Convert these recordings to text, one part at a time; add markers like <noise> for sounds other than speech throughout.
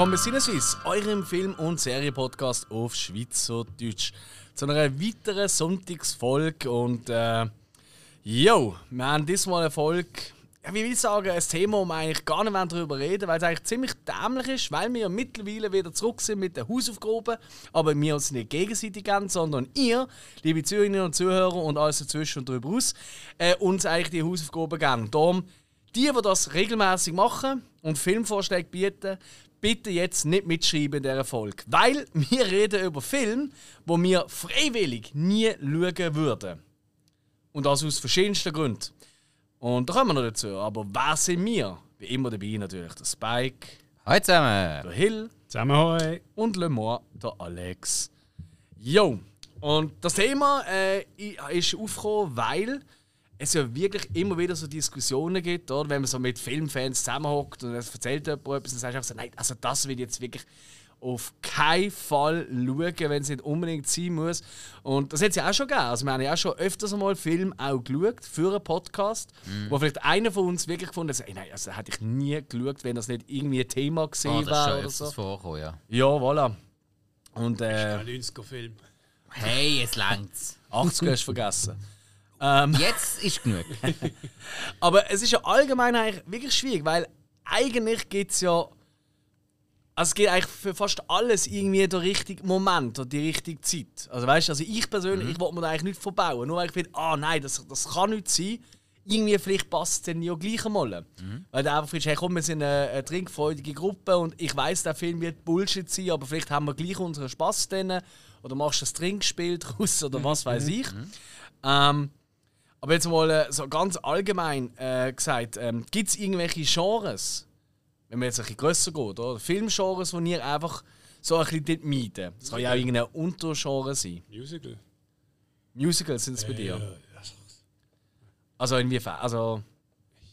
Willkommen bei Sinneswiss, eurem Film- und Serienpodcast auf Schweizerdeutsch. Zu einer weiteren Sonntagsfolge und äh, yo, wir haben diesmal eine Folge, ja, wie will ich sagen, ein Thema, wir eigentlich gar nicht darüber reden weil es eigentlich ziemlich dämlich ist, weil wir ja mittlerweile wieder zurück sind mit den Hausaufgaben, aber wir uns nicht gegenseitig geben, sondern ihr, liebe Zuhörerinnen und Zuhörer und alles dazwischen und darüber aus, äh, uns eigentlich die Hausaufgaben geben. Darum, die, die das regelmäßig machen und Filmvorschläge bieten, bitte jetzt nicht mitschreiben in dieser Folge. Weil <laughs> wir reden über Filme, wo wir freiwillig nie schauen würden. Und das aus verschiedensten Gründen. Und da kommen wir noch dazu. Aber wer sind wir? Wie immer dabei natürlich der Spike, Hallo zusammen! der Hill Zusammen hoi. und Le Mans, der Alex. Jo! Und das Thema äh, ist aufgekommen, weil es ja wirklich immer wieder so Diskussionen gibt, oder? wenn man so mit Filmfans zusammenhockt und es erzählt jemand etwas, dann sagst du einfach so, nein, also das will ich jetzt wirklich auf keinen Fall schauen, wenn es nicht unbedingt sein muss. Und das hat es ja auch schon gegeben. Also wir haben ja auch schon öfters mal Film auch geschaut für einen Podcast, wo vielleicht einer von uns wirklich gefunden hat, ey, nein, also hätte ich nie geschaut, wenn das nicht irgendwie ein Thema gewesen Ah, das ist wäre schon oder so. vorgekommen, ja. Ja, voilà. Und äh, Ein 90er-Film. Hey, jetzt längt's. 80 hast du vergessen. Ähm, Jetzt ist genug. <laughs> aber es ist ja allgemein eigentlich wirklich schwierig, weil eigentlich gibt es ja. Also es geht eigentlich für fast alles irgendwie der richtige Moment oder die richtige Zeit. Also weißt du, also ich persönlich, ich wollte mir da eigentlich nicht verbauen. Nur weil ich finde, ah nein, das, das kann nicht sein. Irgendwie vielleicht passt es dann ja gleich einmal. Weil du einfach findest, hey komm, wir sind eine, eine trinkfreudige Gruppe und ich weiß, der Film wird Bullshit sein, aber vielleicht haben wir gleich unseren Spaß drin. Oder machst du ein Trinkspiel draus oder was weiß ich. Ähm, aber jetzt mal äh, so ganz allgemein äh, gesagt, ähm, gibt es irgendwelche Genres, wenn man jetzt ein bisschen grösser geht, oder? Filmgenres, die ihr einfach so ein bisschen dort meiden? Das kann ja auch irgendein Untergenre sein. Musical. Musicals sind es bei dir? Ja, ja. Also inwiefern? Also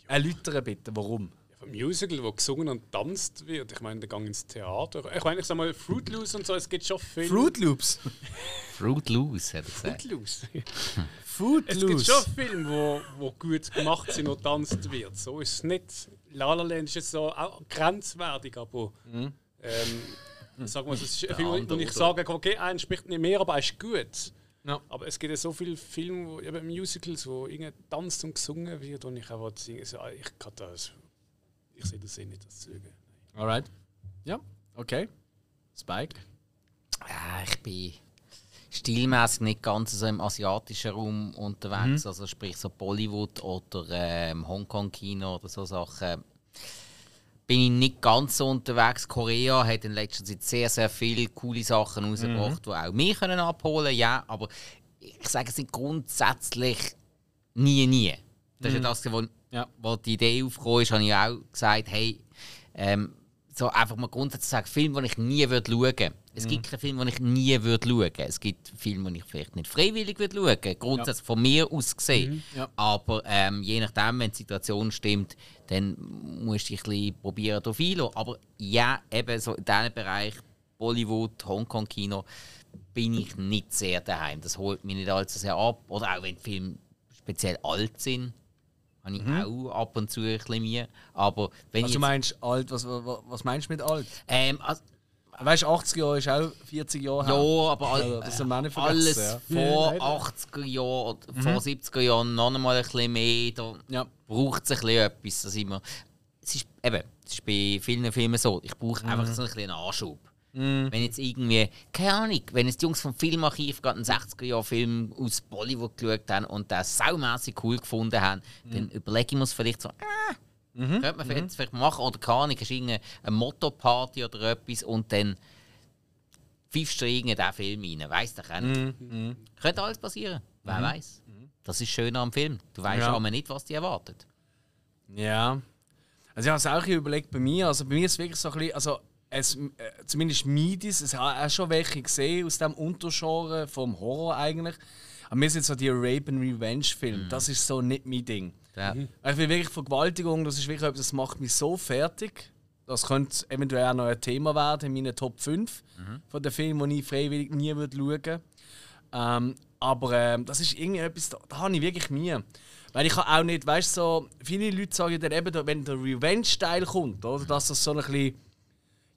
erläutern bitte, warum? Ein Musical, wo gesungen und tanzt wird. Ich meine, der Gang ins Theater. Ich meine, ich sag mal, Fruit Loose und so, es gibt schon Filme. Fruit Loops? <laughs> Fruit Loose, hat er gesagt. Fruit Loose. <laughs> Fruit Es gibt schon Filme, wo, wo gut gemacht sind und tanzt wird. So ist es nicht. La La Land ist jetzt so auch grenzwertig, aber. Mhm. Ähm, sagen wir, es ist ein Film, andere wo ich sage, okay, einer spricht nicht mehr, aber er ist gut. Ja. Aber es gibt ja so viele Filme, wo, eben Musicals, wo irgendwie tanzt und gesungen wird und ich einfach singen, so, ah, ich kann das. Ich sehe das eh nicht, das schauen. Alright. Ja, okay. Spike? Ja, ich bin stilmäßig nicht ganz so im asiatischen Raum unterwegs. Mhm. Also sprich so Bollywood oder ähm, Hongkong-Kino oder so Sachen. Bin ich nicht ganz so unterwegs. Korea hat in letzter Zeit sehr, sehr viele coole Sachen rausgebracht, die auch mich können abholen können. Ja, aber ich sage es sind grundsätzlich nie, nie. Das ist ja das, wo, Ja. wo die Idee aufgekommen ist, habe ich auch gesagt, hey, ähm, so einfach mal grundsätzlich sagen, Filme, die ich nie würde schauen. Es gibt keine Filme, die ich nie würde schauen. Es gibt Filme, die ich vielleicht nicht freiwillig würde schauen. Grundsätzlich von mir aus gesehen. Ja. Aber ähm, je nachdem, wenn die Situation stimmt, dann musst du dich ein bisschen probieren, darauf einzulassen. Aber ja, eben so in diesem Bereich Bollywood, Hongkong-Kino bin ich nicht sehr daheim. Das holt mich nicht allzu sehr ab. Oder auch wenn Filme speziell alt sind, habe ich auch ab und zu ein bisschen Mühe. Aber wenn Also meinst alt, was, was, was meinst du mit alt? ähm, also, Weißt du, 80 Jahre ist auch 40 Jahre ja, her. aber all, Also, vergessen, alles ja. vor Ja, leider. 80er Jahren, oder vor 70er Jahren noch einmal ein bisschen mehr. Da Ja. braucht es ein bisschen etwas. Dass ich mir, es, ist, eben, es ist bei vielen Filmen so, ich brauche einfach so ein bisschen einen Anschub. Wenn jetzt irgendwie, keine Ahnung, wenn jetzt die Jungs vom Filmarchiv gerade einen 60er-Jahr-Film aus Bollywood geschaut haben und den saumässig cool gefunden haben, dann überlege ich mir es vielleicht so, ah, könnte man jetzt vielleicht machen oder keine Ahnung, hast du eine Motto-Party oder etwas und dann pfeifst du in diesen Film rein, weiss doch auch nicht. Könnte alles passieren, wer weiß. Das ist schön am Film. Du weißt Ja. aber nicht, was dich erwartet. Ja. Also ich habe es auch überlegt bei mir. Also bei mir ist es wirklich so ein bisschen, also es, äh, zumindest Midis, es habe auch schon welche gesehen aus dem Untergenre vom Horror eigentlich. Aber mir sind so die Rape and Revenge Filme, das ist so nicht mein Ding. Ja. Ich bin wirklich Vergewaltigung, das ist wirklich etwas, das macht mich so fertig. Das könnte eventuell auch noch ein Thema werden in meinen Top 5 von den Filmen, die ich freiwillig nie würde schauen ähm, Aber ähm, das ist irgendwie etwas, da, da habe ich wirklich Mühe. Weil ich auch nicht, weißt du, so, viele Leute sagen dann eben, wenn der Revenge-Style kommt, oder, dass das so ein bisschen,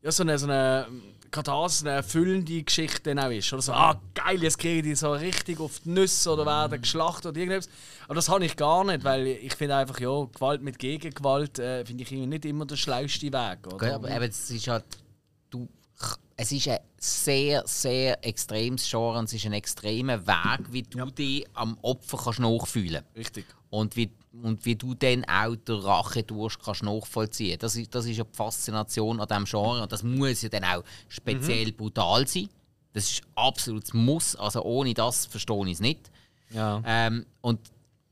ja, so eine, so eine Katharsis, eine erfüllende Geschichte auch ist. Oder so, ah geil, jetzt kriegen die so richtig auf die Nüsse oder werden geschlachtet oder irgendetwas. Aber das habe ich gar nicht, weil ich finde einfach, ja, Gewalt mit Gegengewalt äh, finde ich nicht immer der schlauste Weg. Oder? Gell, aber eben, es ist halt. Du, es ist ein sehr, sehr extremes Genre und es ist ein extremer Weg, wie du dich am Opfer kannst nachfühlen Richtig. und wie, und wie du dann auch den Rache durch kannst nachvollziehen. Das ist, das ist ja die Faszination an diesem Genre und das muss ja dann auch speziell brutal sein. Das ist absolutes Muss, also ohne das verstehe ich es nicht. Ja. Ähm, und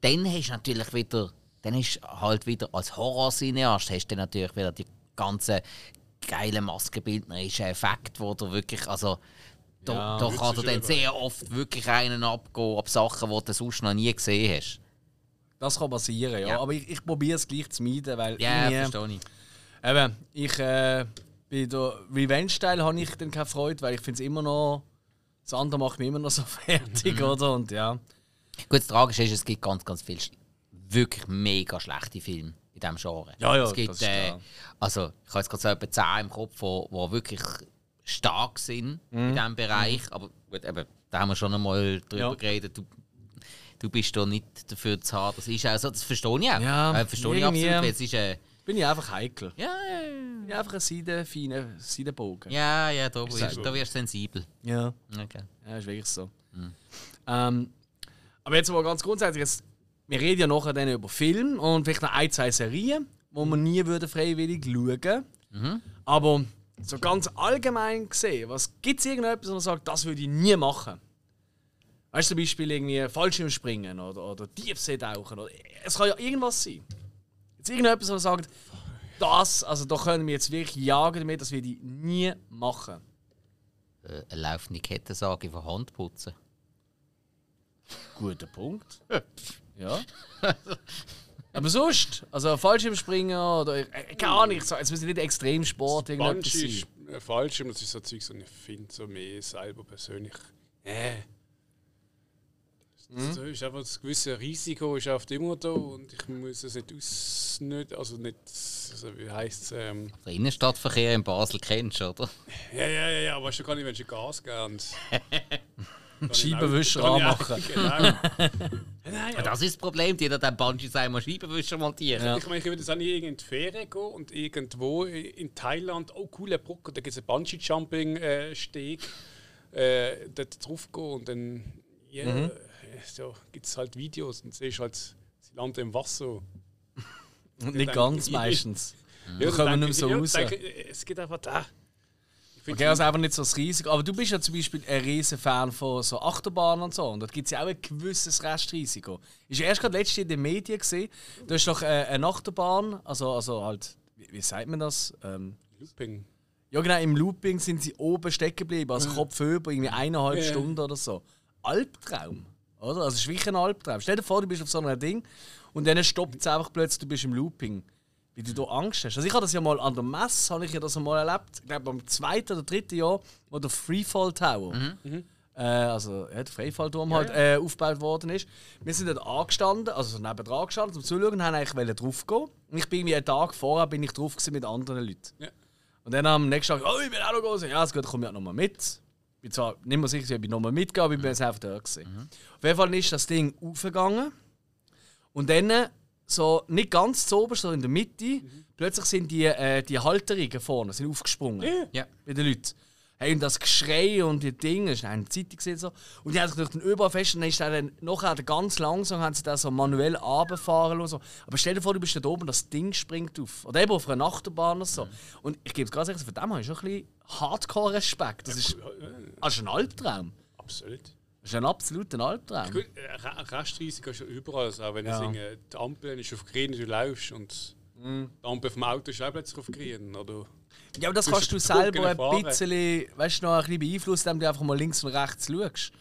dann hast du natürlich wieder, dann hast halt wieder als Horror-Cineast hast du natürlich wieder die ganzen geilen maskenbildnerischen Effekte, wo du wirklich, also da, Ja, da kann dir dann sehr oft wirklich einen abgehen ab Sachen, die du sonst noch nie gesehen hast. Das kann passieren, ja. Ja. Aber ich, ich probiere es gleich zu meiden, weil Ja, irgendwie- verstehe ich. Eben, ich äh, bei der Revenge-Teil habe ich dann keine Freude, weil ich finde es immer noch. Das andere macht mich immer noch so <laughs> fertig, Mhm. oder? Und ja. Gut, das Tragische ist, es gibt ganz, ganz viele wirklich mega schlechte Filme in diesem Genre. Ja, ja, es gibt, das ist äh, also ich habe jetzt gerade so etwa 10 im Kopf, wo, wo wirklich stark sind Mhm. in diesem Bereich. Aber gut, eben, da haben wir schon einmal drüber Ja. geredet. Du, du bist da nicht dafür zu haben. Das ist auch so, das verstehe ich auch. Ja, äh, verstehe ich absolut. Es ist, äh, Bin ich einfach heikel. ja, Bin ich einfach ein Seiden, Seidenbogen. ja, ja, da wirst, da wirst du sensibel. Ja. Okay. Ja, ist wirklich so. Ähm, aber jetzt mal ganz grundsätzlich, jetzt, wir reden ja nachher dann über Film und vielleicht noch ein, zwei Serien, wo man nie würde freiwillig schauen Aber so ganz allgemein gesehen, was gibt es irgendetwas, wo man sagt, das würde ich nie machen? Weißt du, zum Beispiel irgendwie Fallschirmspringen oder, oder Tiefseetauchen oder es kann ja irgendwas sein. Jetzt irgendetwas, man sagt, das, also da können wir jetzt wirklich jagen damit, das würde ich nie machen. Äh, eine laufende Kettensage von Hand putzen. Guter Punkt. <laughs> ja. Aber sonst, also Fallschirmspringen oder äh, keine Ahnung, ich sag, es muss nicht Extremsport irgendetwas Bungee sein. äh, Fallschirm, das ist so Zeug, so ich finde so mehr selber persönlich. Äh. Mhm. So ist einfach das gewisse Risiko ist oft immer da und ich muss es nicht aus nicht, also nicht also wie heisst es ähm, Den Innenstadtverkehr in Basel kennst du, oder? ja ja ja ja weißt du gar nicht wenn sie Gas und <laughs> Scheibenwischer anmachen. genau. <laughs> Nein, Ja, das ist das Problem, die hat den Bungee sein mal Scheibenwischer montieren. Ja. Ich meine, ich würde jetzt auch nicht in die Ferien gehen und irgendwo in Thailand, oh coole Brücke, da gibt es einen Bungee-Jumping-Steg, äh, dort drauf gehen und dann ja, Mhm. So, gibt es halt Videos und siehst halt, sie landen im Wasser. Und <laughs> nicht ganz <laughs> meistens. Ja, Da kommen nicht mehr so ich, raus. denke, Es geht einfach da. Ich Okay, also einfach nicht so das Risiko. Aber du bist ja zum Beispiel ein riesen Fan von so Achterbahnen und so. Und dort gibt es ja auch ein gewisses Restrisiko. Ist ja erst gerade letztes Jahr in den Medien gesehen. Du hast doch äh, eine Achterbahn, also, also halt, wie, wie sagt man das? Ähm, Looping. Ja, genau, im Looping sind sie oben stecken geblieben, also Kopf über, irgendwie eineinhalb Ja. Stunden oder so. Albtraum, oder? Also, es ist wirklich ein Albtraum. Stell dir vor, du bist auf so einem Ding und dann stoppt es einfach plötzlich, du bist im Looping. Wie du da Angst hast. Also, ich habe das ja mal an der Messe, habe ich ja das mal erlebt, ich glaube, am zweiten oder dritten Jahr, wo der Freefall Tower. Äh, also ja, der Freifallturm halt äh, aufgebaut worden ist. Wir sind dort angestanden, also so nebendran gestanden, zum Zuschauen, und haben eigentlich wollen drauf gehen. Und ich bin irgendwie einen Tag vorher bin ich drauf mit anderen Leuten. Ja. Und dann am nächsten Tag, oh, ich will auch noch gehen. Ja, ist gut, komm auch nochmal mit. Bin zwar nicht mehr sicher, ob ich nochmal mitgehe, aber ich bin jetzt einfach da gewesen. Auf jeden Fall ist das Ding aufgegangen. Und dann, so nicht ganz zu oberst, so in der Mitte, plötzlich sind die, äh, die Halterungen vorne sind aufgesprungen. Ja. Bei den Leuten. Hey, und das Geschrei und die Dinge, das ist eine Zeitung gesehen so. Und die haben sich durch den überall fest und dann ist der dann nachher ganz langsam haben sie das so manuell runterfahren lassen. Aber stell dir vor, du bist da oben und das Ding springt auf. Oder eben auf einer Achterbahn oder so. Und ich gebe es ganz ehrlich, von dem habe ich schon ein bisschen Hardcore-Respekt. Das ist, das ist ein Albtraum. Absolut. Das ist ein absoluter Albtraum. Gut, äh, Re- Restrisiko ist ja überall. Also auch wenn Ja. irgendwie die Ampel ist auf grün, du läufst und Mhm. die Ampel vom Auto ist auch plötzlich auf grün. Oder Ja, aber das kannst du selber ein bisschen, weißt noch ein bisschen beeinflussen, indem du einfach mal links und rechts schaust.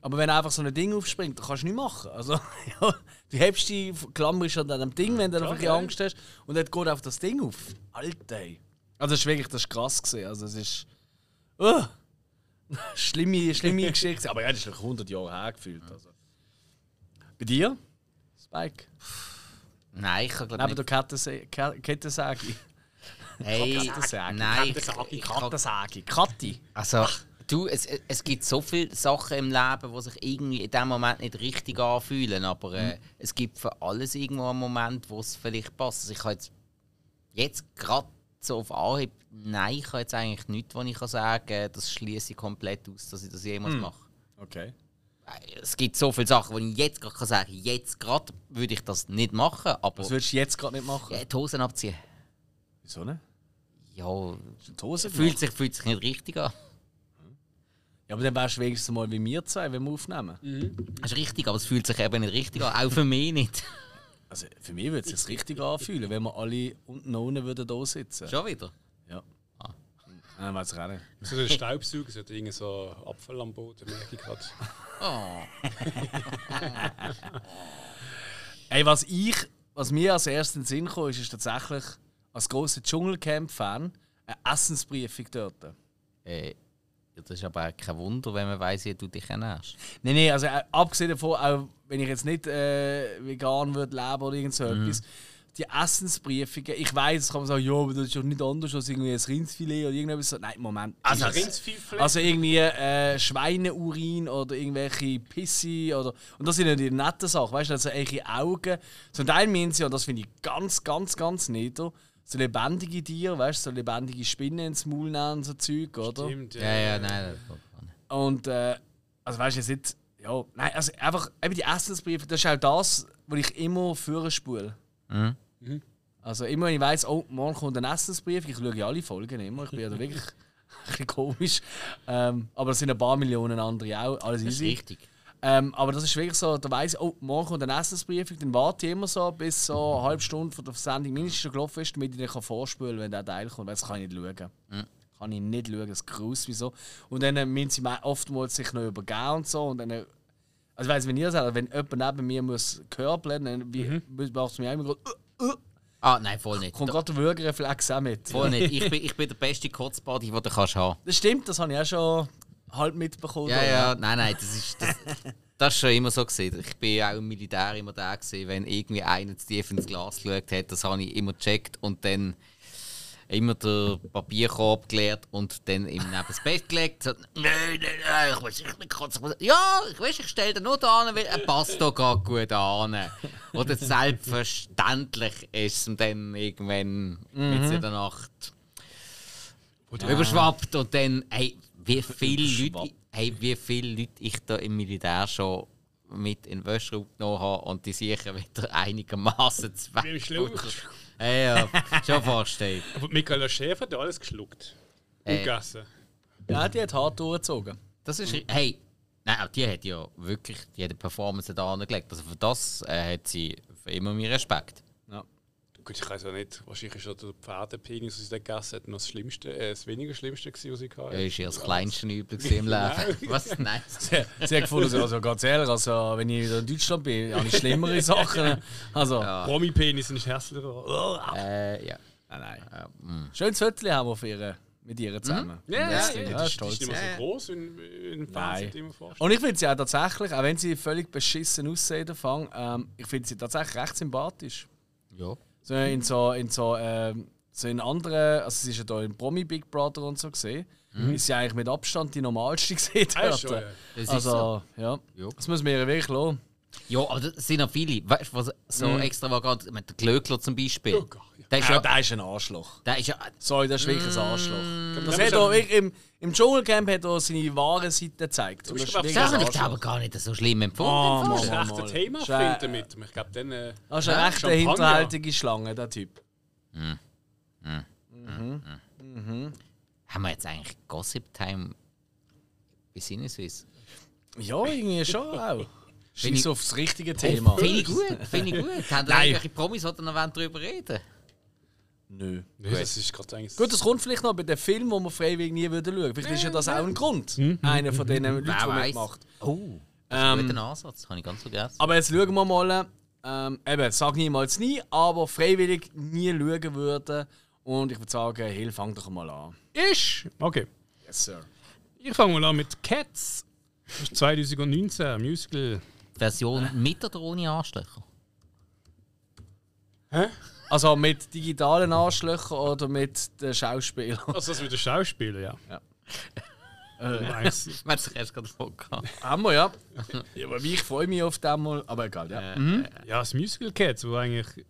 Aber wenn einfach so ein Ding aufspringt, dann kannst du nicht machen. Also, <laughs> ja, du hebst die klammerst an dem Ding, wenn du noch ein bisschen ja. Angst hast, und dann geht einfach das Ding auf. Alter. ey. Also, das ist wirklich das ist krass gesehen. Also, es ist. Uh, <laughs> schlimme, schlimme <laughs> Geschichte. Aber ja, das ist noch 100 Jahre her gefühlt. Also. Bei dir? Spike? Nein, ich kann glaube Neben nicht. der Kettense- Ke- Kettensäge? Hey, Kattensäge. nein, ich, Kattensäge. ich, Kattensäge. Katti. Also, du, es, es gibt so viele Sachen im Leben, die sich irgendwie in dem Moment nicht richtig anfühlen, aber äh, es gibt für alles irgendwo einen Moment, wo es vielleicht passt. Also ich habe jetzt, jetzt gerade so auf Anhieb, nein, ich habe jetzt eigentlich nichts, was ich kann sagen kann, das schließe ich komplett aus, dass ich das jemals mache. Okay. Äh, Es gibt so viele Sachen, die ich jetzt gerade kann sagen kann, jetzt gerade würde ich das nicht machen, aber Was würdest du jetzt gerade nicht machen? ja, die Hosen abziehen. Wieso nicht? Ja, fühlt sich, fühlt sich nicht richtig an. Ja, aber dann wärst du wenigstens mal wie wir zwei, wenn wir aufnehmen. Das ist richtig, aber es fühlt sich eben nicht richtig an, auch für mich nicht. Also für mich würde es sich richtig anfühlen, wenn wir alle unten ohne würden da sitzen. Schon wieder? Ja. Ah, weiß ich auch nicht. So ein Staubsauger, so irgend so Apfel am Boden, merke ich gerade. Oh. <laughs> Ey, was ich, was mir als erstes in den Sinn kam, ist, ist tatsächlich als grosser Dschungelcamp-Fan eine Essensbriefung dort. Äh, ja, das ist aber auch kein Wunder, wenn man weiss, wie du dich ernährst. Nein, nein, also äh, abgesehen davon, auch wenn ich jetzt nicht äh, vegan würde leben oder irgend so etwas, die Essensbriefungen, ich weiß, es kann man sagen, ja, aber das ist doch nicht anders als irgendwie ein Rindsfilet oder irgendetwas. so. Nein, Moment. Also. Rindsfilet? Also irgendwie äh, Schweineurin oder irgendwelche Pisse oder. Und das sind ja die netten Sachen, weißt du, also irgendwelche Augen. Zum Teil meinen sie, und das finde ich ganz, ganz, ganz nieder, so lebendige Tiere, weißt du, so lebendige Spinnen ins Maul nehmen und so Zeug, oder? Stimmt, Ja, ja, nein. das- Und äh, also weißt du jetzt nicht, ja, nein, also einfach eben die Essensbriefe, das ist auch das, was ich immer vorspule. Mhm. Also immer wenn ich weiss, oh, morgen kommt ein Essensbrief, ich schaue ja alle Folgen immer, ich bin ja da <laughs> wirklich ein bisschen komisch. Ähm, aber es sind ein paar Millionen andere auch, alles Das ist easy. richtig. Ähm, aber das ist wirklich so, da weiss ich, oh, morgen kommt ein Essensbrief, dann warte ich immer so, bis so eine halbe Stunde von der Sendung mindestens gelaufen ist, damit ich dann vorspülen kann, wenn der Teil kommt, weil das kann ich nicht schauen. Kann ich nicht schauen, das grüßt wie so. Und dann äh, müssen sie oftmals sich noch übergeben und so. Und dann, äh, also ich weiss, wenn ihr sagt, wenn jemand neben mir muss körbeln, dann wie, macht es mir auch immer gerade, äh, äh, Ah, nein, voll nicht. kommt gerade der Würgereflex auch mit. Voll nicht. <laughs> Ich bin, ich bin der beste Kotzbody, den du kannst haben. Das stimmt, das habe ich auch schon halb mitbekommen. Ja, ja, nein, nein, das ist. Das, das ist schon immer so gesehen. Ich bin auch im Militär immer da gewesen, wenn irgendwie einer zu tief ins Glas geschaut hat, das habe ich immer gecheckt und dann immer den Papierkorb geleert und dann ihm neben das Bett gelegt. So, nein, nein, nein, ich muss ich nicht ich muss- Ja, ich weiß, ich stelle den nur da an, weil er passt da gerade gut an. Oder selbstverständlich ist es ihm dann irgendwann mitten in der Nacht überschwappt und dann, hey, wie viele Leute, hey, wie viele Leute ich da im Militär schon mit in den Wäschraum genommen habe und die sicher wieder <laughs> einigermaßen zwei. Wie im Schluck. Hey, ja, schon vorstellen. Aber Michaela Schäfer hat alles geschluckt. Und Äh. gegessen. Ja, die hat hart durchgezogen. Das ist, hey, nein, auch die hat ja wirklich, die hat eine Performance da angelegt. Also für das äh, hat sie für immer meinen Respekt. Ja. Gut, ich weiß auch nicht. Wahrscheinlich ist ja der Pferdepenis, was sie da gegessen hat, noch das Schlimmste, äh, das weniger Schlimmste gewesen, was ich hatte. Er ist ja das kleinste <laughs> Übel im Leben. Was? Nein. <laughs> Sie, sie hat gefunden, also ganz ehrlich, also, wenn ich wieder in Deutschland bin, habe ich schlimmere <laughs> Sachen. Also, Ja. Promi-Penis ist hässlicher. Äh, ja. nein, nein. Äh, mm. Schönes Viertel haben wir für ihre, mit ihr zusammen. Ja, ja, das, ja, ja, das, ist ist, stolz. nicht mehr Ja, ja. so groß in, in Fernsehen Nein. immer vorstellen. Und ich finde sie auch tatsächlich, auch wenn sie völlig beschissen aussehen, Fang, ähm, ich finde sie tatsächlich recht sympathisch. Ja. So in so, in so, ähm, so in anderen, also sie ist ja da im Promi Big Brother und so gesehen, ist sie eigentlich mit Abstand die normalste <laughs> gesehen. Ah, dort. schon, ja. Das ist also, so. ja. Ja. Das muss man ihr wirklich lassen. Ja, aber das sind noch viele. Weißt du, was so extravagant ich meine, Der Glöckler zum Beispiel. Oh Gott, ja. Der ist Ja, ja. der ist ein Arschloch. Der ist ja Sorry, das ist wirklich ein Arschloch. Das aber hat er, im, Im Dschungelcamp hat er seine wahre Seite gezeigt. Das ist das ein habe ich aber gar nicht so schlimm empfunden. Oh. Das ist echt mal. ein Thema Ist, äh, finden mit. Ich glaube, dann. Äh, Das ist eine Champagner. hinterhältige Schlange, der Typ. Haben wir jetzt eigentlich Gossip Time bei Sinneswiss? Ja, irgendwie schon auch. Ich- aufs richtige Thema. Finde ich gut, finde ich gut. Haben da irgendwelche Promis, die noch darüber reden Nö. nee, das ist gerade eigentlich. Gut, das kommt vielleicht noch bei den Filmen, wo wir freiwillig nie würden schauen. Vielleicht ist ja das auch ein Grund. Einer von den Leuten, Wer die weiß. mitmacht. Oh, das ist ein Ähm, guter Ansatz. Habe ich ganz vergessen. Aber jetzt schauen wir mal. Ähm, eben, sag niemals nie, aber freiwillig nie schauen würden. Und ich würde sagen, Hill, fang doch mal an. Ich? Okay. Yes, Sir. Ich fange mal an mit Cats. Das ist 2019, ein Musical. Version mit oder ohne Anstecher? Hä? Also mit digitalen Arschlöchern oder mit den Schauspielern? Also das mit den Schauspielern, ja. Äh, Nice. <laughs> Man hat sich erst gerade vorgehabt. haben wir, ja. ja aber ich freue mich auf den mal. Aber egal, ja. Ja, das Musical Cats, wo eigentlich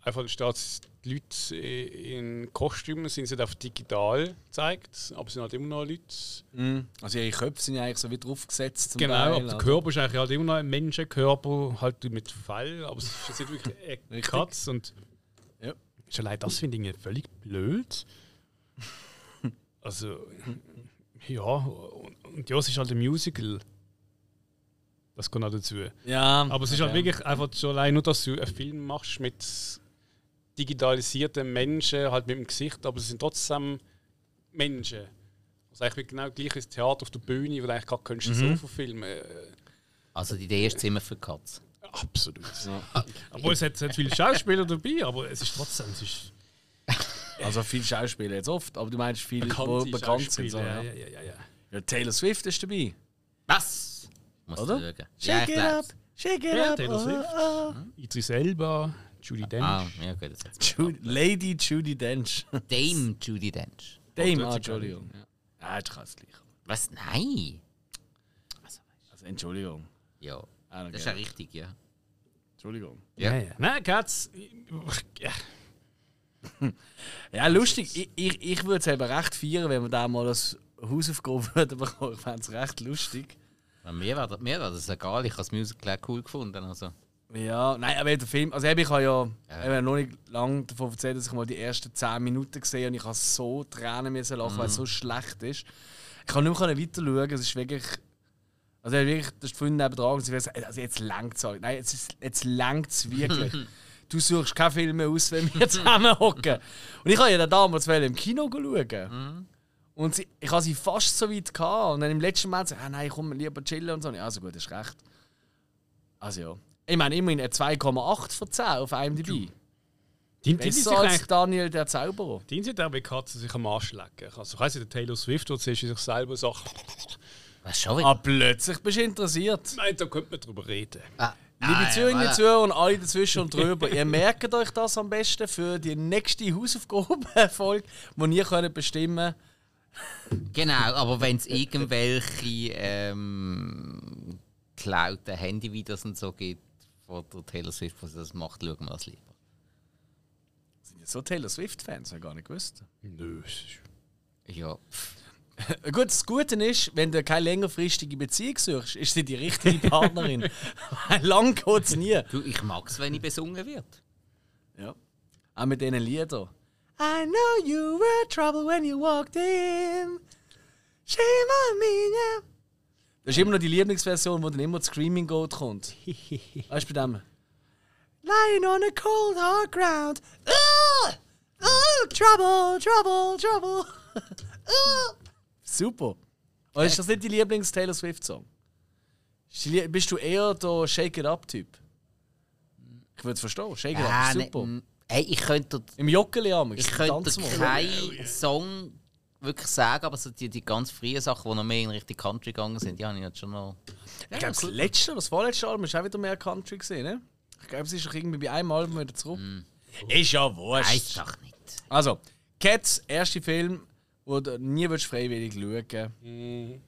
einfach steht, die Leute in Kostümen sind sie auf digital gezeigt, aber es sind halt immer noch Leute. Mhm. Also ihre Köpfe sind ja eigentlich so wie draufgesetzt. Genau, Teil, aber der also. Körper ist eigentlich halt immer noch ein Menschenkörper, halt mit Fell, aber es ist jetzt wirklich eine. <laughs> Katze und Ja. ist allein das finde ich völlig blöd. <laughs> Also, ja, und, und ja, es ist halt ein Musical. Das kommt auch dazu. Ja, Aber es ist halt wirklich einfach schon allein nur, dass du einen Film machst mit digitalisierten Menschen, halt mit dem Gesicht, aber es sind trotzdem Menschen. Also eigentlich genau gleich ist Theater auf der Bühne, wo du eigentlich gerade könntest Mhm. so verfilmen. Also die Idee ist Zimmer für Katz. absolut. <laughs> Obwohl es hat, es hat viele Schauspieler dabei, aber es ist trotzdem es ist Also viele Schauspieler jetzt oft, aber du meinst viele, die bekannte bekannt sind. So, Schauspieler, ja. ja, ja, ja, ja. Ja, Taylor Swift ist dabei. Was? Muss Oder? schauen. Ja, ich glaub's. shake it Ja, up. Taylor Swift. oh, Idris Elba, Judy Dench. Ah, ja gut, das Judy, Lady Judy Dench. <laughs> Dame Judy Dench. Dame, ah, Entschuldigung. Ja, ja ist krass gleich. Was? Nein! Also, Entschuldigung. Ja, Ah, das ist ja okay. richtig, ja. Entschuldigung. Ja, ja. Nein, Katz. Ja. <laughs> Ja, lustig. Ich, ich, ich würde es eben recht feiern, wenn wir da mal das Hausaufgabe würden bekommen. Ich fände es recht lustig. Ja, Mir wäre mir wär das egal, ich habe das Musical cool gefunden. Also. Ja, nein, aber der Film, also ich habe ja, eben noch nicht lange davon erzählt, dass ich mal die ersten 10 Minuten gesehen habe und ich habe so Tränen müssen lachen, weil es so schlecht ist. Ich kann nicht mehr weiter schauen, es ist wirklich. Also hat wirklich, das ist vorhin nebenan und sie gesagt, also jetzt längt es Nein, jetzt, ist- jetzt längt es wirklich. <laughs> du suchst keinen Film mehr aus, wenn wir zusammen hocken. Und ich habe ja dann damals im Kino schauen. Und sie, ich habe sie fast so weit gehabt. Und dann im letzten Moment gesagt, ah, nein, komm lieber chillen und so. Ja, also gut, ist recht. Also ja. Ich meine, immerhin eine 2,8 von 10 auf die, die, Besser sich als eigentlich, Daniel der Zauberer. die sind auch bei Katzen sich am Arsch lecken. Also, ich weiss nicht, der Taylor Swift, wo sie sich selber sagt, Was schon wieder? Ah, plötzlich bist du interessiert. nein, da könnte man drüber reden. Ah, Liebe ah, Zuhörerinnen und voilà. Zuhörer und alle dazwischen und drüber, ihr merkt euch das am besten für die nächste Hausaufgabenfolge, die ihr könnt bestimmen Genau, aber wenn es irgendwelche ähm, geklauten Handyvideos und so gibt, von der Taylor Swift, was sie das macht, schauen wir das lieber. Sind ja so Taylor Swift-Fans, habe ich gar nicht gewusst. Nö, Ja, <laughs> Gut, das Gute ist, wenn du keine längerfristige Beziehung suchst, ist sie die richtige Partnerin. <laughs> <laughs> Lang geht es nie. du, ich mag es, wenn ich besungen wird. Ja. Auch mit diesen Liedern. I know you were trouble when you walked in. Shame on me, yeah. Das ist immer noch die Lieblingsversion, wo dann immer das Screaming Goat kommt. <laughs> weißt du bei dem? Lying on a cold hard ground. Ugh! Ugh! Trouble, trouble, trouble. <laughs> Ugh! Super. Aber ist das nicht die Lieblings-Taylor Swift-Song? Bist du eher der Shake It Up-Typ? Ich würde es verstehen. Shake It Up ist ne, super. m, hey, ich könnte Im Joggeli am. ich könnte keinen Song wirklich sagen, aber so die, die ganz frühen Sachen, die noch mehr in Richtung Country gegangen sind, ja, habe ich jetzt schon noch. Ich glaube, das letzte, das vorletzte Album ist auch wieder mehr Country gesehen, ne? Ich glaube, es ist doch irgendwie bei einem Album wieder zurück. Ist ja Weiß wurscht. doch nicht. Also, Cats, erster Film, wo du nie freiwillig schauen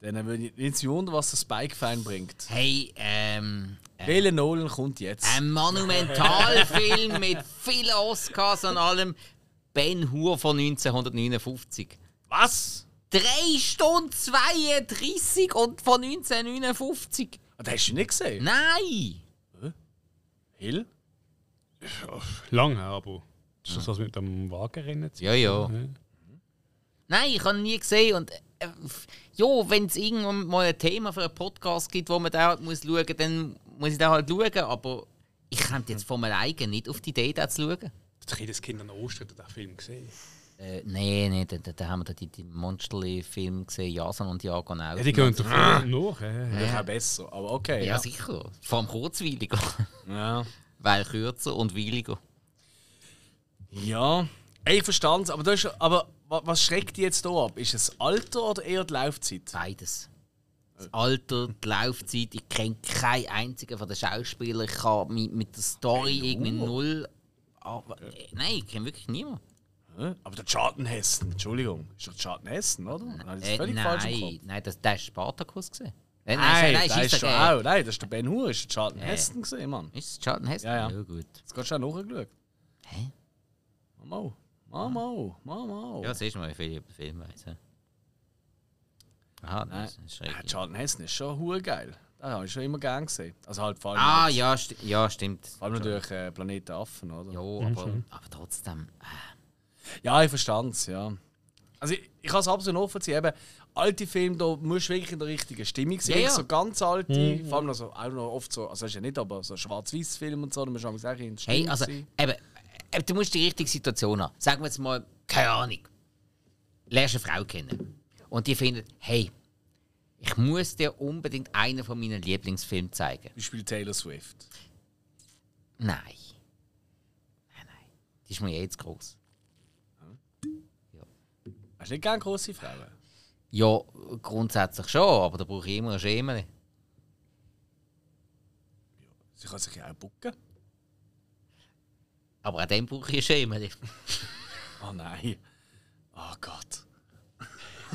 Dann würde ich nicht wundern, was der Spike-Fan bringt. Hey, ähm. äh, Nolan kommt jetzt? Ein Monumentalfilm mit vielen Oscars und allem. Ben Hur von 1959. Was? 3 Stunden 32 und von 1959. Ah, das hast du nicht gesehen? Nein! Hill? Lang her, aber. Ist das das mit dem Wagenrennen? Ja, ja. Nein, ich habe ihn nie gesehen. Und äh, ja, wenn es irgendwann mal ein Thema für einen Podcast gibt, wo man da halt muss schauen muss, dann muss ich da halt schauen. Aber ich könnte jetzt von meinem eigenen nicht auf die Idee, da zu schauen. Das jedes Kind an Ostern hat den Film gesehen. Äh, nein, nein, da, da, haben wir da die, die Monsterli-Filme gesehen, Jason und Jagon auch. Ja, die gehen davor und nach. Ja, auch besser, aber okay. Ja, Ja. sicher. Vor allem kurzweiliger. Ja. <laughs> Weil kürzer und weiliger. ja. Ich verstand es, aber, das ist, aber wa- was schreckt dich jetzt hier ab? Ist es Alter oder eher die Laufzeit? Beides. Das Alter, die Laufzeit, ich kenne keinen einzigen von den Schauspielern. Ich kann mit, mit der Story irgendwie null. Äh, nein, ich kenne wirklich niemanden. Aber der Charlton Heston, Entschuldigung, ist doch Charlton Heston, oder? Ich das Äh, völlig falsch im nein, Kopf? nein, das, das war Spartacus. Gewesen. Äh, Nein, nein, das ist der- schon auch. Nein, das ist der Ben Hur, ist der Charlton Ja. Gesehen, Mann. Ist es Charlton Heston? Ja, ja. gut. Jetzt kannst du auch nachgeschaut. Hä? Mal, mal, mal. Ja, siehst du mal, wie viel ich über den Film. Ja. Aha, Nein. das ist Ja, Heston ist schon hure geil. Den habe ich schon immer gern gesehen. Also halt vor allem, Ah, jetzt- ja, sti ja stimmt. vor allem natürlich äh, Planeten Affen, oder? Ja, aber, aber trotzdem. Äh, Ja, ich verstand es, ja. Also ich, ich kann es absolut nachvollziehen. Eben, alte Filme, da musst du wirklich in der richtigen Stimmung sein. Ja, ja. So ganz alte, vor allem noch so, auch noch oft so, also ist ja nicht, aber so Schwarz-Weiß-Film und so, da musst du auch in der Stimmung hey, also, sein. eben, eben, du musst die richtige Situation haben. Sagen wir jetzt mal, keine Ahnung. Lernst eine Frau kennen. Und die findet, hey, ich muss dir unbedingt einen von meinen Lieblingsfilmen zeigen. Beispiel Taylor Swift. Nein. Nein, nein. Die ist mir jetzt groß. Hast du nicht gern grosse Frauen? Ja, grundsätzlich schon, aber da brauche ich immer einen Schemel. Sie kann sich ja auch bucken. Aber auch dann brauche ich einen Schemel. Oh <laughs> nein. Oh Gott.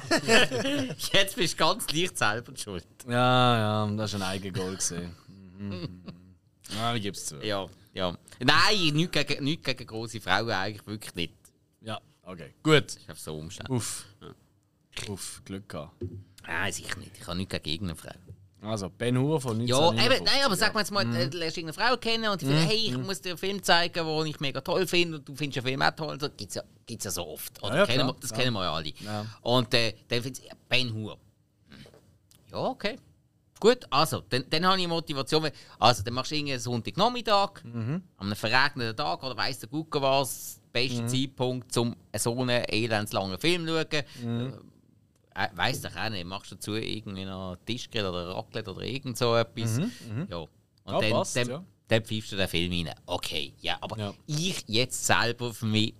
<laughs> Jetzt bist du ganz leicht selber schuld. Ja, ja, das war ein Eigengoal. Mhm. Ja, ich gebe es zu. Ja, ja. Nein, nichts gegen, nichts gegen grosse Frauen eigentlich wirklich nicht. Ja, okay. Gut. Ist einfach so umständlich. Uff. Uff, Glück gehabt. Nein, sicher nicht. Ich habe nichts gegen irgendeine Frau. Also, Ben Hur von Ja, 1959. eben, nein, aber sag mal jetzt mal, äh, du lernst irgendeine Frau kennen und die findet, hey, ich muss dir einen Film zeigen, den ich mega toll finde und du findest den Film auch toll. Das gibt es ja, gibt's ja so oft. Oder? Ja, ja, kennen klar, wir, das ja. kennen wir ja alle. Ja. Und äh, dann findest du, ja, Ben Hur. Hm. Ja, okay. Gut, also, dann, dann habe ich Motivation. Also, dann machst du irgendeinen Sonntagnachmittag, Mhm. an einem verregneten Tag oder weiss der Gucke was, der beste Mhm. Zeitpunkt, um so einen elendslangen Film zu schauen. Mhm. Äh, weiss doch auch nicht, machst du dazu irgendwie noch Tischgrill oder Raclette oder irgend so etwas. Ja. Und Mhm, Ja, dann, passt, dann, ja. dann pfeifst du den Film rein. Okay, ja, aber Ja. ich jetzt selber für mich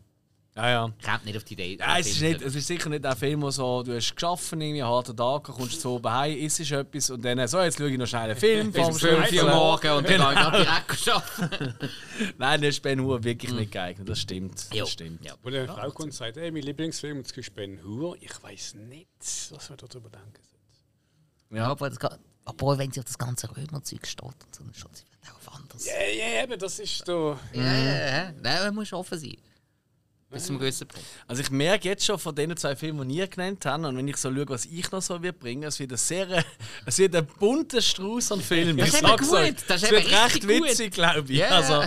Ja, ja. kommt nicht auf die Idee. Ja, den es, ist nicht, zu es ist sicher nicht ein Film, wo so, du hast geschaffen, irgendwie harten Tag, kommst so oben heim, isst etwas und dann so, jetzt schaue ich noch schnell einen Film. Bis um 12 Uhr morgen und dann kann ich gerade direkt arbeiten. <laughs> Nein, das ist Ben Hur wirklich nicht geeignet, das stimmt. Jo. Das stimmt. Ja. Wo eine Frau kommt und sagt, hey, mein Lieblingsfilm und es ist Ben Hur. Ich weiß nicht, was wir darüber denken. Ja, aber das, ga- obwohl, wenn sie auf das ganze Römerzeug steht und so, dann steht sie vielleicht auch auf anderes. Ja, ja, eben, das ist da. Ja, ja, ja. Nein, man muss offen sein. Bis zum gewissen Punkt. Also ich merke jetzt schon von den zwei Filmen, die ihr genannt habt, und wenn ich so schaue, was ich noch so wird bringen, es wird ein sehr, <laughs> es wird ein bunter Strauß an Filmen. Das ist gut, euch. das ist es wird recht witzig, glaube ich. Ja. Also,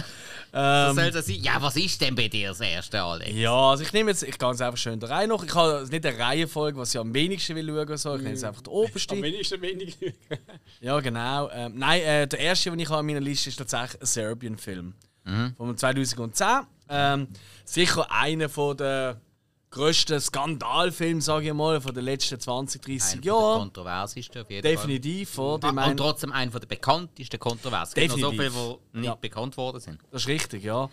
Was ähm, soll das sein? Ja, was ist denn bei dir das erste, Alex? ja, also ich nehme jetzt, ich gehe jetzt einfach schön da rein noch. Ich habe nicht eine Reihenfolge, was ich am wenigsten will schauen so. Ich nehme jetzt einfach die oberste. Am wenigsten wenig. Ja, genau. Ähm, nein, äh, der erste, den ich habe an meiner Liste ist tatsächlich ein Serbian-Film. Von 2010. Ähm, sicher einer von der grössten Skandalfilme, sage ich mal, von den letzten 20, 30 Einer der Jahren. kontroversesten auf jeden Definitiv? Fall. Ich Ah, und trotzdem einer der bekanntesten Kontroversen. Gibt noch so viele, Definitiv. die nicht Ja. bekannt worden sind. Das ist richtig, ja.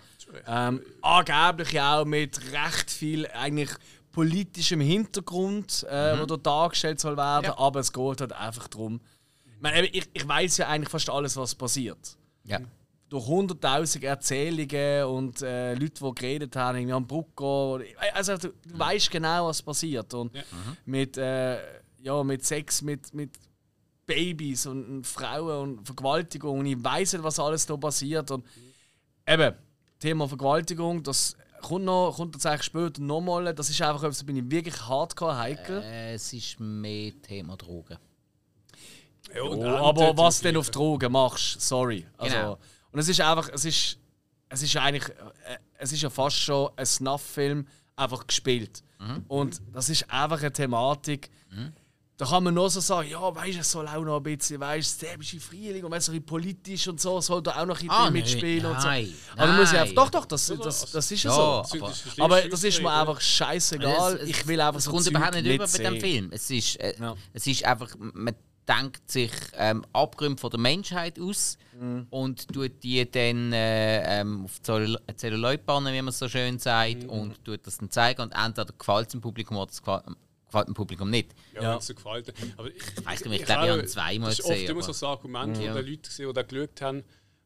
Ähm, angeblich auch mit recht viel eigentlich politischem Hintergrund, äh, wo dort dargestellt soll werden, Ja. aber es geht halt einfach darum. Ich, meine, ich, ich weiß ja eigentlich fast alles, was passiert. Ja. Durch hunderttausend Erzählungen und äh, Leute, die geredet haben, irgendwie am Brucko. Also du, du weißt genau, was passiert. Und mit, äh, ja, mit Sex, mit, mit Babys und, und Frauen und Vergewaltigung. Und ich weiß nicht, was alles da passiert. Und eben, Thema Vergewaltigung, das kommt, noch, kommt tatsächlich später nochmal. Das ist einfach etwas, da bin ich wirklich hardcore heikel. Äh, es ist mehr Thema Drogen. Ja, Oh, aber was zum denn auf. Drogen machst, sorry. Also, Genau. Und es ist einfach, es ist, es ist eigentlich, äh, es ist ja fast schon ein Snuff-Film, einfach gespielt. Mhm. Und das ist einfach eine Thematik. Da kann man nur so sagen, ja, weißt du, es soll auch noch ein bisschen, weißt du, serbische Frühling und wenn es so ein bisschen politisch und so, soll da auch noch ein bisschen Ah, nein, mitspielen und so. nein, Aber muss ich nein. einfach, doch, doch, das, das, das ist ja, so. Aber- das ist Aber das ist mir einfach scheißegal. Es- es- ich will einfach es so kommt Zeug überhaupt nicht über bei sehen. dem Film. Es ist, äh, Ja. es ist einfach, man denkt sich ähm, Abgründe von der Menschheit aus Mhm. und tut die dann äh, ähm, auf Zell- Zelluloidbannen, wie man so schön sagt, Mhm. und tut das dann zeigen und entweder gefällt es dem Publikum oder es gefällt, gefällt dem Publikum nicht. Ja, Ja. wenn es so gefällt. Aber ich, Ich weiss nicht, ich glaube, ich habe zweimal Das ist oft gesehen, immer so ein Argument, Ja. wo die Leute gesehen oder geschaut haben.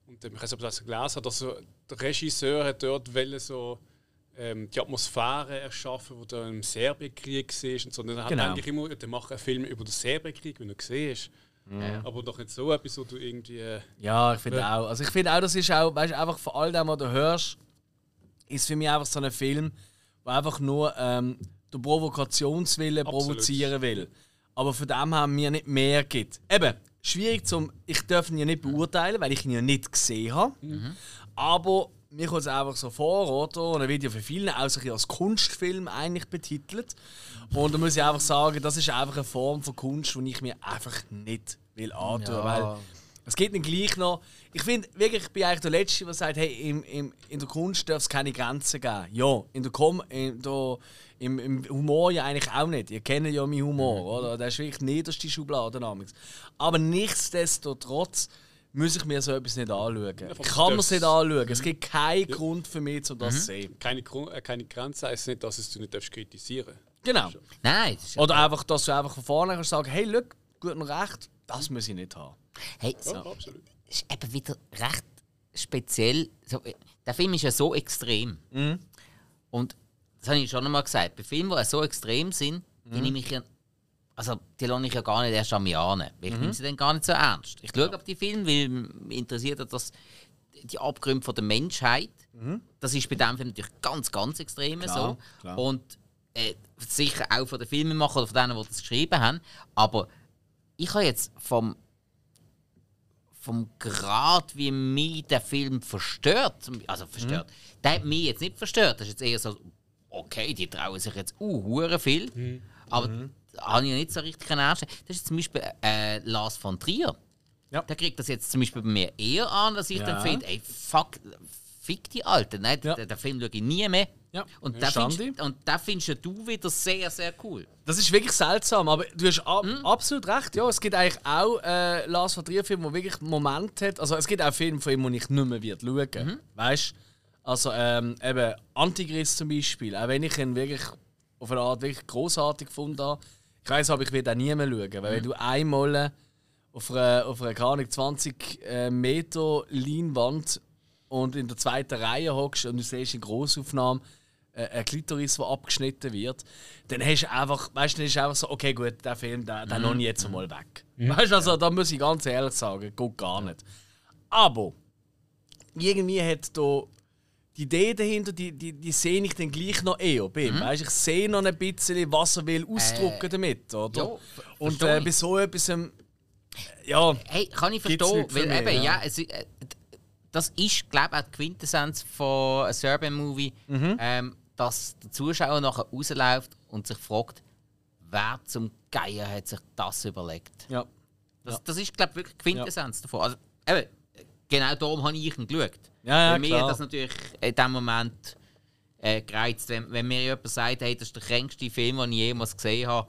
Und ähm, ich weiß nicht, ob das gelesen hat, dass so, der Regisseur hat dort wollte so ähm, die Atmosphäre erschaffen, wo da im Serbenkrieg war. Und so. Dann hat Genau. er eigentlich immer, der macht einen Film über den Serbenkrieg, wenn er gesehen ist. Aber doch nicht so etwas, wo du irgendwie. Äh, Ja, ich finde auch. Also ich finde auch, das ist auch, weißt du, einfach von all dem, was du hörst, ist für mich einfach so ein Film, der einfach nur ähm, den Provokationswille Absolut. provozieren will. Aber von dem haben mir nicht mehr gibt. Eben, schwierig zum. Ich darf ihn ja nicht beurteilen, weil ich ihn ja nicht gesehen habe. Aber mir kommt es einfach so vor, oder? Und er wird ja für viele auch so ein bisschen als Kunstfilm eigentlich betitelt. Und da muss ich einfach sagen, das ist einfach eine Form von Kunst, die ich mir einfach nicht will antun. Ja. Weil es geht dann gleich noch. Ich finde wirklich, ich bin eigentlich der Letzte, der sagt, hey, im, im, in der Kunst darf es keine Grenzen geben. Ja, in der Com in der, im, im Humor ja eigentlich auch nicht. Ihr kennt ja meinen Humor, oder? Das ist wirklich die niederste Schublade. damals. Aber nichtsdestotrotz muss ich mir so etwas nicht anschauen. Ich kann mir es nicht anschauen. Es gibt keinen Grund für mich, um das zu sehen. keine, Gru- äh, keine Grenze heißt nicht, dass es du nicht darfst kritisieren Genau. Nein, Oder einfach, dass du einfach von vorne kannst sagen, hey, look, gut und recht, das muss ich nicht haben. Hey, Ja, absolut. ist eben wieder recht speziell. So, äh, der Film ist ja so extrem. Und das habe ich schon einmal gesagt. Bei Filmen, die so extrem sind, die nehme ich ja. Also, die lasse ich ja gar nicht erst an mich an. Ich nehme sie dann gar nicht so ernst. Ich schaue auf die Filme, weil mich interessiert dass die Abgründe von der Menschheit. Das ist bei diesem Film natürlich ganz, ganz extrem Klar, so. klar. Und äh, sicher auch von den Filmemachern oder von denen, die das geschrieben haben. Aber ich habe jetzt vom vom Grad, wie mich der Film verstört, also verstört, der hat mich jetzt nicht verstört. Das ist jetzt eher so, okay, die trauen sich jetzt uh, viel, aber da habe ich nicht so richtig Ernst. Das ist zum Beispiel äh, Lars von Trier. Ja. Der kriegt das jetzt zum Beispiel bei mir eher an, dass ich Ja. dann finde, ey, fuck, fick die Alte. Nein, Ja. den, den Film schaue ich nie mehr. Ja. Und da findest, und da findest du wieder sehr, sehr cool. Das ist wirklich seltsam, aber du hast ab, absolut recht. Ja, es gibt eigentlich auch äh, Lars von Trier Filme, wo wirklich Momente hat. Also es gibt auch Filme von ihm, die ich nicht mehr wird schauen. Weißt? Also ähm, eben Antichrist zum Beispiel. Auch wenn ich ihn wirklich auf eine Art wirklich großartig gefunden habe. Ich weiß aber ich werde auch nie mehr schauen, weil wenn du einmal äh, auf einer, auf einer keine Ahnung, 20 äh, Meter Leinwand und in der zweiten Reihe hockst und du siehst in Großaufnahme äh, ein Klitoris, der abgeschnitten wird, dann hast du einfach, weißt du, dann ist einfach so, okay gut, der Film, der, der lohnt jetzt einmal weg. Weißt du, also da muss ich ganz ehrlich sagen, geht gar nicht. Aber irgendwie hat da die Idee dahinter, die, die, die sehe ich dann gleich noch eher bei ihm. Weißt, ich sehe noch ein bisschen, was er will ausdrucken damit, oder? ja, ver- Und äh, bei so etwas, ähm, ja, Hey, kann ich verstehen, weil mich, eben, ja. ja, es, äh, das ist, glaube ich, auch die Quintessenz von einem Serbian-Movie, Mhm. ähm, dass der Zuschauer nachher rausläuft und sich fragt, wer zum Geier hat sich das überlegt. ja. Das, das ist, glaube ich, wirklich die Quintessenz davon. Also, eben, genau darum habe ich ihn geschaut. Ja, ja, Bei mir das natürlich in dem Moment äh, gereizt. Wenn, wenn mir jemand sagt, hey, das ist der kränkste Film, den ich jemals gesehen habe,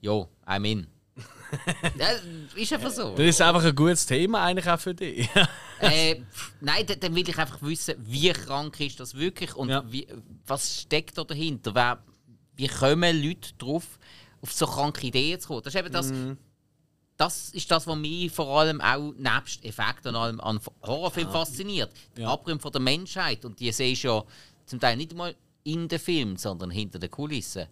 ja, I'm in. <laughs> das ist einfach so. Das ist einfach ein gutes Thema eigentlich auch für dich. <laughs> äh, nein, dann, dann will ich einfach wissen, wie krank ist das wirklich und Ja. wie, was steckt da dahinter? Wer, wie kommen Leute drauf, auf so kranke Ideen zu kommen? Das ist eben das, Mhm. Das, ist das was mich vor allem auch nebst Effekten und allem an Horrorfilmen fasziniert. Die Ja. Abgründe von der Menschheit und die siehst du ja zum Teil nicht mal in den Film, sondern hinter den Kulissen.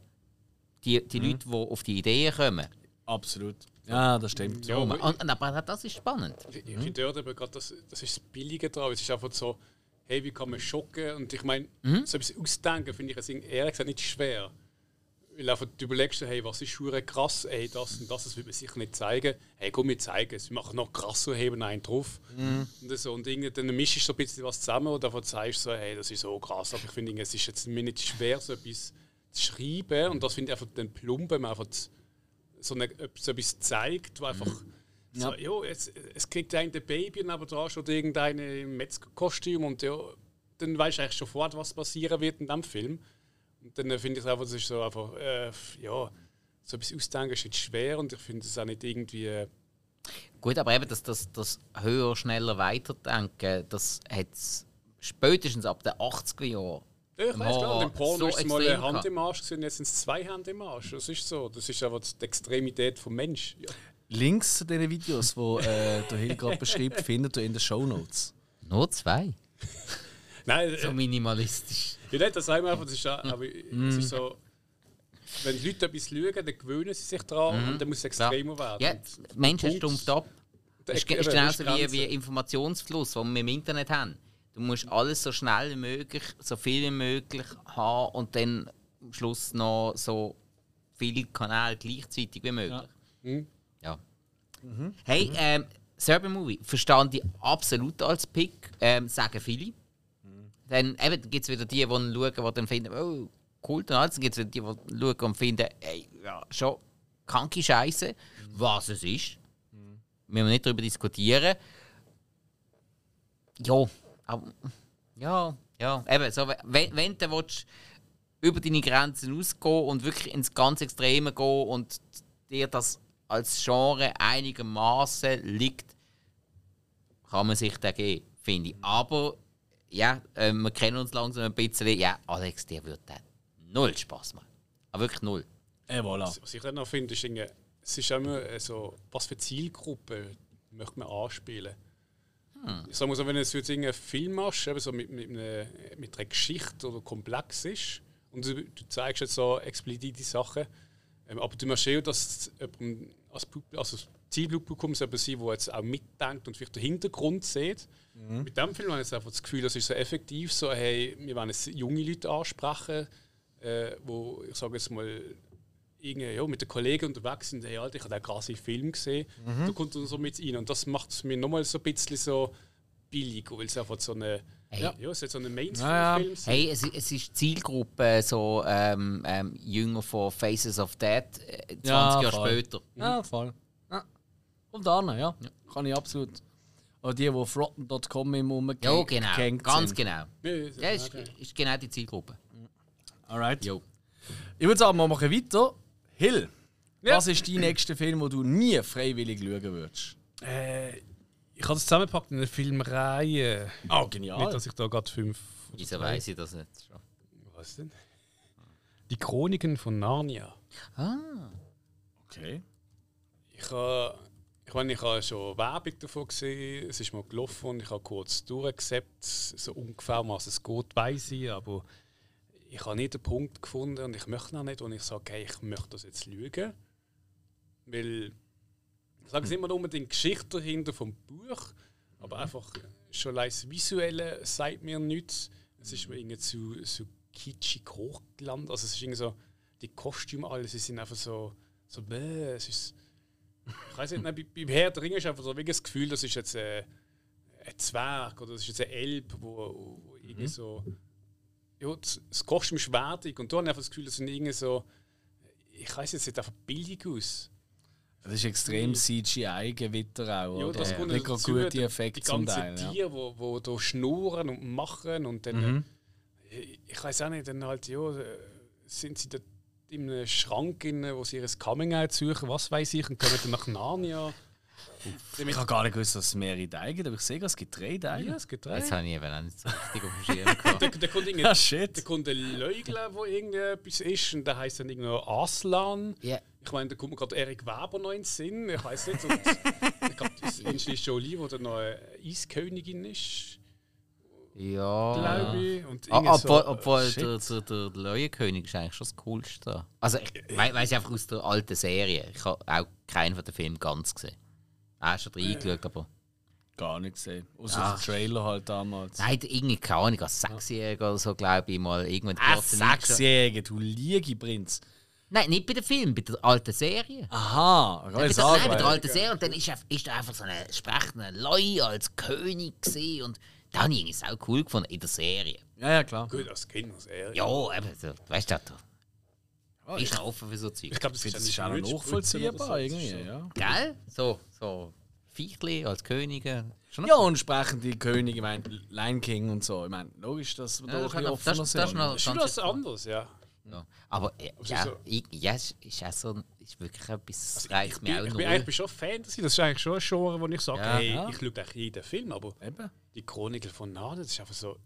Die, die Mhm. Leute, die auf die Ideen kommen. Absolut. Ja, das stimmt. Ja, Und, aber und, aber das ist spannend. ich, ich finde dort eben gerade, das, das ist das Billige daran. Es ist einfach so, hey, wie kann man schocken? Und ich meine, so etwas ausdenken finde ich es ehrlich gesagt nicht schwer. Weil einfach du überlegst, hey, was ist schwer krass, hey, das und das, das will man sicher nicht zeigen. Hey, komm, wir zeigen es, wir machen noch krasser, heben einen drauf. Und, so, und irgendwie, dann mischst du so ein bisschen was zusammen und davon zeigst so, hey, das ist so krass. Aber ich finde, es ist jetzt mir nicht schwer, so etwas zu schreiben. Und das finde ich einfach den Plumpen, wenn man einfach so, eine, so etwas zeigt, wo einfach so, jo, jetzt, es kriegt ein Baby aber da schon irgendeine im Metzgerkostüm und ja, dann weißt du eigentlich sofort, was passieren wird in dem Film. Und dann finde ich es einfach, das ist so einfach, äh, ja, so etwas ausdenken ist jetzt schwer und ich finde es auch nicht irgendwie. Äh, Gut, aber eben das, das, das höher, schneller, weiterdenken, das hat spätestens ab den 80er Jahren Ja, ich weiß klar, im Porno so ist es mal eine Hand im Arsch gewesen, jetzt sind es zwei Hände im Arsch. Das ist so. Das ist einfach die Extremität vom Mensch. Ja. Links zu den Videos, die äh, der Hill gerade <laughs> beschreibt, findet ihr in den Show Notes. Nur zwei. Nein, So äh, minimalistisch. Ja, nicht, das sagen wir einfach, das ist, ja- aber es ist so, wenn die Leute etwas schauen, dann gewöhnen sie sich daran und dann muss es extremer werden. Ja, Und die Menschen stumpft ab. da- Das ist, eben, ist genauso wie, wie Informationsfluss, den wir im Internet haben. Du musst alles so schnell wie möglich, so viel wie möglich haben und dann am Schluss noch so viele Kanäle gleichzeitig wie möglich. Ja. Hey, ähm, Serbian Movie verstanden die absolut als Pick, ähm, sagen viele. Dann gibt es wieder die, die schauen, die dann finden, oh, cool, dann gibt es wieder die, die schauen und finden, ey, ja, schon kranke Scheiße, was es ist. Müssen wir nicht darüber diskutieren. Ja, aber, ja, ja, eben, so, wenn, wenn du willst, über deine Grenzen ausgehen und wirklich ins ganz Extreme gehen und dir das als Genre einigermaßen liegt, kann man sich da geben, finde ich. Aber ja, äh, wir kennen uns langsam ein bisschen. Ja, Alex, dir wird das null Spaß machen. Aber wirklich null. Eh, voilà. Was ich dann noch finde, ist, irgendwie, es ist immer äh, so, was für Zielgruppe möchte man anspielen. Ich sage mal so, wenn du jetzt einen Film machst, eben so mit, mit, einer, mit einer Geschichte oder komplex ist, und du, du zeigst jetzt so explizite Sachen, ähm, aber du machst eher, dass jemand als, Pub- also Zielpublikum soll jemand sein, der jetzt auch mitdenkt und vielleicht den Hintergrund sieht. Mit dem Film habe ich jetzt einfach das Gefühl, das ist so effektiv, so, hey, wir wollen jetzt junge Leute ansprechen, äh, wo, ich sage jetzt mal, irgendwie, ja, mit den Kollegen unterwegs sind, hey, Alter, ich habe den krassen Film gesehen. Da kommt dann so mit rein. Und das macht es mir nochmal so ein bisschen so billig, weil es einfach so eine. Hey. Ja, ja, es hat so einen Ja, Mainstream-Film. sein. Hey, es, es ist die Zielgruppe so ähm, ähm, Jünger von Faces of Dead, äh, 20 Ja, Jahre voll. später. Ja, voll. Kommt an, ja. Kann ich absolut. Oder die, die auf rotten.com im Moment Ja, genau. Ganz sind. genau. Ja, ist, okay. ist genau die Zielgruppe. Alright. Jo. Ich würde sagen, wir machen weiter. Hill, Ja. was ist dein nächster Film, den du nie freiwillig schauen würdest? Äh, ich habe es zusammengepackt in eine Filmreihe. Oh, Nicht, genial. dass ich da gerade fünf. Wieso weiß ich das nicht schon? Was denn? Die Chroniken von Narnia. Ah. Okay. Ich habe ich meine, ich habe schon Werbung davon gesehen, es ist mal gelaufen und ich habe kurz durchgesetzt, so ungefähr, was es geht, weiß ich, aber ich habe nicht den Punkt gefunden und ich möchte noch nicht, und ich sage, hey, ich möchte das jetzt schauen, weil ich sage es immer unbedingt die Geschichte dahinter vom Buch, aber einfach schon das Visuelle sagt mir nichts. Es ist mir irgendwie zu, zu kitschig hochgelandet, also es ist irgendwie so, die Kostüme alles, sie sind einfach so, so bäh, es ist ich weiß nicht, nein, bei- beim Herr der Ringe ist einfach so wie das Gefühl, das ist jetzt äh, ein Zwerg oder das ist jetzt ein Elb, wo, wo irgendwie so. Ja, das, das Kostüm ist wertig und da habe ich einfach das Gefühl, das sind irgendwie so. Ich weiß jetzt nicht, einfach billig aus. Das ist extrem CGI-Gewitter auch. Ja, das kommt gerade dazu, gute die- Effekte Die zum ganzen Teil. Ja. Tiere, wo, wo da schnurren und machen und dann. Äh, ich weiß auch nicht, dann halt, ja, äh, sind sie da in einem Schrank, in, wo sie ihr Coming-out suchen, was weiß ich, und kommen dann nach Narnia. Ich habe gar nicht gewusst, dass es mehrere Teile gibt, aber ich sehe, es gibt drei Teile. Ja, es gibt drei. Jetzt habe ich eben auch nicht so richtig auf dem Schirm <laughs> gehabt. Da, da kommt Ja, shit. Da kommt ein Leugler, wo irgendetwas ist, und der heißt dann irgendwie Aslan. Ja. Ich meine, da kommt mir gerade Erik Weber noch in den Sinn. Ich weiß nicht. Und ich glaube, das ist Jolie, die dann noch eine Eiskönigin ist, Ja. glaube ich. Und Ah, obwohl, so, obwohl shit. der, der, der Löwenkönig ist eigentlich schon das Coolste. Also, ich we weiß einfach aus der alten Serie. Ich habe auch keinen von den Filmen ganz gesehen. Ah, schon reingeschaut, aber. Gar nicht gesehen. Außer Ach. der Trailer halt damals. Nein, irgendwie keine Ahnung, als Sechsjähriger oder so, glaube ich, mal irgendwann Ah, kurz reingeschaut. Sechsjährige, du Liegeprinz. Nein, nicht bei den Filmen, bei der alten Serie. Aha, kann ich der, nein, bei sagen. der alten Serie. Und dann ist, er- ist da einfach so ein sprechender Leu als König gesehen. Und da habe ich irgendwie sau cool gefunden in der Serie. Ja, ja, klar. Gut, als Kinderserie. Ja, eben, so, weißt du, da ist noch offen für so Zeug. Ich glaube, das, das ist ja auch noch nicht nachvollziehbar irgendwie, ja. Gell? So, so Viechli als Könige. Schon Ja, und sprechende Könige, ich meine, Lion King und so. Ich meine, logisch, dass wir Ja, da das ein bisschen das- offener das sind. ist noch- Das ist schon Ganz was anderes, ja. Ja. Aber äh, Also ja, so- ich, ja, es ist auch so, ist wirklich etwas, das Ich reicht bin, mir auch ich bin eigentlich bin schon Fantasy, das ist eigentlich schon ein Genre, wo ich sage, Ja. hey, Ja. ich schaue eigentlich jeden Film, aber Eben. die Chronikel von Narnia, das ist einfach so.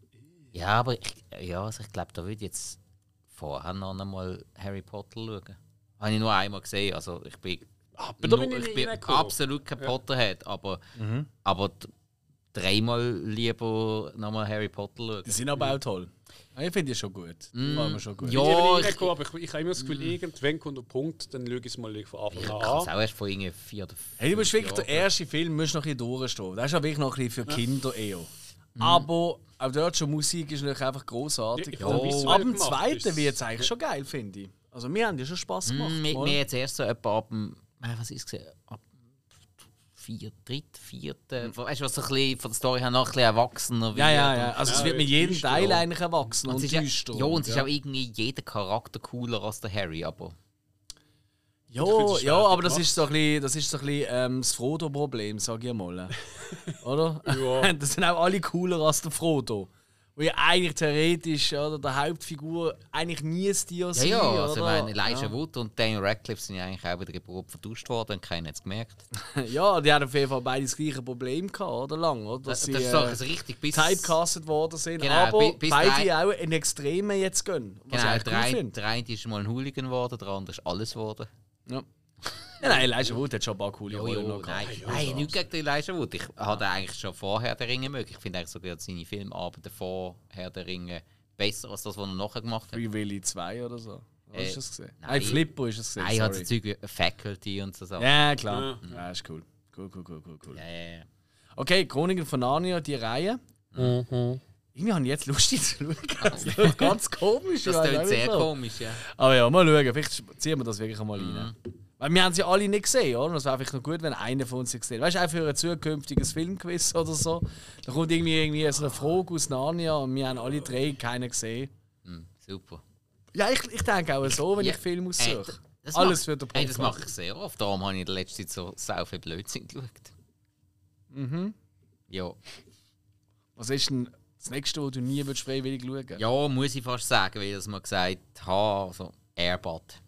Ja, aber ich, ja, also ich glaube, da würde ich jetzt vorher noch einmal Harry Potter schauen. Habe ich nur einmal gesehen. Also ich bin, Aber nur, bin ich ich bin absolut kein Potterhead, aber, Mhm. aber dreimal lieber nochmal Harry Potter schauen. Die sind aber auch toll. Ja, Ich finde die schon gut. Mir schon gut. Ja, Ich ich- aber ich, ich habe immer das Gefühl, irgendwann kommt der Punkt, dann schaue ich es mal von Anfang Ich an kann es auch erst vor irgendwie vier oder fünf Hey, du musst wirklich, der erste Film musst noch ein bisschen durchstehen. Das ist ja wirklich noch ein bisschen für Kinder eher. Aber auch dort schon Musik ist natürlich einfach großartig. Ja, Ja, ich finde, ab dem zweiten wird es eigentlich schon geil, finde ich. Also wir haben ja schon Spass gemacht. Mm, mir, mir jetzt erst so etwa ab dem, äh, was ist es? Ab vier, dritt, vierten. Weißt du, was so ein bisschen von der Story her noch ein bisschen erwachsener ja, ja, wird ja. und- Also es Ja, wird mit jedem düster, Teil ja. eigentlich erwachsen und, Und es ist düster. ja, ja, und es ist ja. auch irgendwie jeder Charakter cooler als der Harry, aber. Ja, es ja, aber das ist so ein bisschen, das, ist so ein bisschen ähm, das Frodo-Problem, sag ich mal. <laughs> Oder? Ja. <laughs> Das sind auch alle cooler als der Frodo. Wo ja eigentlich theoretisch oder, der Hauptfigur eigentlich nie ein Tier Ja, sein, ja, also ich oder? meine, Elijah Wood und Daniel Radcliffe sind ja eigentlich auch bei der Geburt vertauscht worden und keiner hat es gemerkt. <laughs> Ja, die haben auf jeden Fall beide das gleiche Problem gehabt, oder? Lang, oder? Dass Das, sie das ist äh, doch also richtig bis. typecastet worden sind, Genau, aber bi- bis beide drei- auch in Extreme jetzt gehen. Genau, ich der, cool der eine ist mal ein Hooligan geworden, der andere ist alles geworden. Ja. Ja, nein, Elijah Wood hat schon ein paar coole Jo, Rollen jo, noch nein, gehabt. nein, nicht gegen den Elijah Wood. Ich hatte eigentlich schon vorher der Ringe möglich. Ich finde eigentlich sogar seine Filmarbeiten vor Herr der Ringe besser als das, was er nachher gemacht hat. Free Willy 2 oder so. Hast Äh, du das gesehen? nein. Nein, Flippo ist es gesehen. Nein, ich hatte sorry. so Zeug wie Faculty und so Sachen. Ja, klar. Ja, ist cool. Cool, cool, cool, cool, cool. Ja, ja, ja. Okay, Chroniken von Narnia, die Reihe. Mhm. Irgendwie habe ich jetzt Lust, die zu schauen. <laughs> Das klingt ganz komisch. Das klingt sehr komisch, ja. Aber ja, mal schauen. Vielleicht ziehen wir das wirklich einmal Mhm. rein. Weil wir haben sie alle nicht gesehen, oder? Und es wäre einfach nur gut, wenn einer von uns sie gesehen Weißt du, einfach für ein zukünftiges Filmquiz oder so. Da kommt irgendwie, irgendwie so eine Frage aus Narnia und wir haben alle drei keinen gesehen. Mm, super. Ja, ich, ich denke auch so, wenn ja. ich Filme äh, aussuche. Ey, Alles macht, für den Podcast. Ey, das mache ich sehr oft. Darum habe ich in der letzten Zeit so sehr viel Blödsinn geschaut. Mhm. Ja. Was ist denn das nächste, wo du nie willst, freiwillig schauen Ja, muss ich fast sagen, weil ich das mal gesagt habe. Also Airbot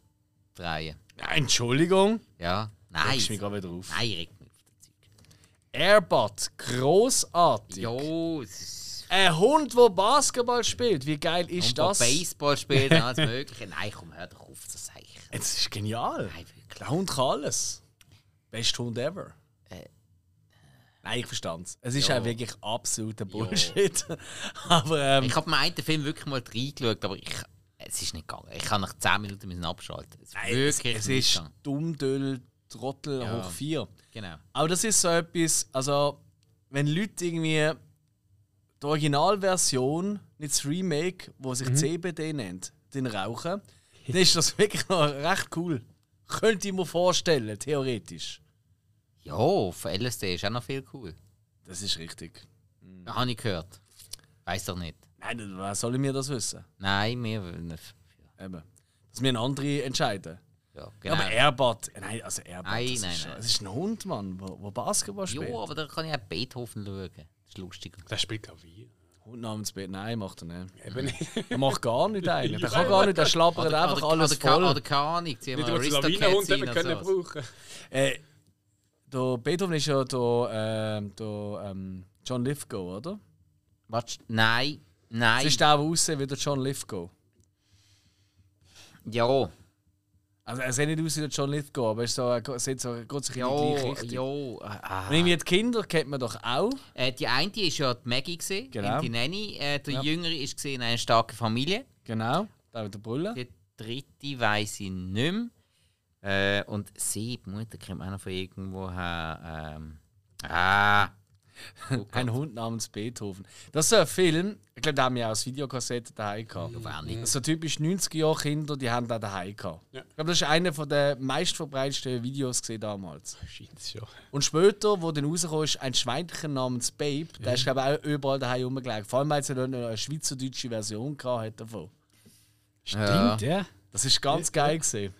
3. Entschuldigung. Ja, nein. Regst mich gerade wieder auf. Nein, ich reg mich auf das Zeug. Airbud, großartig. Jo, es ist. Ein Hund, der Basketball spielt. Wie geil ist Und wo das? Baseball spielt, alles <laughs> Mögliche. Nein, komm, hör doch auf, das sage ich. Es ist genial. Nein, wirklich. Der Hund kann alles. Best Hund ever. Äh. Nein, ich verstand es. Es ist Ja. auch wirklich absoluter Bullshit. <laughs> Aber ähm, Ich habe mir einen Film wirklich mal reingeschaut, aber ich, es ist nicht gegangen. Ich kann nach 10 Minuten müssen abschalten. Es ist nein, es, wirklich es nicht ist gegangen. dumm, döll, Trottel Ja. hoch 4. Genau. Aber das ist so etwas, also wenn Leute irgendwie die Originalversion, nicht das Remake, wo sich CBD nennt, den rauchen, <laughs> dann ist das wirklich noch recht cool. Könnte ich mir vorstellen, theoretisch. Ja, auf LSD ist auch noch viel cool. Das ist richtig. Ja, habe ich gehört. Weiß doch nicht. Nein, wer soll mir das wissen? Nein, wir wollen nicht. Eben. Dass wir andere entscheiden. Ja, Ja, genau. aber Airbud, nein, also Airbud, Nein, das, nein, ist, nein. das ist ein Hund, Mann, wo, wo Basketball spielt. ja, aber da kann ich auch Beethoven schauen. Das ist lustiger. Der spielt Klavier. Hund namens Bett, nein, macht er nicht. Eben nicht. Er macht gar nicht eigentlich. <laughs> Der kann gar nicht, der schlappert einfach alles oder, voll. Oder keine Ahnung. Ziehen wir Nicht, was der Aristocats rein können oder sowas. brauchen. Äh, der Beethoven ist ja der, ähm, der ähm, John Lithgow, oder? Was? Nein, Nein. ist der, der aussieht wie der John Lithgow. Ja, Also er sieht nicht aus wie der John Lithgow, aber er ist so, er sieht so, er geht sich in die gleiche Richtung. ja. Ah. Und irgendwie die Kinder kennt man doch auch. Äh, die eine ist ja die Maggie, gewesen, Genau. die Nanny. Äh, der Ja. Jüngere ist gesehen in einer starken Familie. Genau, der mit der Brille. Die dritte weiß ich nicht mehr. Äh, und sie, die Mutter, kennt man auch noch von irgendwoher. Ähm, ah! <laughs> Oh Ein. Hund namens Beethoven. Das ist ein Film, ich glaube, da haben wir auch als Videokassette daheim gehabt. Ja. Das sind so typisch 90er-Jahre-Kinder, die haben da daheim gehabt. Ja. Ich glaube, das ist einer der meistverbreiteten Videos gesehen damals. Scheint's schon. Und später, wo dann rauskam, ist ein Schweinchen namens Babe, der ist, glaube ich, auch überall daheim rumgelegt. Vor allem, weil es ja eine schweizerdeutsche Version gehabt davon. Ja. Ja. Das ist ganz geil gesehen.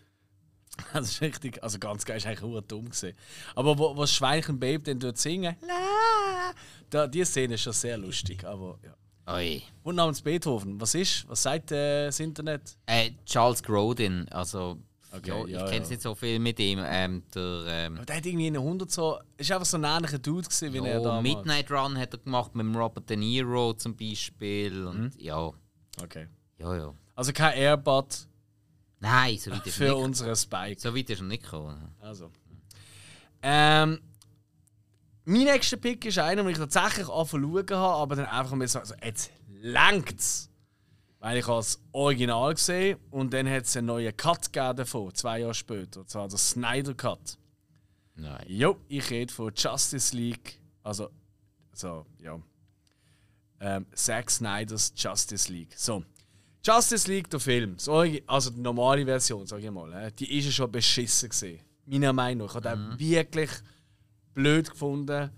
<laughs> Das ist richtig, also ganz geil, ist eigentlich nur dumm gesehen. Aber wo, wo das Schweinchen Babe dann dort singen, la, da, die Szene ist schon sehr lustig. Aber ja. Oi. Und namens Beethoven, was ist? Was sagt äh, das Internet? Äh, Charles Grodin, also Okay, ja, ich ja, kenne ja. nicht so viel mit ihm. Ähm, der, ähm, Aber der hat irgendwie in 100 so. Ist einfach so ein ähnlicher Dude gewesen, wie er ja, damals. Midnight Run hat er gemacht mit Robert De Niro zum Beispiel. Und ja, Okay. ja, ja. Also kein Airbud Nein, so weit ist für unseren Spike. so weit ist er nicht gekommen. Also. Ähm, mein nächster Pick ist einer, den ich tatsächlich anfangen habe, aber dann einfach mal so, also jetzt längt's. Weil ich das Original gesehen und dann hat es einen neuen Cut gegeben davon, zwei Jahre später. Und zwar der Snyder Cut. Nein. Jo, ich rede von Justice League. Also, so, ja. Ähm, Zack Snyders Justice League. So. Justice League, der Film, also die normale Version, sage ich mal, die ist ja schon beschissen gesehen. Meiner Meinung nach. Ich habe den wirklich blöd gefunden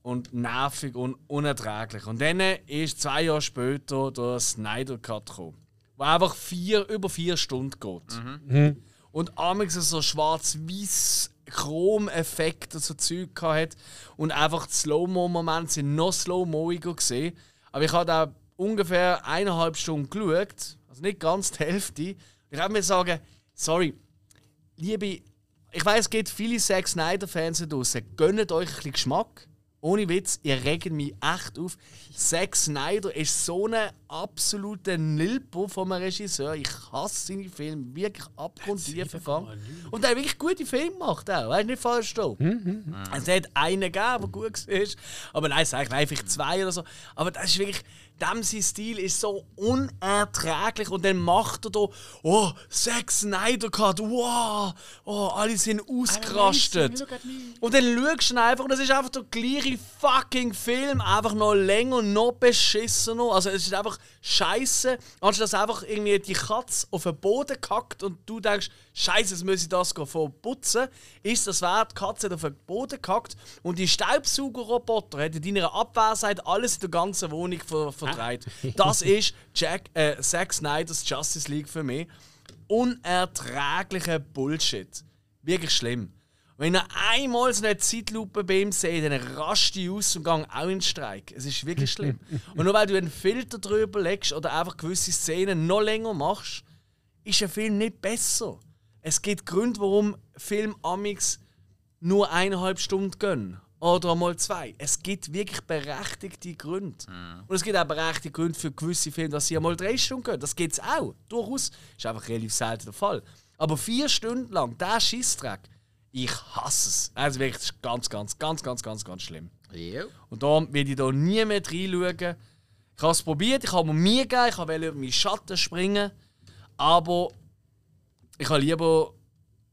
und nervig und unerträglich. Und dann ist zwei Jahre später der Snyder Cut gekommen, der einfach vier, über vier Stunden geht. Und amigs so schwarz-weiß Chrom-Effekte so Zeug gehabt und einfach die Slow-Mo-Momente sind noch slow-moiger gesehen. Aber ich habe da ungefähr eineinhalb Stunden geschaut, also nicht ganz die Hälfte. Ich habe mir sagen, sorry, liebe, ich weiß, es gibt viele Zack Snyder-Fans da draussen, gönnt euch ein bisschen Geschmack. Ohne Witz, ihr regt mich echt auf. Zack Snyder ist so ein absoluter Nilpo vom Regisseur. Ich hasse seine Filme wirklich abgrundtief verfangen. Und er hat wirklich gute Filme gemacht auch. Weißt du, nicht falsch da. Es hat einen gegeben, der gut war. Aber nein, es sind eigentlich einfach zwei oder so. Aber das ist wirklich. Dem sein Stil ist so unerträglich und dann macht er da, oh, Zack Snyder Cut, wow, oh, alle sind ausgerastet. Und dann schaust du einfach und es ist einfach der gleiche fucking Film, einfach noch länger, noch beschissener. Also es ist einfach scheiße, anstatt dass einfach irgendwie die Katze auf den Boden kackt und du denkst, scheiße, jetzt muss ich das putzen, ist das wert, die Katze hat auf den Boden kackt und die Staubsaugerroboter hat in deiner Abwesenheit alles in der ganzen Wohnung ver verdreht. <laughs> Das ist Jack, äh, Zack Snyders Justice League für mich. Unerträglicher Bullshit. Wirklich schlimm. Wenn ihr einmal so eine Zeitlupe bei ihm seht, dann rast die aus und gang auch in den Streik. Es ist wirklich <laughs> schlimm. und nur weil du einen Filter drüber legst oder einfach gewisse Szenen noch länger machst, ist ein Film nicht besser. Es gibt Gründe, warum Film Amix nur eineinhalb Stunden gehen. Oder einmal zwei. Es gibt wirklich berechtigte Gründe. Und es gibt auch berechtigte Gründe für gewisse Filme, dass sie einmal drei Stunden gehen. Das gibt es auch. Durchaus. Ist einfach relativ selten der Fall. Aber vier Stunden lang, der Schissdreck, ich hasse es. Also wirklich, das ist ganz, ganz, ganz, ganz, ganz, ganz schlimm. Ja. Und darum werde ich da nie mehr reinschauen. Ich habe es probiert, ich habe mir Mühe gegeben, ich wollte über meinen Schatten springen. Aber ich habe lieber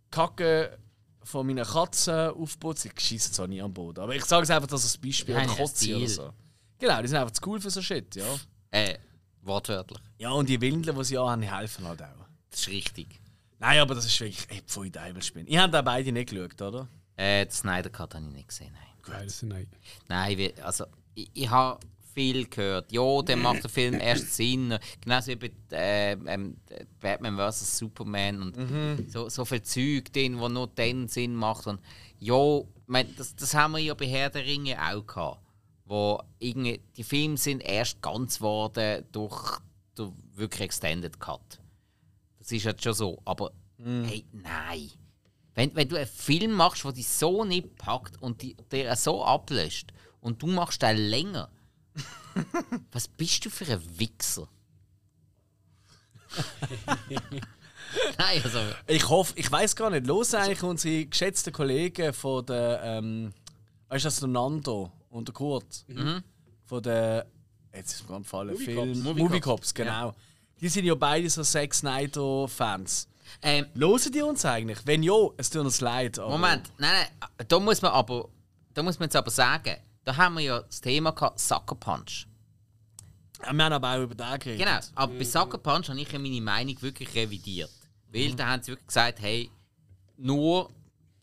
Kacke von meiner Katze aufputzen. Ich schieße zwar nie am Boden, aber ich sage es einfach, dass es ein Beispiel Die oder ja Kotze oder so. Genau, die sind einfach zu cool für so Shit, ja. Äh, wortwörtlich. Ja, und die Windeln, die sie haben, helfen halt auch. Das ist richtig. Nein, aber das ist wirklich, ey, pfui, Deivelspinn. Ihr habt da beide nicht geschaut, oder? Äh, den Snyder Cut habe ich nicht gesehen, nein. Geil, nein. Nein, wie, also ich, ich habe viel gehört. Ja, dann macht der Film erst Sinn. Genauso wie bei äh, ähm, Batman vs. Superman und so, so viel Zeug drin, wo nur dann Sinn macht. Und ja, mein, das, das haben wir ja bei Herr der Ringe auch gehabt. Wo irgendwie, die Filme sind erst ganz geworden durch den wirklich Extended Cut. Das ist jetzt schon so. Aber hey, nein. Wenn, wenn du einen Film machst, der dich so nicht packt und die, der so ablöscht und du machst den länger, <laughs> was bist du für ein Wichser? <laughs> Nein, also. Ich hoffe, ich weiß gar nicht. Los eigentlich unsere geschätzten Kollegen von der, ähm, weißt du, das der Nando und der Kurt von der, jetzt ist mir gerade gefallen, Movie Film, Cops. Movie, Cops, genau. Die sind ja beide so Zack Snyder Fans. Ähm, Hören die uns eigentlich? Wenn ja, es tut uns leid. Aber Moment, nein, nein, da muss man aber, da muss man jetzt aber sagen, da haben wir ja das Thema gehabt, Sucker Punch. Ja, Wir haben aber auch über den geredet. Genau, aber bei Sucker Punch habe ich ja meine Meinung wirklich revidiert. Weil da haben sie wirklich gesagt, hey, nur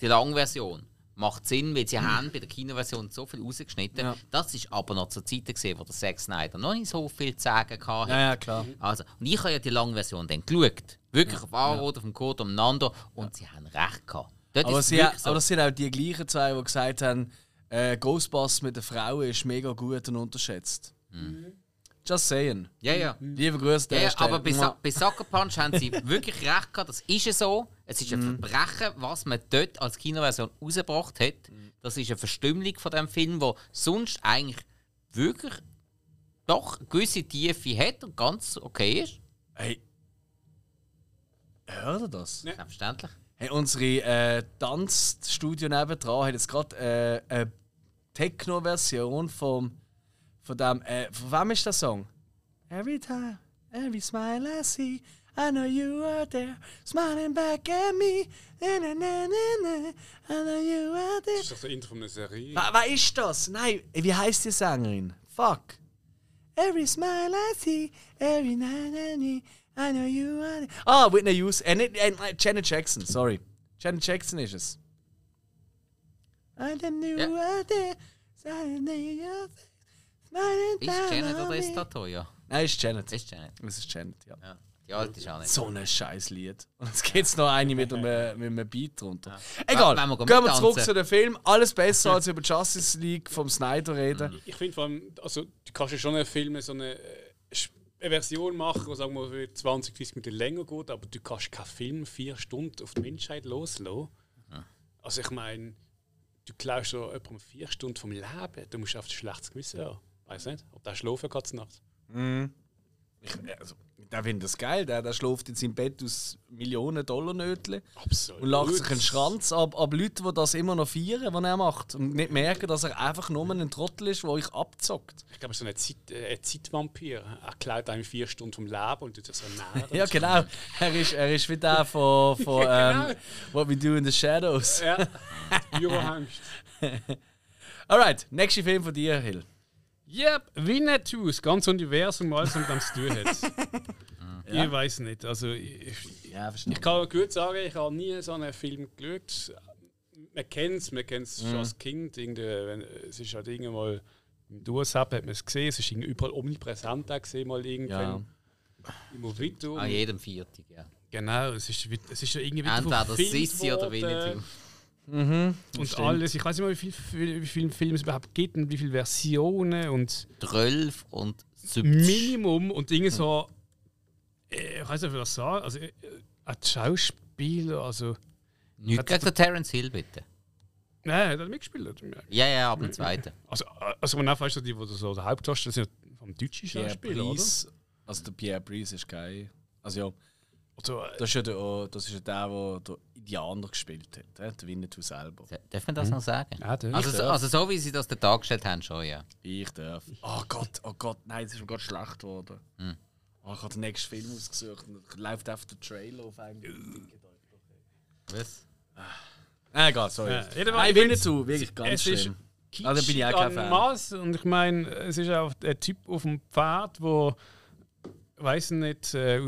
die lange Version macht Sinn, weil sie haben bei der Kinoversion so viel rausgeschnitten. Ja. Das ist aber noch zur Zeit gesehen, wo der Zack Snyder noch nicht so viel zu sagen hatte. Ja, ja, klar. Also, und ich habe ja die lange Version dann geschaut. Wirklich auf Anrot, vom Code umeinander. Und sie haben recht gehabt. Dort Aber, sie, so. aber das sind auch die gleichen zwei, die gesagt haben, äh, Ghostbusters mit der Frau ist mega gut und unterschätzt. Just saying. Ja, ja. Liebe Grüße, Ja, ja, aber bei, Sa bei Sucker Punch haben sie <laughs> wirklich recht gehabt. Das ist ja so. Es ist ein Mhm. Verbrechen, was man dort als Kinoversion rausgebracht hat. Das ist eine Verstümmelung von dem Film, wo sonst eigentlich wirklich doch eine gewisse Tiefe hat und ganz okay ist. Hey. Hört ihr das? Ja. Selbstverständlich. Hey, unsere äh, Tanzstudio nebendran hat jetzt gerade äh, eine Techno-Version vom von dem. Äh, von wem ist der Song? Every time, every smile I see, I know you are there, smiling back at me. Na, na, na, na, na, I know you are there. Das ist doch der Intro von einer Serie. Wa- Wer ist das? Nein, wie heißt die Sängerin? Fuck. Every smile I see, every night I need, I know you are. there. Ah, Whitney Houston. Äh, nicht, äh, äh, Janet Jackson, sorry. Janet Jackson ist es. I didn't know Ja. you were there, suddenly you're there, smiling Ist down Janet on oder ist. Tato? Ja. Nein, ist Janet. Ist Janet. Es ist Janet, ja. Ja. Die alte ist auch nicht. So ein scheiß Lied. Und jetzt gibt es noch eine mit einem, mit einem Beat drunter. Egal, wir gehen gehen wir zurück zu dem Film. Alles besser als über Justice League vom Snyder reden. Ich finde vor allem, also du kannst ja schon einen Film so eine, äh, Sch- eine Version machen, die sagen wir, für 20, 30 Minuten länger geht, aber du kannst keinen Film vier Stunden auf die Menschheit loslassen. Also ich meine, du klaust ja jemandem vier Stunden vom Leben, du musst auf das schlechtes Gewissen haben. Weiß nicht, ob der schlafen kann nachts. Ich, also, der findet das geil. Der, der schläft in seinem Bett aus Millionen Dollar Nötchen Absolut. und lacht sich einen Schranz ab, ab Leute, die das immer noch feiern, was er macht. Und nicht merken, dass er einfach nur ein Trottel ist, der euch abzockt. Ich glaube, so ein, Zeit, äh, ein Zeitvampir. Er klaut einem vier Stunden vom Leben und tut das so <laughs> näher. Ja, genau. Er ist, er ist wie der von, <laughs> von Ja, ähm, What We Do in the Shadows. Ja, Büroangst. <laughs> Alright, Nächster Film von dir, Hill. Yep, Winnetou, das ganze Universum, alles mit dem zu tun hat. Ich weiß nicht. Also, ich, Ja, Ich kann gut sagen, ich habe nie so einen Film geschaut. Man kennt es, man kennt es schon als Kind. Wenn, es ist halt irgendwann mal im Durchsap hat man es gesehen, es ist irgendwie überall omnipräsent gesehen, mal irgendwann. Immer wieder. An jedem Viertag, ja. genau, es ist, es ist ja irgendwie Entweder Sissi oder worden. Winnetou. und stimmt. alles. Ich weiß nicht mehr, wie viele wie viel Filme es überhaupt gibt und wie viele Versionen und 12 und 70. Minimum und irgendwie so. äh, Ich weiß nicht, wie das sagen. Also, äh, ein Schauspieler, also. Nicht gegen den Terence Hill, bitte. Nein, hat er mitgespielt. Ja, ja, ab dem zweiten. Also, also man auch weißt du, die, die so der Hauptdarsteller sind, vom deutschen Schauspieler, oder? Also der Pierre Brice ist geil. Also ja, Also, äh, das ist ja der, das ist ja der, der der Indianer gespielt hat. äh, Der Winnetou selber. Darf man das noch sagen? ja, der. Also, so, also so wie sie das da dargestellt haben, schon, ja. Ich darf. Oh Gott, oh Gott, nein, es ist mir gerade schlecht geworden. Oh, ich habe den nächsten Film ausgesucht und läuft einfach der Trailer auf eigentlich. Was? Ah, egal, sorry. Ja, nein, ich Winnetou, wirklich ganz schlimm. Also bin ich auch kein Fan. en masse. Und ich meine, es ist auch ein Typ auf dem Pfad, der, weiß nicht, äh,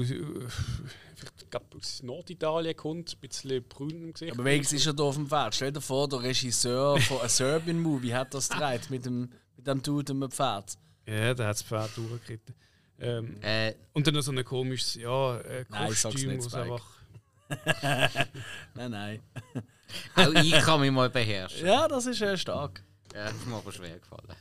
Ich glaube, aus Norditalien kommt, ein bisschen brün im Gesicht. Aber wenigstens ist er da auf dem Pferd. Stell dir vor, der Regisseur <laughs> von A Serbian Movie hat das gedreht mit dem, mit dem Dude und dem Pferd. ja, der hat das Pfad durchgeritten. Ähm, Äh, und dann noch so ein komisches, ja, äh, Nein, Kostüm, Spike. einfach. <laughs> Nein, nein. auch ich kann mich mal beherrschen. Ja, das ist äh, stark. Ja, das ist mir aber schwer gefallen.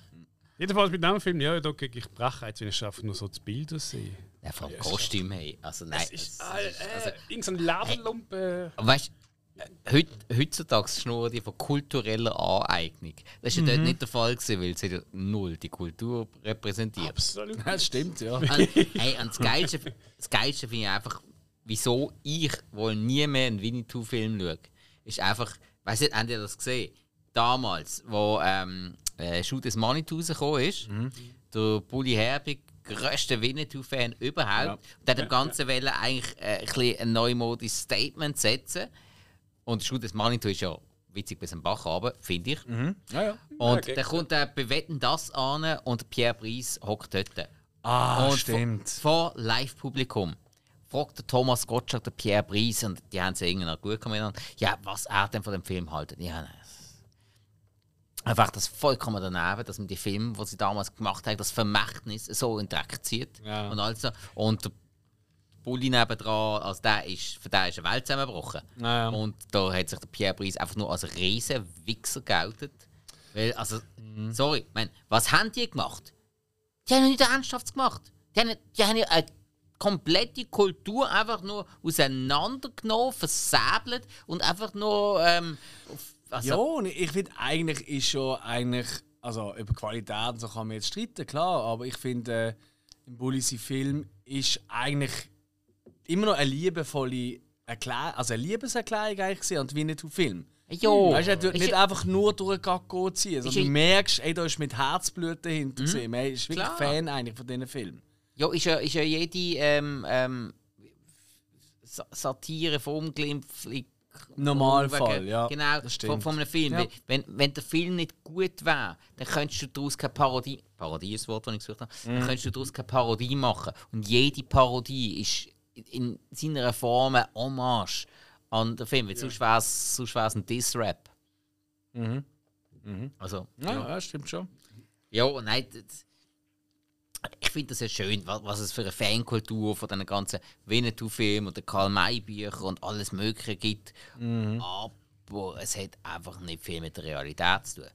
Jedenfalls mit dem Film, ja, da kriege ich Brechheit, wenn ich einfach nur so das Bilder sehe. Ja, allem Kostüm, hey. Also nein. Es ist, es- äh, äh, irgend so ein Lederlumpen. Aber weißt du, heut, heutzutage schnurren die von kultureller Aneignung. Das war ja dort nicht der Fall, gewesen, weil sie ja null die Kultur repräsentiert. Absolut. Das stimmt, ja. Und, hey, und das Geilste, das Geilste finde ich einfach, wieso ich wohl nie mehr einen Winnetou-Film schaue, ist einfach, weißt du, habt ihr das gesehen? Damals, wo ähm, äh, Shoot des Manitou rausgekommen ist, der Bully Herbig, grösster Winnetou-Fan überhaupt, Ja. und hat dem Ganzen wollen eigentlich äh, ein, bisschen ein neumodisches Statement setzen. Und Shoot des Manitou ist ja witzig bis am Bach runter, finde ich. ja, ja. Und Ja, dann kommt der Bewetten das an und Pierre Brice hockt dort. Ah, Und stimmt. Vor, vor Live-Publikum fragt der Thomas Gottschalk den Pierre Brice und die haben es irgendwie noch gut miteinander. Ja, was er denn von dem Film haltet. Ja, nein, das- einfach das vollkommen daneben, dass man die Filme, die sie damals gemacht haben, das Vermächtnis so in den Dreck zieht. Ja. Und, also, und der Bulli nebendran, also der ist, für den ist eine Welt zusammengebrochen. Ja, ja. Und da hat sich der Pierre Brice einfach nur als riesen Wichser geoutet. Weil, also, sorry, ich mein, was haben die gemacht? Die haben ja nichts Ernsthaftes gemacht. Die haben, die haben ja eine komplette Kultur einfach nur auseinandergenommen, versäbelt und einfach nur. Ähm, auf- also, ja, und ich finde, eigentlich ist schon eigentlich. Also, über Qualität und so kann man jetzt streiten, klar, aber ich finde, äh, im Bullisi Film ist eigentlich immer noch eine liebevolle Erklärung, also eine Liebeserklärung eigentlich gewesen an den Winnetou-Film. ja. Weißt du, nicht einfach nur durch den Gacko ziehen, sondern du merkst, ey, da ist mit Herzblut dahinter. Mhm. Man ist wirklich Klar. Fan eigentlich von diesen Filmen. Ja, ist ja, ist ja jede ähm, ähm, Sa- Satire vom Normalfall, ja, Genau, das stimmt. von, von einem Film. Ja. Wenn, wenn der Film nicht gut wäre, dann könntest du daraus keine Parodie. Parodie ist das Wort, das ich gesucht habe. Mhm. Dann könntest du daraus keine Parodie machen. Und jede Parodie ist in seiner Form eine Hommage an den Film. Weil sonst wäre es ein Diss-Rap. Also, Ja, ja. stimmt schon. ja, nein, das, ich finde das ja schön, was, was es für eine Fankultur von diesen ganzen Winnetou-Filmen und den Karl-May-Büchern und alles Mögliche gibt. Aber es hat einfach nicht viel mit der Realität zu tun.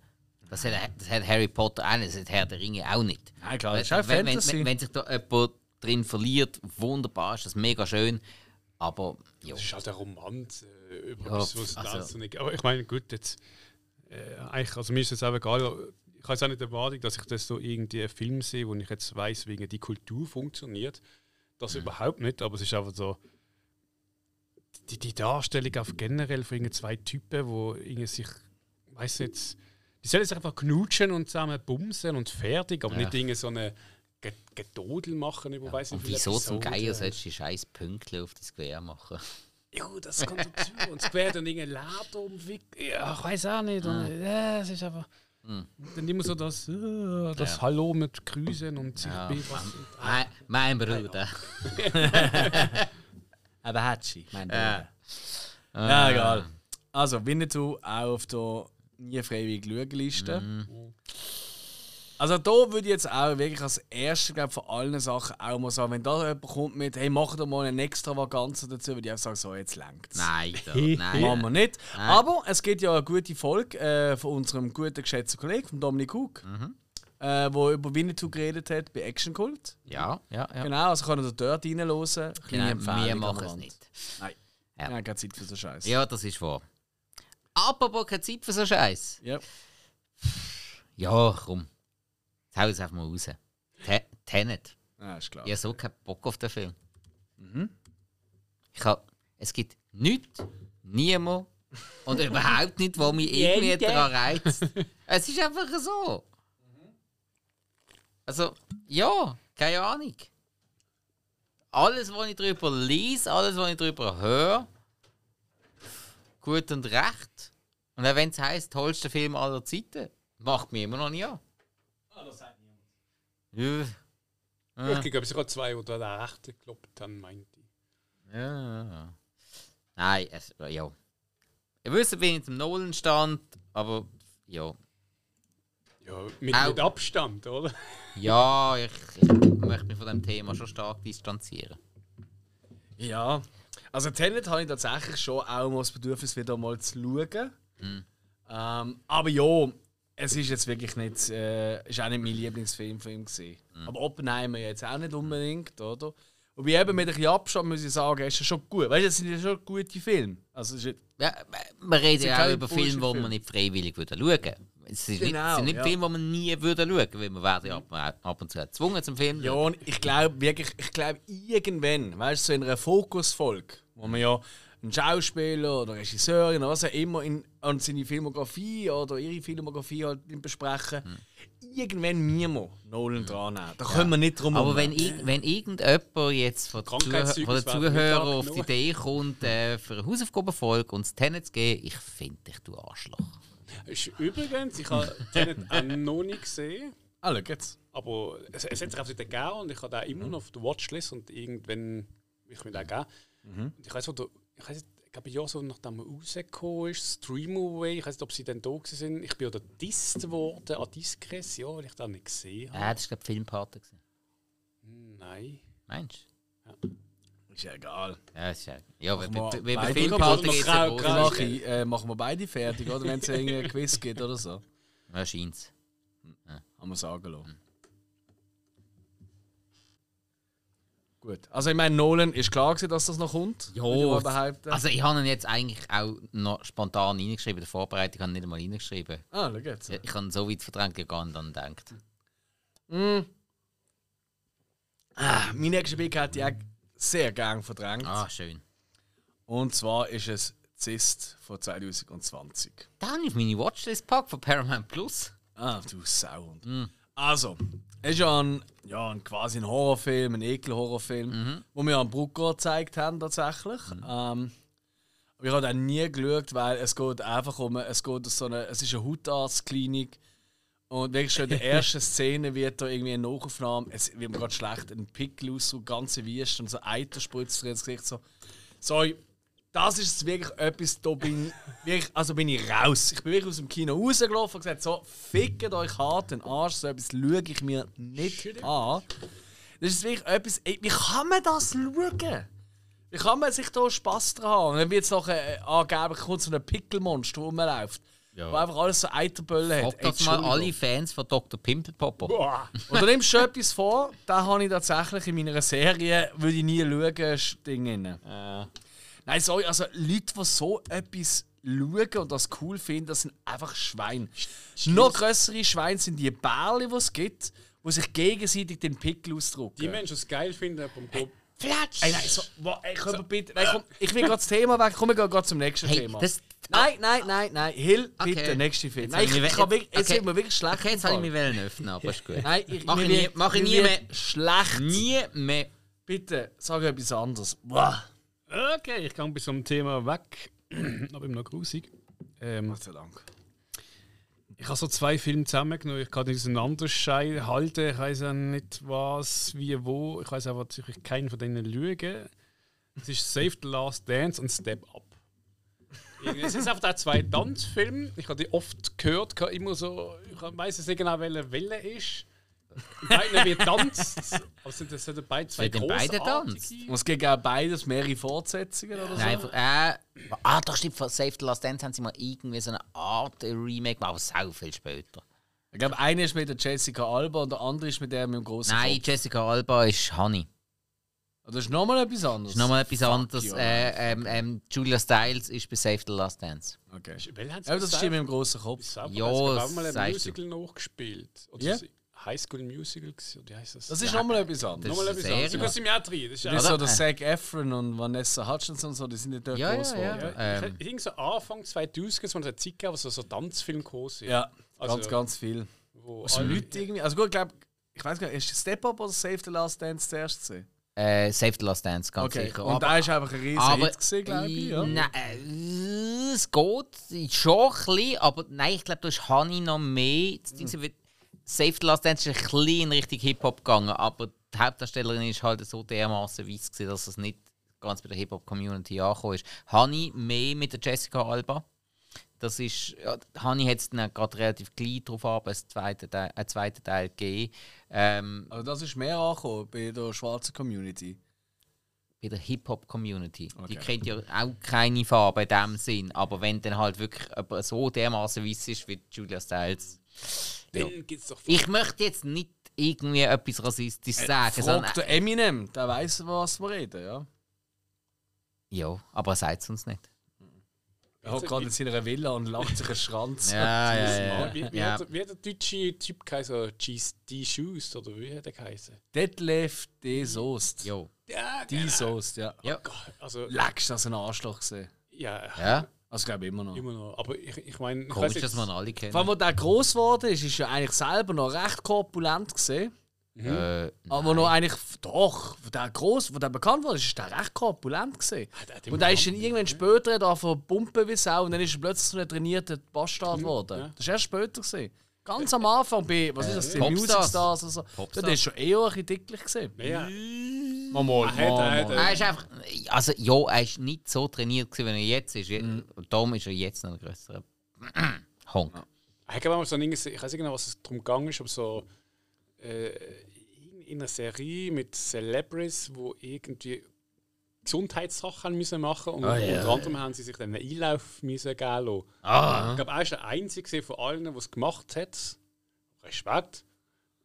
Das hat, das hat Harry Potter auch nicht, das hat Herr der Ringe auch nicht. Nein, klar, das ist auch wenn, wenn, Fantasy. wenn, wenn sich da jemand drin verliert, wunderbar, ist das mega schön. Aber ja, Das ist halt eine Romanze äh, über Ja, etwas, was also- also, nicht. Aber ich meine, gut, jetzt. Äh, eigentlich, also mir ist es auch egal. Ich habe jetzt auch nicht erwartet, dass ich das so irgendwie einen Film sehe, wo ich jetzt weiß, wie die Kultur funktioniert. Das überhaupt nicht, aber es ist einfach so. Die, die Darstellung auf generell von irgendwie zwei Typen, wo irgendwie sich, weiß jetzt, die sollen sich einfach knutschen und zusammen bumsen und fertig, aber Ja. nicht irgendwie so eine Ge- Gedodel machen über weiß nicht wieso zum Episoden. Geier sollst du die scheiß Pünktchen auf das Gewehr machen? Ja, das kommt dazu. Und es quer dann irgendein Laden umwickelt. Ja, ich weiß auch nicht. Und, ja, es ist einfach. Dann immer so das, äh, das Ja. Hallo mit Grüßen und sich Ja. befassen. Mein, mein Bruder. <laughs> Aber Hatschi, mein Ja. Bruder. Ja, egal. Also, Winnetou auch auf der nie freiwillig Lügenliste. Also da würde ich jetzt auch wirklich als erstes, glaube von allen Sachen auch mal sagen, wenn da jemand kommt mit, hey, mach doch mal eine Extravaganza dazu, würde ich auch sagen, so, jetzt längt's. Nein, da, <laughs> nein. Machen wir nicht. Nein. Aber es gibt ja eine gute Folge äh, von unserem guten geschätzten Kollegen, von Dominik Hug, Mhm. äh, wo über Winnetou geredet hat bei Action Cult. Ja, ja, ja. Genau, also kann er dort reinhören. Kleine Genau, Empfehlung wir machen es nicht. Nein. Ja. Ja. keine Zeit für so Scheiß. Ja, das ist wahr. Apropos keine Zeit für so Scheiß. Ja. Ja, komm. Jetzt hau es einfach mal raus. Te Tenet. Ja, ist klar. Ich habe so keinen Bock auf den Film. Ich hab, es gibt nichts, niemand und überhaupt nicht, was mich irgendwie daran reizt. Es ist einfach so. Also, ja, keine Ahnung. Alles, was ich darüber lese, alles, was ich darüber höre, gut und recht. Und auch wenn es heisst, tollster Film aller Zeiten, macht mich immer noch nicht an. Ja. Ich glaube, es waren zwei oder der rechte gekloppt haben, meinte ich. Ja, ja, ja. Nein, es, ja. Ich wüsste, wie ich zum Nolan stand, aber ja. Ja, mit, mit Abstand, oder? Ja, ich, ich möchte mich von dem Thema schon stark distanzieren. Ja. Also Tenet habe ich tatsächlich schon auch mal das Bedürfnis, wieder mal zu schauen. Mhm. Ähm, aber ja, es ist jetzt wirklich nicht, äh, ist auch nicht mein Lieblingsfilm von ihm gewesen. Mhm. Aber Oppenheimer jetzt auch nicht unbedingt, oder? Und wie eben mit ein bisschen Abstand muss ich sagen, ist er schon gut. Weißt du, das sind ja schon gute Filme. Also ist, Ja, reden sind ja auch über Filme, die man nicht freiwillig würde schauen würde. Es nicht, es Genau, sind nicht ja. Filme, die man nie würde schauen weil wir werden ja ab, ab und zu gezwungen zum Film. Ja, und ich glaube wirklich, ich glaube irgendwann, weißt du, so in einer Fokusfolge, wo man ja einen Schauspieler oder Regisseurin oder was auch immer in, an seine Filmografie oder ihre Filmografie halt besprechen, irgendwann müssen wir Nolan dran nehmen. Da können wir nicht drum Aber herum. wenn, wenn irgendjemand jetzt von, den Zuh von den Zuhörern auf die. Idee kommt, äh, für eine Hausaufgabenfolge und das Tenet zu geben, ich finde dich, du Arschloch. Ist Übrigens, ich habe <laughs> den auch noch nicht gesehen. Ah, schau jetzt. Aber es, es hat sich einfach wieder gegeben und ich habe den immer noch auf der Watchlist und irgendwann will ich mir den geben. Und ich weiß nicht, ich weiß nicht, ich glaube, ja, so nachdem er rausgekommen ist, Streamaway, ich weiß nicht, ob sie dann da sind. Ich bin ja disst geworden an Discres, ja, weil ich das nicht gesehen habe. Ja, das war glaube ich Filmpate. gewesen. Nein. Meinst Ist ja egal. du? Ja, ist ja. Ja, wenn wir Filmpate noch geht es ja grau- groß. grau- Mach ich, äh, machen wir beide fertig, oder? Wenn es <laughs> einen Quiz gibt oder so. Ja, scheint's. Haben wir sagen lassen. Gut. Also ich meine, Nolan ist klar gewesen, dass das noch kommt. Ja, behaupten. Also ich habe ihn jetzt eigentlich auch noch spontan reingeschrieben. In der Vorbereitung habe ich nicht einmal reingeschrieben. ah, schau jetzt. Ich habe ihn so weit verdrängt, nicht dann gedacht. Ah, mein nächster Pick hätte ich auch sehr gern verdrängt. Ah, schön. Und zwar ist es Zist von 2020. Da habe ich auf meine Watchlist gepackt von Paramount Plus. Ah, du Sau. Also, es ist ja ein, ja ein, quasi ein Horrorfilm, ein Ekel-Horrorfilm, wo wir am Brucko gezeigt haben tatsächlich. Ähm, aber ich habe dann nie geschaut, weil es geht einfach um, es geht um so eine, es ist eine Hautarztklinik und wirklich schon in der ersten <laughs> Szene wird da irgendwie eine Nachaufnahme, es wird mir gerade schlecht, ein Pickel aus, so ganze Wüste und so Eiter spritzt dir ins Gesicht so. Sorry, das ist wirklich etwas, da bin, wirklich, also bin ich raus. Ich bin wirklich aus dem Kino rausgelaufen und gesagt, so, fickt euch hart den Arsch, so etwas schaue ich mir nicht an. Das ist wirklich etwas, ey, wie kann man das schauen? Wie kann man sich da Spass dran haben? Und dann wird es nachher äh, angeblich kommt so ein Pickelmonster, der rumläuft. Ja. Wo einfach alles so Eiterböllen hat. Frag das mal alle Fans von Dr. Pimpelpopper. Und du nimmst schon etwas vor, da habe ich tatsächlich in meiner Serie, würde ich nie schauen, Ding rein. Nein, sorry, also Leute, die so etwas schauen und das cool finden, das sind einfach Schweine. Noch größere Schweine sind die Bärli, die es gibt, die sich gegenseitig den Pickel ausdrucken. Die Menschen, die es geil finden, beim Go Flatsch! Ey, nein, so, wo, ey, komm, bitte, nein, komm, ich will gerade das Thema weg, komm, wir gehen gerade zum nächsten Hey, Thema. das, nein, nein, nein, nein, Hill, bitte, Okay. nächste Film. Jetzt Nein, ich, ich ich, wirklich, jetzt okay. sind wir wirklich schlecht. okay, jetzt habe ich mich Fall. wollen öffnen, aber ist gut. Nein, ich, Mach mir ich nie- mach ich mir nie mehr. Schlecht. Nie mehr. Bitte, sag etwas anderes. Boah. Okay, ich gehe bis zum Thema weg. <clears throat> Aber immer noch grusig. Ähm, Gott sei Dank. ich habe so zwei Filme zusammengenommen. Ich kann die auseinanderscheiden, halten. Ich weiß auch nicht was, wie, wo. Ich weiß einfach, dass ich keinen von denen lüge. Es ist Save the Last Dance und Step Up. Es sind einfach auch zwei Tanzfilme. Ich habe die oft gehört, ich immer so. Ich weiß nicht genau, welche Welle ist. In Beiden wird tanzt. Aber es sind, das sind beide zwei beiden großartige- tanzt? Und es gibt auch beides mehrere Fortsetzungen oder so. Nein, einfach, äh, ah, da stimmt, von Save the Last Dance haben sie mal irgendwie so eine Art Remake gemacht, aber sau viel später. Ich glaube, einer ist mit der Jessica Alba und der andere ist mit der mit dem großen Nein, Kopf. Jessica Alba ist Honey. Das ist nochmal etwas anderes. Das ist nochmal etwas anderes. you, Äh, ähm, ähm, Julia Stiles ist bei Save the Last Dance. Okay. Haben Ja, das gesagt? stimmt mit dem großen Kopf. Ja, ja, hat auch mal ein. Musical nachgespielt. Oder Ja. yeah. High School Musical, gewesen, wie heißt das? Das ist nochmal etwas Das anderes. Nochmal ist etwas anderes. Auch drin. Das ist Das ist auch so der Zac Efron und Vanessa Hutchinson und so, die sind nicht dort Ja, groß ja, ja. geworden. Ja, Ähm. ich denke so Anfang 2000 es eine Zeit gegeben, wo so, so Tanzfilme gekommen sind. Ja, Also, ganz, ganz viel. Wo Also alle- Leute irgendwie. Also gut, ich glaube, ich weiß gar nicht, ist Step Up oder Save the Last Dance zuerst gesehen? Äh, Save the Last Dance, ganz Okay. sicher. Und da ist einfach ein riesen aber, Hit gesehen, glaube ich. Ja. Nein, äh, es geht schon ein bisschen, aber nein, ich glaube, da ist Honey noch mehr. Das Ding Save the Last Dance ist ein bisschen in Richtung Hip-Hop gegangen, aber die Hauptdarstellerin ist halt so dermaßen weiss gewesen, dass es nicht ganz bei der Hip-Hop-Community angekommen ist. Honey mehr mit der Jessica Alba. Das ist, ja, Honey hat es dann gerade relativ gleich darauf ab, einen zweiten Teil, einen zweiten Teil gegeben. Ähm, Also das ist mehr angekommen bei der schwarzen Community. bei der Hip-Hop-Community. Die Okay. kennt ja auch keine Farbe in dem Sinn, aber wenn dann halt wirklich so dermaßen weiß ist wie Julia Stiles. Ja. Dann gibt es doch. Ich möchte jetzt nicht irgendwie etwas Rassistisches sagen, sondern. Frag der Eminem, der weiß, was wir reden, ja. Ja, aber er sagt es uns nicht. Er hat gerade in seiner Villa und lacht sich einen Schranz. Ja, ja, ja. Wie, wie, ja. Hat, der- wie hat der deutsche Typ geheißen? D. Shoes oder wie hat der geheißen? Detlef D. Soest. Jo. Ja, Die Soest, ja. Ja. Also, Leckst das ein Arschloch gesehen. ja, ja. Also glaube ich immer noch. immer noch. Aber ich, ich meine, ich Komisch, weiss dass man alle kennt. Vor allem, als der gross geworden ist, ist er eigentlich selber noch recht korpulent gesehen. Äh, Aber noch eigentlich, doch, wo der gross, wo der bekannt wurde, ist der recht korpulent gesehen. der hat Und der ist dann irgendwann später da von Pumpen wie Sau und dann ist er plötzlich so ein trainierter Bastard geworden. ja. Das ist erst später gesehen. Ganz am Anfang bei, was ist das, die. Music Stars oder so. Popstars. Der ist schon eher ein bisschen dicklich gesehen. Ja, Mal, Er hat- er hat- er ist einfach. Also, ja, er ist nicht so trainiert, gewesen, wie er jetzt ist. Mhm. Darum ist er jetzt noch ein größerer <clears throat> Honk. Ich glaube mal so ein, ich weiß nicht genau, was es darum gegangen ist, aber so äh, in, in einer Serie mit Celebrities, wo irgendwie Gesundheitssachen müssen machen und Ah, ja. unter anderem haben sie sich dann einen Einlauf müssen geben lassen. Ah. Ich glaube, er ist der Einzige von allen, der es gemacht hat. Respekt.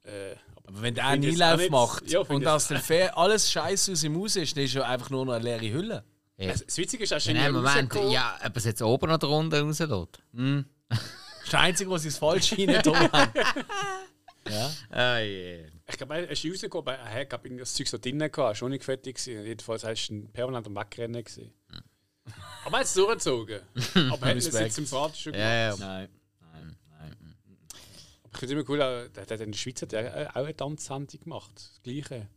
Äh, Aber wenn der einen Einlauf nicht- macht Ja, und aus dem Fair alles Scheiße aus ihm raus ist, dann ist er einfach nur noch eine leere Hülle. Ja. das Witzige ist, er ist schon Nein, Moment, ja, ob es jetzt oben oder unten rauslässt. Das ist der Einzige, was sie falsch <laughs> hinein haben. <laughs> ja. Ah, yeah. Ich glaube, er ist rausgekommen, aber er hat glaub ich, das Zeug so drin gehabt, er war schon nicht fertig. Gewesen. Jedenfalls war es ein permanenter Wegrennen. Gewesen. <laughs> Aber er hat es durchgezogen. aber er hat es jetzt sympathisch schon Ja, gemacht. ja. Nein. Nein. Nein. Ich finde es immer cool, auch- der hat in der Schweiz hat er auch eine Tanzsendung gemacht. Das Gleiche.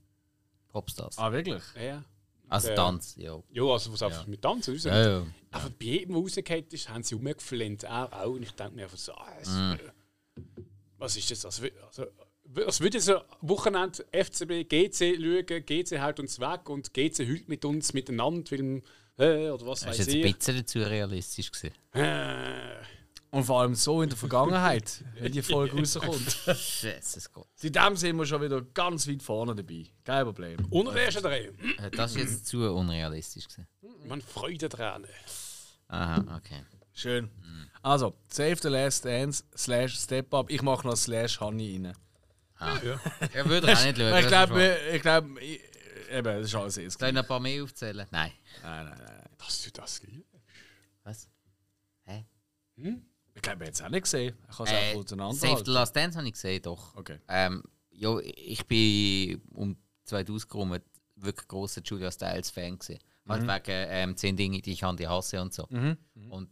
Popstars. Ah, wirklich? Ja, ja. Also Ja. Tanz, ja. Ja, also was einfach mit Tanzen raus. Ja, ja. Aber bei jedem, der rausgekommen ist, haben sie umgeflennt. Er auch. Und ich denke mir einfach so, ah, es, Mhm. was ist das? Also, also, als würde so Wochenende FCB, GC schauen, GC haut uns weg und GC hüllt mit uns miteinander, weil, äh, oder was Das weiß war jetzt ich. ein bisschen zu realistisch. Gewesen. Äh, Und vor allem so in der Vergangenheit, wenn die Folge <laughs> rauskommt. Jesus Gott. Seitdem sind wir schon wieder ganz weit vorne dabei. Kein Problem. unter der ersten Dreh. Äh, Das ist jetzt zu unrealistisch. Gewesen. Man Freude dran. Aha, okay. Schön. Also, Save the Last Dance slash Step Up. Ich mache noch slash Honey rein. Ja, <laughs> würde ich auch nicht schauen. Ich glaube, ich glaube, eben, das ist alles jetzt. Soll ich noch ein paar mehr aufzählen? Nein. Nein, nein, nein. Dass du das liebst. Was? Hä? Ich glaube, jetzt auch nicht gesehen. Ich kann es Äh, einfach Save auseinanderhalten. the Last Dance habe ich gesehen, doch. Okay. Ähm, ja, ich bin um 2000 gekommen wirklich großer Julia Stiles Fan gewesen. Halt wegen ähm, 10 Dinge, die ich an die hasse und so. Und,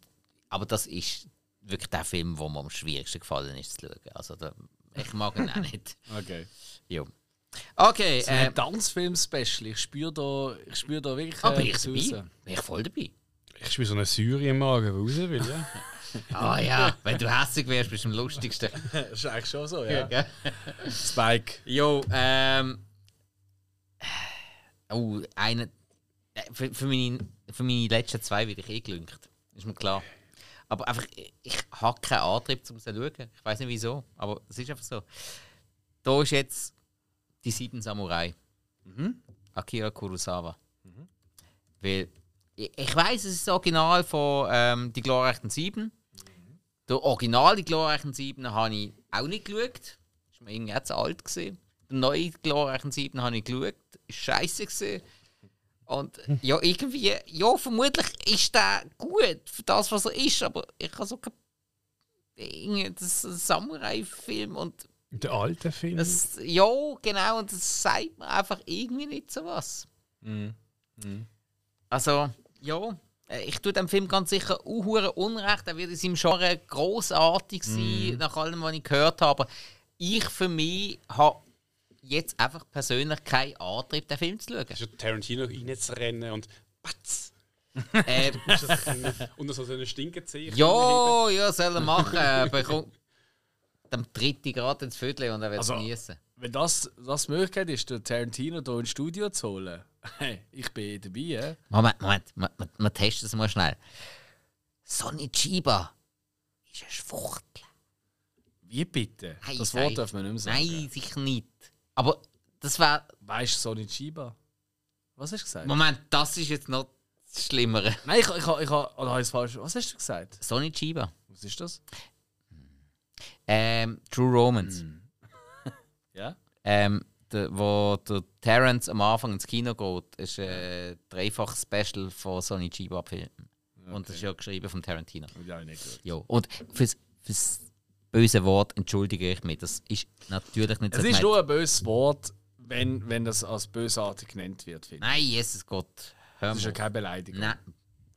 aber das ist wirklich der Film, wo mir am schwierigsten gefallen ist zu schauen. Also da, ich mag ihn auch nicht. <laughs> Okay. Jo. Okay, Ein ähm, Tanzfilm-Special. Ich spüre da, ich spüre da wirklich. aber äh, bin ich was dabei? Bin ich voll dabei? Ich spüre so eine Säure im Magen, die raus will, ja. <laughs> Ah ja, wenn du hässlich wärst, bist du am lustigsten. <laughs> Das ist eigentlich schon so, ja. Gell? Spike. Jo, ähm. Oh, eine. äh, Für, für, meine, für meine letzten zwei werde ich eh gelüngt. Ist mir klar. Aber einfach, ich, habe keinen Antrieb, um sie zu schauen. Ich weiß nicht wieso, aber es ist einfach so. Da ist jetzt die sieben Samurai. Akira Kurosawa. Weil ich, ich weiß, es ist das Original von ähm, Die glorreichen Sieben. Der Original Die glorreichen Sieben habe ich auch nicht geschaut. Ist mir irgendwie zu alt gesehen. Der neue glorreichen Sieben habe ich geschaut. Ist scheiße gesehen. Und ja, irgendwie, ja, vermutlich ist der gut für das, was er ist, aber ich habe so kein. irgendwie, Das ist ein Samurai-Film und Der alte Film. das, ja, genau, und das sagt mir einfach irgendwie nicht so was. Also, ja, äh, ich tue dem Film ganz sicher unhure Unrecht. Er wird in seinem Genre großartig sein, nach allem, was ich gehört habe. Aber ich für mich habe jetzt einfach persönlich keinen Antrieb, den Film zu schauen. Ist ja Tarantino reinzurennen und Batz! <laughs> äh, Und so eine Stinkenzeh. ja, ja, soll er machen. <laughs> Aber komm, dem dritte gerade ins Viertel und er wird es Also- genießen. Wenn das, das die Möglichkeit ist, den Tarantino hier ins Studio zu holen, hey, <laughs> ich bin dabei, ja. Moment, Moment, wir, testen es mal schnell. Sonny Chiba ist eine Schwuchtel. Wie bitte? Hey, das. Wort darf man nicht mehr sagen. Nein, sicher nicht. Aber das war. Weißt du, Sonny Chiba? Was hast du gesagt? Moment, das ist jetzt noch das Schlimmere. Nein, ich, ich, ich, ich oder habe ich es falsch? Was hast du gesagt? Sonny Chiba. Was ist das? Ähm, True Romance. <laughs> Ja? Ähm, der, wo der Terrence am Anfang ins Kino geht, ist ein dreifach Special von Sonny Chiba Film. Und das ist ja geschrieben von Tarantino. Ja, nicht gut. Ja. Und fürs, fürs böse Wort entschuldige ich mich. Das ist natürlich nicht Es so ist gemeint. nur ein böses Wort, wenn, wenn das als bösartig genannt wird, finde ich. Nein, Jesus Gott. Hör Das ist ja keine Beleidigung. Nein.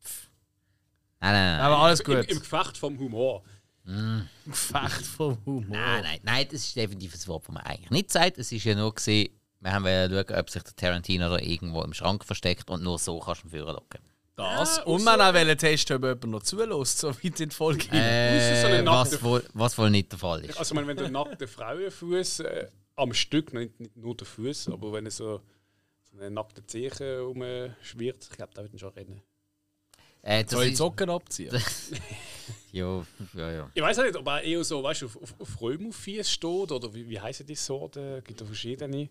Pff. Nein, nein, nein. Aber alles Im, gut. Im Gefecht vom Humor. Gefecht vom Humor. Nein, nein, nein, das ist definitiv ein Wort, das man eigentlich nicht sagt. Es ist ja nur gesehen, wir haben wollen schauen, ob sich der Tarantino da irgendwo im Schrank versteckt und nur so kannst du ihn führen locken. Das. Und man auch wollen testen, ob jemand noch zulässt, so weit in die Folge. Äh, so was, wohl, was wohl nicht der Fall ist. Also, meine, wenn der nackte Frauenfuß äh, am Stück, nicht, nicht nur der Fuß, aber wenn er so, so eine nackte Zeche rumschwirrt, ich glaube, da wird schon rennen. Äh, das Soll ich Socken abziehen? <laughs> ja, ja, ja. Ich weiß auch nicht, ob er eher so, weißt du, auf, auf, auf Römufies steht oder wie, wie heißen die Sorten? Es gibt da verschiedene.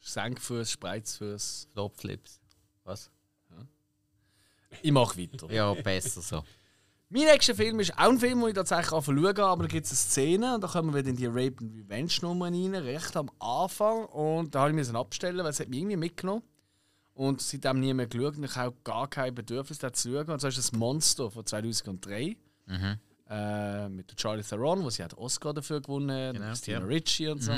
Senkfuß, Spreizfuß. Flopflips. Was? Ich mache weiter. Ja, besser so. Mein nächster Film ist auch ein Film, den ich tatsächlich schauen kann, aber da gibt es eine Szene und da kommen wir wieder in die Rape and Revenge Nummer rein, recht am Anfang. Und da habe ich mich abstellen, weil es hat mich irgendwie mitgenommen. Und seitdem nie mehr geschaut und ich habe auch gar kein Bedürfnis, das zu schauen. Und zwar ist das Monster von 2003. Äh, mit Charlie Theron, wo sie hat Oscar dafür gewonnen hat, Genau, Christina ja. Ricci und so.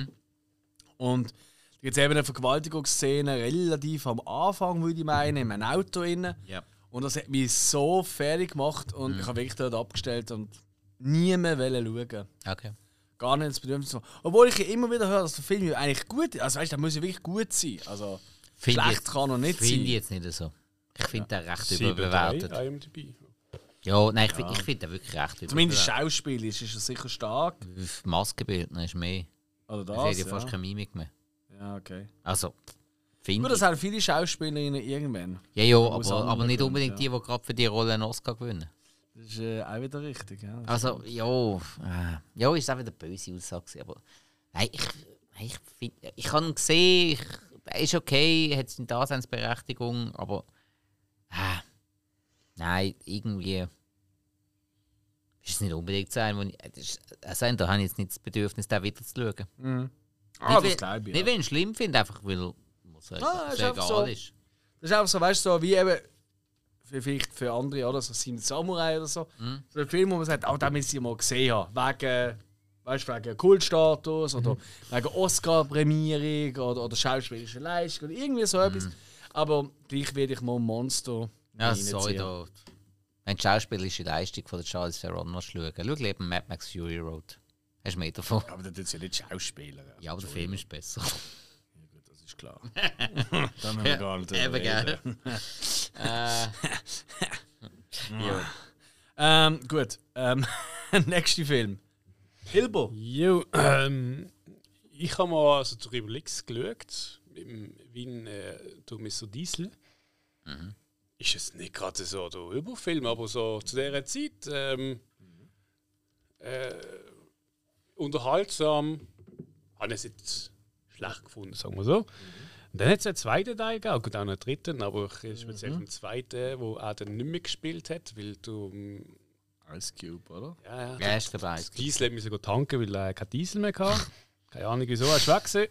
Und da gibt es eben eine Vergewaltigungsszene relativ am Anfang, würde ich meinen, in einem Auto. Rein. Ja. Und das hat mich so fertig gemacht und ich habe wirklich dort abgestellt und nie mehr wollen schauen. Okay. Gar nicht das Bedürfnis. Obwohl ich immer wieder höre, dass der Film ja eigentlich gut ist. Also weißt du, der muss ja wirklich gut sein. Also Find ich schlecht jetzt- kann er nicht Finde ich sein. jetzt nicht so. Ich finde den recht 7-3 überbewertet. IMDb. Ja, nein, ich, find- ich finde den wirklich recht Zumindest überbewertet. schauspielerisch ist er sicher stark. Maskenbildner ist mehr. Oder Da das. hat ja fast ja. keine Mimik mehr. Ja, okay. Also, finde das ich. haben viele Schauspielerinnen irgendwann. Ja, ja, aber, aber nicht unbedingt die, die gerade für die Rolle einen Oscar gewinnen. Das ist äh, auch wieder richtig. Ja. Also, ja, äh, ja, ist auch wieder eine böse Aussage. Aber nein, ich, ich, find, ich habe ihn gesehen, ich, er ist okay, hat seine Daseinsberechtigung, aber äh, nein, irgendwie ist es nicht unbedingt sein, wo ich, das ist, also, da habe ich jetzt nicht das Bedürfnis, den wieder zu schauen. Ah, nicht, das glaube ich. Nicht, Ja. weil ich schlimm finde, einfach weil es Ah, ist egal so. ist. Das ist einfach so, weißt du, so wie eben für, vielleicht für andere, oder so Sin Samurai oder so. Mhm. So ein Film, wo man sagt, auch den müssen sie mal gesehen haben. Wegen, weißt du, wegen Kultstatus oder Mhm. wegen Oscar-Prämierung oder, oder schauspielerischer Leistung oder irgendwie so etwas. Aber gleich werde ich mal Monster Mhm. Ja, sorry, da. Wenn die schauspielerische Leistung von der Charles Theron noch schauen, schau lieber Mad Max Fury Road. Hast du mehr davon? Aber das tut ja nicht Schauspieler. Ja, aber der Film ist besser. Das ist klar. <laughs> da müssen wir gar nicht drüber Eben, gell? äh, <laughs> ja. Ähm, gut. Ähm, <laughs> nächster Film. Hilbo. Jo, ähm, ich habe mal also zu X geschaut, im Wien äh, durch Mr. Diesel. Ist es nicht gerade so der Überfilm, aber so zu dieser Zeit ähm, äh, unterhaltsam. Habe ich es jetzt schlecht gefunden, sagen wir so. Und dann hat es einen zweiten Teil gegeben, gut auch einen dritten, aber ich- speziell den zweiten, wo er dann nicht mehr gespielt hat, weil du. ähm, Ice Cube, oder? Ja, ja, Ja, ist dabei. Diesel musste sogar tanken, weil er keinen Diesel mehr hatte. <laughs> Keine Ahnung, wieso er ist weg gewesen.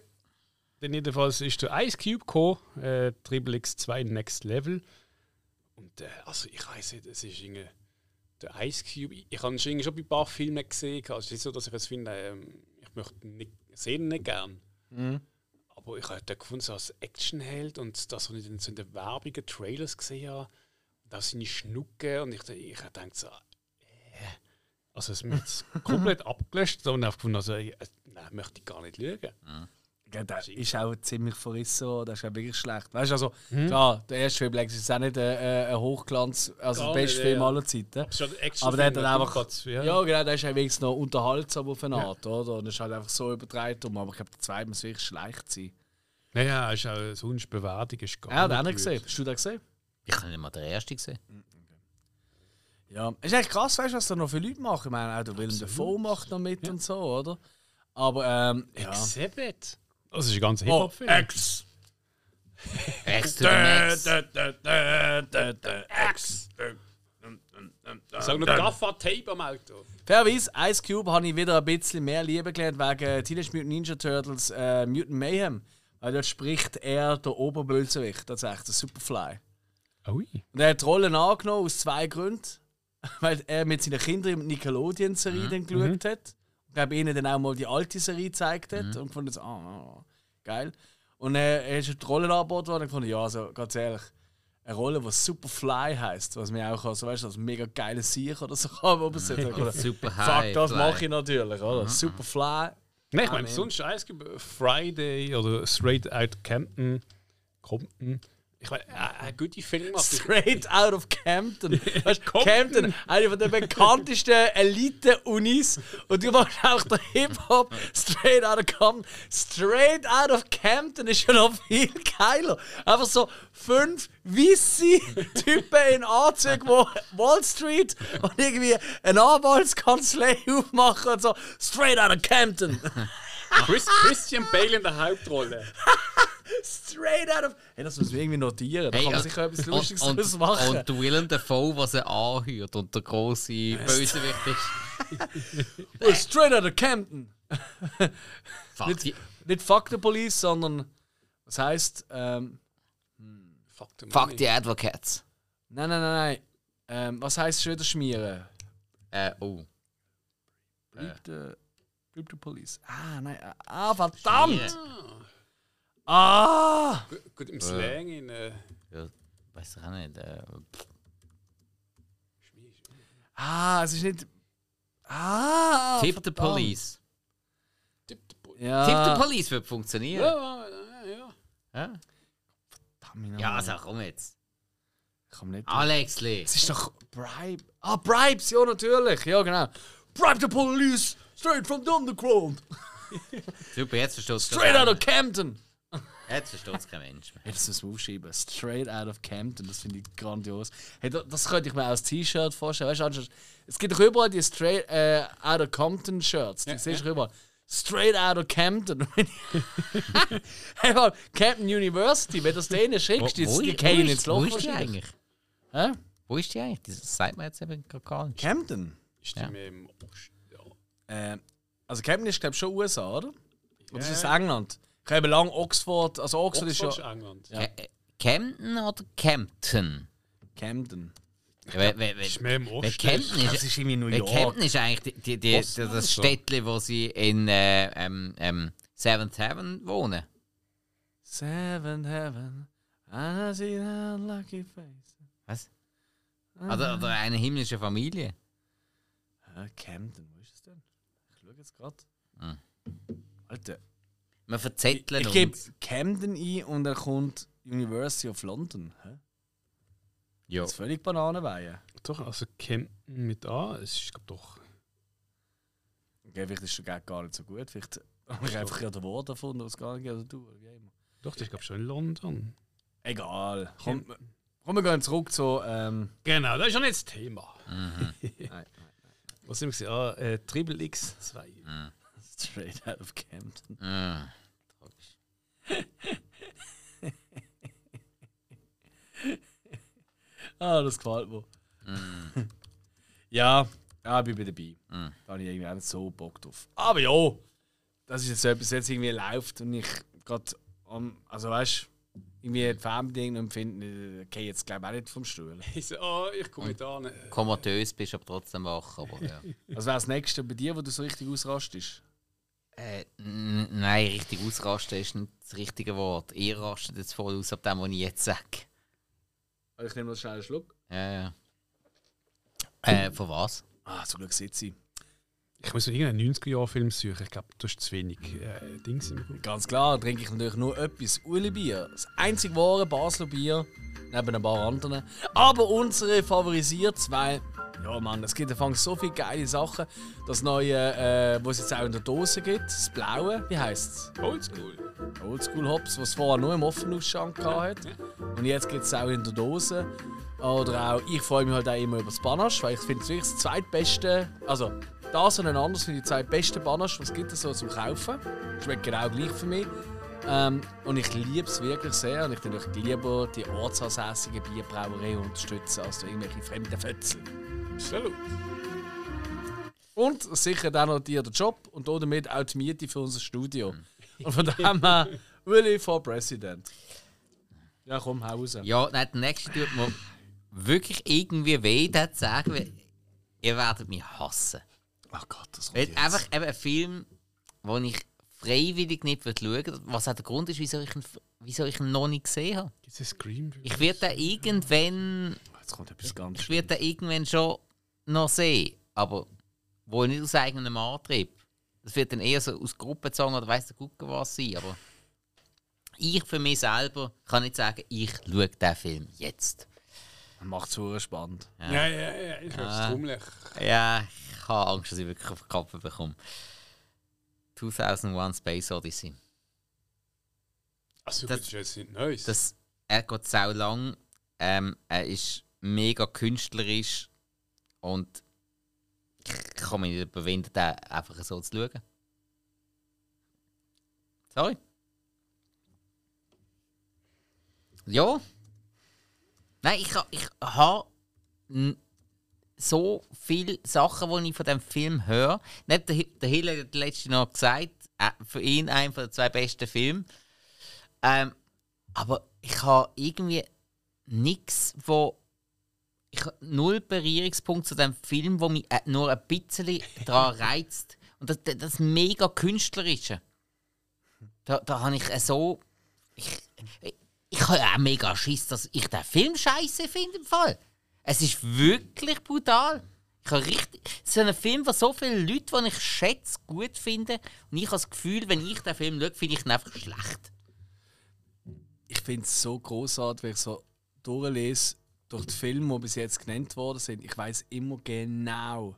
Dann jedenfalls ist der Ice Cube gekommen, äh, Triple X2 Next Level. Und äh, also ich weiß nicht, es ist irgendwie der Ice Cube. Ich, ich habe ihn schon bei ein paar Filmen gesehen. Also es ist nicht so, dass ich es finde, ähm, ich möchte nicht, sehe ihn nicht gern. Aber ich habe den gefunden, so als Actionheld und das, was ich dann so in den Werbungen, Trailers gesehen habe, auch seine Schnucke und ich, ich gedacht so, also es wird <laughs> komplett abgelöscht und habe gefunden, also, äh, nein, möchte ich gar nicht lügen. Ja, der ist auch ziemlich verrissen, das ist auch wirklich schlecht. Weißt du, also, klar, der erste Film Lex ist auch nicht ein, ein Hochglanz, also Gar der beste nicht, Film ja. aller Zeiten. Aber der hat dann ein einfach. Blutplatz, Ja. ja. genau, der ist auch wenigstens noch unterhaltsam auf eine Art, oder? Und das ist halt einfach so übertreibt. Aber ich glaube, der zweite muss wirklich schlecht sein. Naja, ist auch sonst Bewertung ist gar Ja, den habe ich gesehen. Hast du den gesehen? Ich habe nicht mal den ersten gesehen. Ja. Es ist eigentlich krass, weißt du, was da noch viele Leute machen. Ich meine, auch der Willem Dafoe macht noch mit und so, oder? Aber, ähm, ja. Exhibit. Das ist ein ganzer Oh, Hip-Hop-Film. X! Rechts zu den Max. X! Sag noch Gaffer Tape am Auto. Fairerweise, Ice Cube habe ich wieder ein bisschen mehr Liebe gelernt wegen Teenage Mutant Ninja Turtles äh, Mutant Mayhem. Weil dort spricht er der Oberbösewicht, tatsächlich, der Superfly. Ui. Und er hat die Rolle angenommen aus zwei Gründen. <laughs> Weil er mit seinen Kindern die Nickelodeon-Serie dann geschaut hat. Glaube ihnen dann auch mal die alte Serie gezeigt hat. Und fand so, ah, ah, geil. Und äh, er ist die Rolle angeboten worden und fand, ja, also ganz ehrlich, eine Rolle, die Superfly heisst, was mir auch so, weißt als mega geiles Sieg oder so <laughs> kann, wo man sagt, oder, Super Fuck, das mache ich natürlich, oder? Superfly. Nein, ich Ah, meine, sonst Eis gibt Friday oder Straight Out Campton. Compton. Ich meine, äh, ein guter Film macht. Straight out of Campton. <laughs> Weißt, Campton, eine von den bekanntesten Elite-Unis. Und du machst auch den Hip-Hop straight out of Campton. Straight out of Campton ist ja noch viel geiler. Einfach so fünf weisse Typen in Anzügen, die Wall Street und irgendwie eine Anwaltskanzlei aufmachen und so. Straight out of Campton. Chris, Christian Bale in der Hauptrolle. <laughs> Straight out of. Hey, das muss man irgendwie notieren. Da Hey, kann man sicher etwas Lustiges und, und, machen. und der Willem Dafoe, was er anhört und der große Bösewicht ist. <laughs> Oh, straight out of Camden. Fuck, Nicht, nicht fuck the police, sondern. Was heißt. Ähm, Fuck the fuck die Advocates. nein, nein, nein, nein. Ähm, was heißt schon wieder schmieren? Äh, oh. Bleib the, bleib the police. Ah, nein. äh, Ah, verdammt! Schmieren. Ah! Gut, im Slang in. Äh, Ja, weiß ich auch nicht. Äh, Ah, es ist nicht. Ah! Tip the verdammt. Police. Tipp the Bull. Ja. Tip the Police wird funktionieren. Ja, ja, ja. Ja, Verdammt, ja also komm jetzt. Komm nicht. Alexli. Es ist doch Bribe. Ah, Bribes, ja, natürlich. Ja, genau. Bribe the police straight from the underground. Super, jetzt versteht es Straight out of Camden. Jetzt versteht es kein Mensch mehr. Das müssen wir aufschreiben. Straight out of Camden, das finde ich grandios. Hey, da- das könnte ich mir als T-Shirt vorstellen. Weißt du, es gibt doch überall die Straight äh, out of Compton Shirts. Die Ja, siehst du ja. überall. Straight out of Camden. <laughs> hey, mal, Camden University, wenn du das denen schickst, die, die gehen ins Loch. wo ist die eigentlich? Hä? Wo ist die eigentlich? Das sagt man jetzt eben gar- nicht. Camden? Ist die Ja. mehr im Ost? Ja. Äh, also Camden ist, glaube ich, schon USA, oder? Oder ist es. England? Ich habe lange Oxford, also Oxford, ist Oxford schon... ist England. Ja. Äh, äh, Camden oder Campton? Camden. Ja, weil- weil- weil- Ist mehr im Osten. Camden Das ist, ist irgendwie New York. Camden ist eigentlich die, die, die, das. Städtchen, wo sie in äh, ähm, ähm, Seventh Heaven wohnen. Seven Heaven, I see that lucky face. Was? Oder, oder eine himmlische Familie. Ah, Camden, wo ist es denn? Ich schaue jetzt gerade. Hm. Alter, Wir ich, verzetteln ich gebe uns. Camden ein und dann kommt University of London. Hä? Ja. Das ist völlig Bananenweihe. Doch, also Camden mit A, es ist glaub, doch. Okay, vielleicht ist es gar gar nicht so gut. Vielleicht habe ich einfach ja den Wort erfunden, was gar nicht oder du oder wie immer. Doch, das ist glaube schon in London. Egal. Komm, komm, wir gehen zurück zu. Ähm, Genau, das ist ja nicht das Thema. <laughs> nein, nein, Was sind wir? Ah, äh, Triple X 2. <laughs> straight out of Camden. Ah, tragisch. <laughs> Ah, das gefällt mir. Mm. ja, ja, ich bin dabei. Mm. Da habe ich irgendwie auch nicht so Bock drauf. Aber ja, das ist jetzt so etwas, jetzt irgendwie läuft und ich gerade am. Also weißt du, irgendwie die Fernbedienung empfinden, okay, jetzt glaube ich auch nicht vom Stuhl. <laughs> Ich so, oh, ich komme nicht an. Komatös bist, aber trotzdem wach. Aber, ja. Was wäre das nächste bei dir, wo du so richtig ausrastest? Äh, nein, richtig ausrasten ist nicht das richtige Wort. Ihr rastet jetzt voll aus ab dem, was ich jetzt sage. Also ich nehme noch schnell einen Schluck. Ja, ja. Äh, von was? Ah, zum Glück sitze ich. Ich muss noch irgendeinen 90er-Jahr-Film suchen. Ich glaube, du hast zu wenig äh, Dings im. Ganz klar trinke ich natürlich nur etwas Uli-Bier. Das einzig wahre Basler Bier, neben ein paar anderen. Aber unsere favorisiert zwei. Ja, Mann, es gibt anfangs so viele geile Sachen. Das neue, äh, was es jetzt auch in der Dose gibt, das blaue, wie heisst es? Oldschool. Oldschool Hops, was vorher nur im offenen Ausschank hatte. Und jetzt gibt es auch in der Dose. Oder auch, ich freue mich halt auch immer über das Banasch, weil ich finde es wirklich das zweitbeste. Also, das und ein anderes ich die zwei besten Banasch, was gibt es so zum Kaufen. Schmeckt genau gleich für mich. Ähm, und ich liebe es wirklich sehr. Und ich natürlich lieber die ortsansässige Bierbrauerei unterstützen, als irgendwelche fremden Fötzel. Absolut. Und sicher dann noch dir der Job und damit auch die Miete für unser Studio. Und von dem her, Uli for President. Ja, komm, hau raus. Ja, nein, der nächste tut mir wirklich irgendwie weh, das zu sagen, weil ihr werdet mich hassen. Ach Gott, das kommt Weil jetzt. einfach eben ein Film, den ich freiwillig nicht schauen will, was auch der Grund ist, wieso ich ihn, wieso ich ihn noch nicht gesehen habe. Gibt es Scream? Ich werde den irgendwann, Jetzt kommt etwas ganz ich werde den irgendwann schon noch sehen, aber wohl nicht aus eigenem Antrieb. Das wird dann eher so aus Gruppenzwang oder weiss der Gucker was sein, aber ich für mich selber kann nicht sagen, ich schaue diesen Film jetzt. Macht es so spannend. Ja, ja, ja. Ich höre es trommelig. Ja, ich habe Angst, dass ich wirklich auf die Kappe bekomme. 2001 Space Odyssey. Also, Das- das ist jetzt nicht Neues. Das, er geht sau lang. Ähm, er ist mega künstlerisch und ich kann mich nicht überwinden, den einfach so zu schauen. Sorry. Ja. Nein, ich, ich habe so viele Sachen, die ich von dem Film höre. Nicht der, der Hill hat letzte noch gesagt, äh, für ihn einer der zwei besten Filme. Ähm, aber ich habe irgendwie nichts, wo ich habe null Berührungspunkt zu dem Film, wo mich äh, nur ein bisschen daran <laughs> reizt. Und das, das, mega künstlerische. Da, da habe ich äh, so. Ich, ich, ich habe auch mega Schiss, dass ich den Film scheiße finde im Fall. Es ist wirklich brutal. Ich habe richtig. So ein Film, wo so viele Leute, die ich schätze, gut finden. Und ich habe das Gefühl, wenn ich den Film schaue, finde ich ihn einfach schlecht. Ich finde es so großartig, wenn ich so durchlese, durch die Filme, die bis jetzt genannt worden sind. Ich weiß immer genau.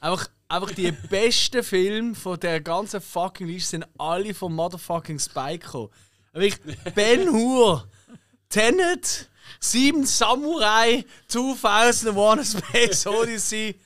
Einfach, einfach die <laughs> besten Filme von der ganzen fucking Liste sind alle vom motherfucking Spike gekommen. Ben Hur, Tenet, Sieben Samurai, 2001 A Space Odyssey.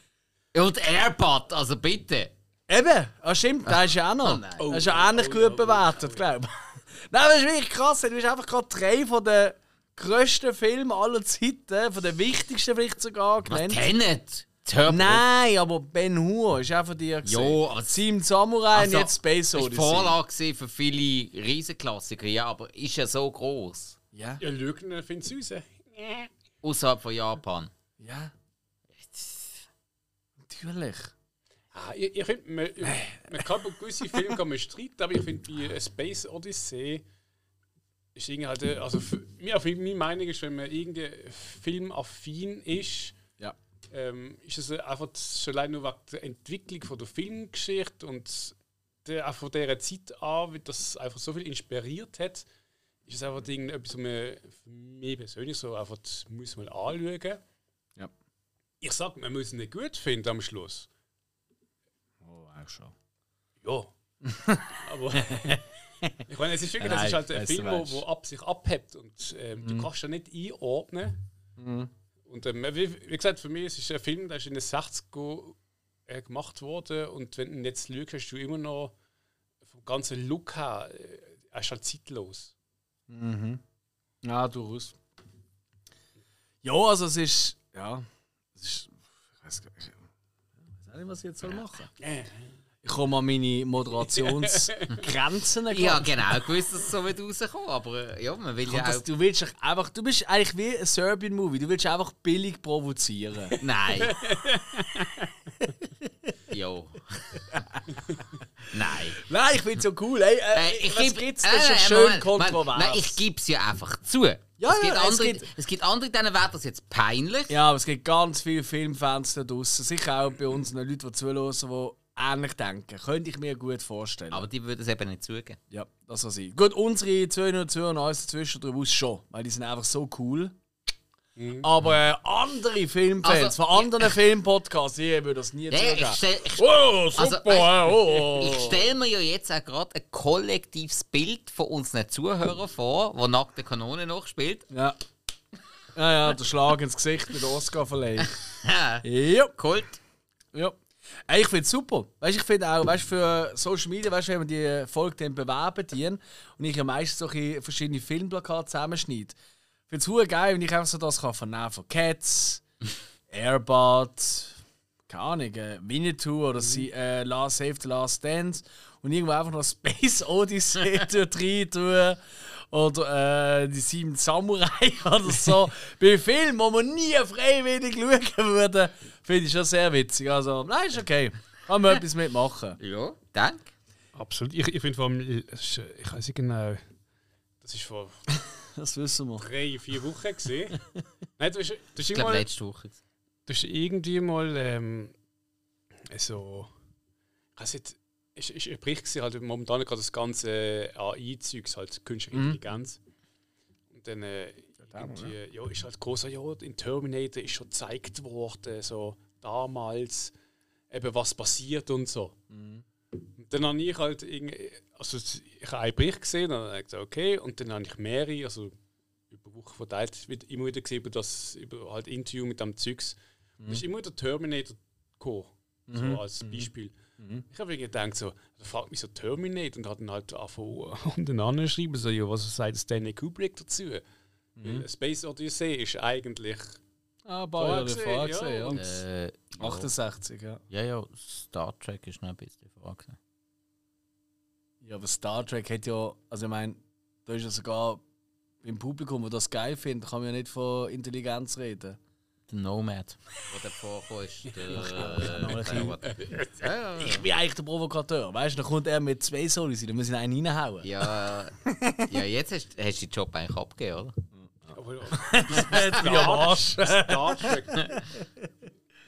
Und Airbud, also bitte. Eben, ah, stimmt, der ist ja auch noch. Oh der ist ja ähnlich gut bewertet, glaube ich. <laughs> Nein, das ist wirklich krass. Du bist einfach gerade drei von den grössten Filmen aller Zeiten, von den wichtigsten vielleicht sogar Was genannt. Tenet? Das Hörbuch. Nein, aber Ben Hur ist auch von dir gesehen. Jo, aber- Sieben Samurai Also, und jetzt Space Das war Odyssey. Vorlage für viele Riesenklassiker, ja, aber ist ja so groß. Ja, Ja, Lügner findet es raus. Außerhalb von Japan. ja. Natürlich. Ah, ich ich finde, man, man kann Filmen kann man streiten, aber ich finde, bei äh, Space Odyssey ist irgendwie halt, äh, also für, meine Meinung ist, wenn man irgendwie filmaffin ist, Ja. ähm, ist es einfach schon allein nur wegen der Entwicklung von der Filmgeschichte und der, auch von dieser Zeit an, wie das einfach so viel inspiriert hat, ist es einfach irgendetwas, was man für mich persönlich so einfach muss man anschauen. Ja. Ich sage, man muss ihn nicht gut finden am Schluss. Oh, auch schon. Ja. <laughs> Aber <laughs> <laughs> ich meine, es ist wirklich, das ist halt ein Film, wo, wo ab sich abhebt und ähm, du kannst ja nicht einordnen. Und ähm, wie, wie gesagt, für mich ist es ein Film, der ist in den 60er äh, gemacht worden und wenn du ihn jetzt schaust, hast du immer noch vom ganzen Look her, äh, er ist halt zeitlos. Ja, durchaus. Ja, also es ist. Ja. Es ist. Ich weiß gar nicht, was ich jetzt soll machen Ich komme an meine Moderationsgrenzen. <laughs> Ja, genau, gewusst, dass es so wird rauskommen, aber äh, ja, man will ja das, auch... du willst einfach, du bist eigentlich wie ein Serbian-Movie, du willst einfach billig provozieren. <laughs> Nein. <laughs> jo. Nein. Nein, ich finde es so cool. Ey, äh, Äh, ich was äh, Das ist ja schön Moment, kontrovers. Nein, ich gebe es ja einfach zu. Ja, es, ja, gibt es andere, gibt- es gibt andere, denen wäre das jetzt peinlich. ja, aber es gibt ganz viele Filmfans da draußen, sicher auch bei uns Leute, die zuhören, die ähnlich denken. Könnte ich mir gut vorstellen. Aber die würden es eben nicht zugeben. ja, das soll sein. Gut, unsere Zuhörer und Zuhörer und alles dazwischen drüber schon, weil die sind einfach so cool. Aber äh, andere Filmfans Also, von anderen Filmpodcasts, ich würde das nie Ja, ich zugeben. stell, ich, Oh, super! Also, äh, oh, ich stelle mir ja jetzt auch gerade ein kollektives Bild von unseren Zuhörern vor, wo nackte Kanone noch spielt. Ja. Ja, ja, der Schlag ins Gesicht mit der Oscar-Verleihung. Ja. <laughs> ja. Kult. Ja. Ey, ich finde es super. Weißt, ich finde auch, weißt, für Social Media, weißt, wenn man die Folge dann bewerben dienen und ich ja meistens solche verschiedene Filmplakate zusammenschneide, finde es hure geil, wenn ich einfach so das kann vernehmen von Cats, <laughs> Airbud, keine Ahnung, äh, Winnetou oder sie, äh, Last Save the Last Dance und irgendwo einfach noch Space Odyssey <laughs> dort rein tun. Oder äh, die sieben Samurai <laughs> oder so. Bei Filmen, wo man nie freiwillig schauen würde, finde ich schon sehr witzig. Also, nein, ist okay. Kann man etwas mitmachen. <laughs> Ja, danke. Absolut. Ich, ich finde vor allem, ich weiß nicht genau. Das ist vor Das wissen wir. drei, vier Wochen gesehen. <laughs> Nein, du hast, du hast Ich glaube, letzte Woche. Du hast irgendwie mal ähm, so. ich weiß nicht, ist, ist Bericht gewesen, halt momentan gerade das ganze AI-Zeugs, halt Künstliche Intelligenz. Und dann äh, irgendwie, ja, ist halt großer, ja, in Terminator ist schon gezeigt worden, so damals, eben was passiert und so. Und dann habe ich halt irgendwie, also ich habe einen Bericht gesehen und dann habe ich gesagt, okay, und dann habe ich mehrere, also über Wochen verteilt, wird immer wieder gesehen, über das, über halt Interview mit dem Zeugs. Da ist immer wieder Terminator gekommen, so als Beispiel. Ich habe gedacht, so, da fragt mich so Terminate und hat dann halt angefangen. <laughs> Und dann anschreiben so, ja, was sagt Stanley Kubrick? Dazu. Weil Space Odyssey ist eigentlich. Ah, ein paar Jahre Vorgesehen, davor ja, gesehen, ja. und- Äh, ja. 68, ja. ja, ja, Star Trek ist noch ein bisschen Frage. Ja, aber Star Trek hat ja, also ich meine, da ist ja sogar beim Publikum, das das geil findet, kann man ja nicht von Intelligenz reden. Der Nomad, <laughs> der davor vorgekommen ist. Der, ein äh, Ich bin eigentlich der Provokateur, weißt du, dann kommt er mit zwei Solis, dann muss ich einen reinhauen. ja, ja, jetzt hast, hast du den Job eigentlich abgegeben, oder? <laughs> Aber Jetzt bin ich am Arsch. Star Trek. <laughs>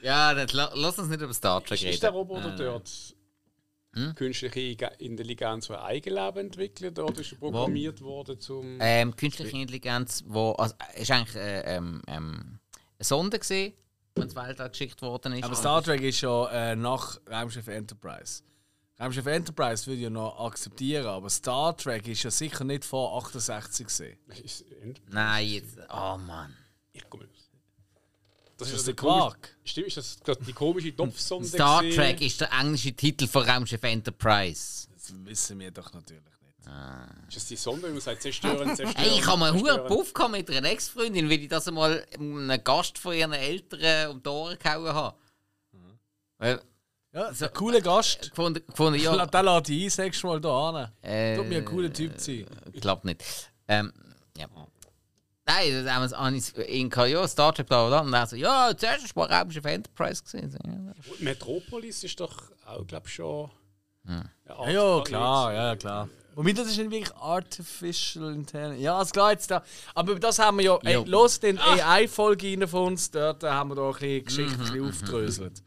Ja, dann la- lass uns nicht über Star Trek reden. ist der Roboter Äh, dort Hm? künstliche Ige- Intelligenz für Eigenleben entwickelt oder ist er programmiert worden zum. Ähm, künstliche Intelligenz, wo also, ist eigentlich äh, ähm, ähm, Sonde gesehen, die ins Weltall geschickt worden ist. Aber Star Trek ist ja äh, nach Raumschiff Enterprise. Raumschiff Enterprise würde ich ja noch akzeptieren, aber Star Trek ist ja sicher nicht vor 68 gesehen. Nein, jetzt. Oh Mann. ich komme. Das Ist ist das der Quark? Stimmt, ist das gerade die komische Topfsonde? Star? Trek ist der englische Titel von Raumschiff Enterprise. Das wissen wir doch natürlich. Ist das die Sonde, man sagt, zerstören, zerstören? Hey, ich habe mal einen? Puff mit einer Ex-Freundin, weil ich das einmal einem Gast von ihren Eltern um die Ohren gehauen habe. Weil, Ja, so, ein cooler Gast. gefunden, gefunden Ja. <laughs> ja. Den lade ich ein, sagst du mal da an. Äh, Tut mir ein cooler Typ sein. Ich glaube nicht. Ähm, ja. Nein, das haben wir an in ja, Star Trek, bla bla. Und dann so, ja, zuerst war Raumschiff Enterprise gesehen. Ja. Metropolis ist doch auch, glaube ich, schon. Hm. Ja, ja, klar, ja, klar. Wobei das ist nicht wirklich Artificial Intelligence. Ja, also klar, jetzt da. Aber das haben wir ja. Ey, los den AI-Folge rein von uns, dort äh, haben wir da ein bisschen Geschichte ein bisschen aufgedröselt.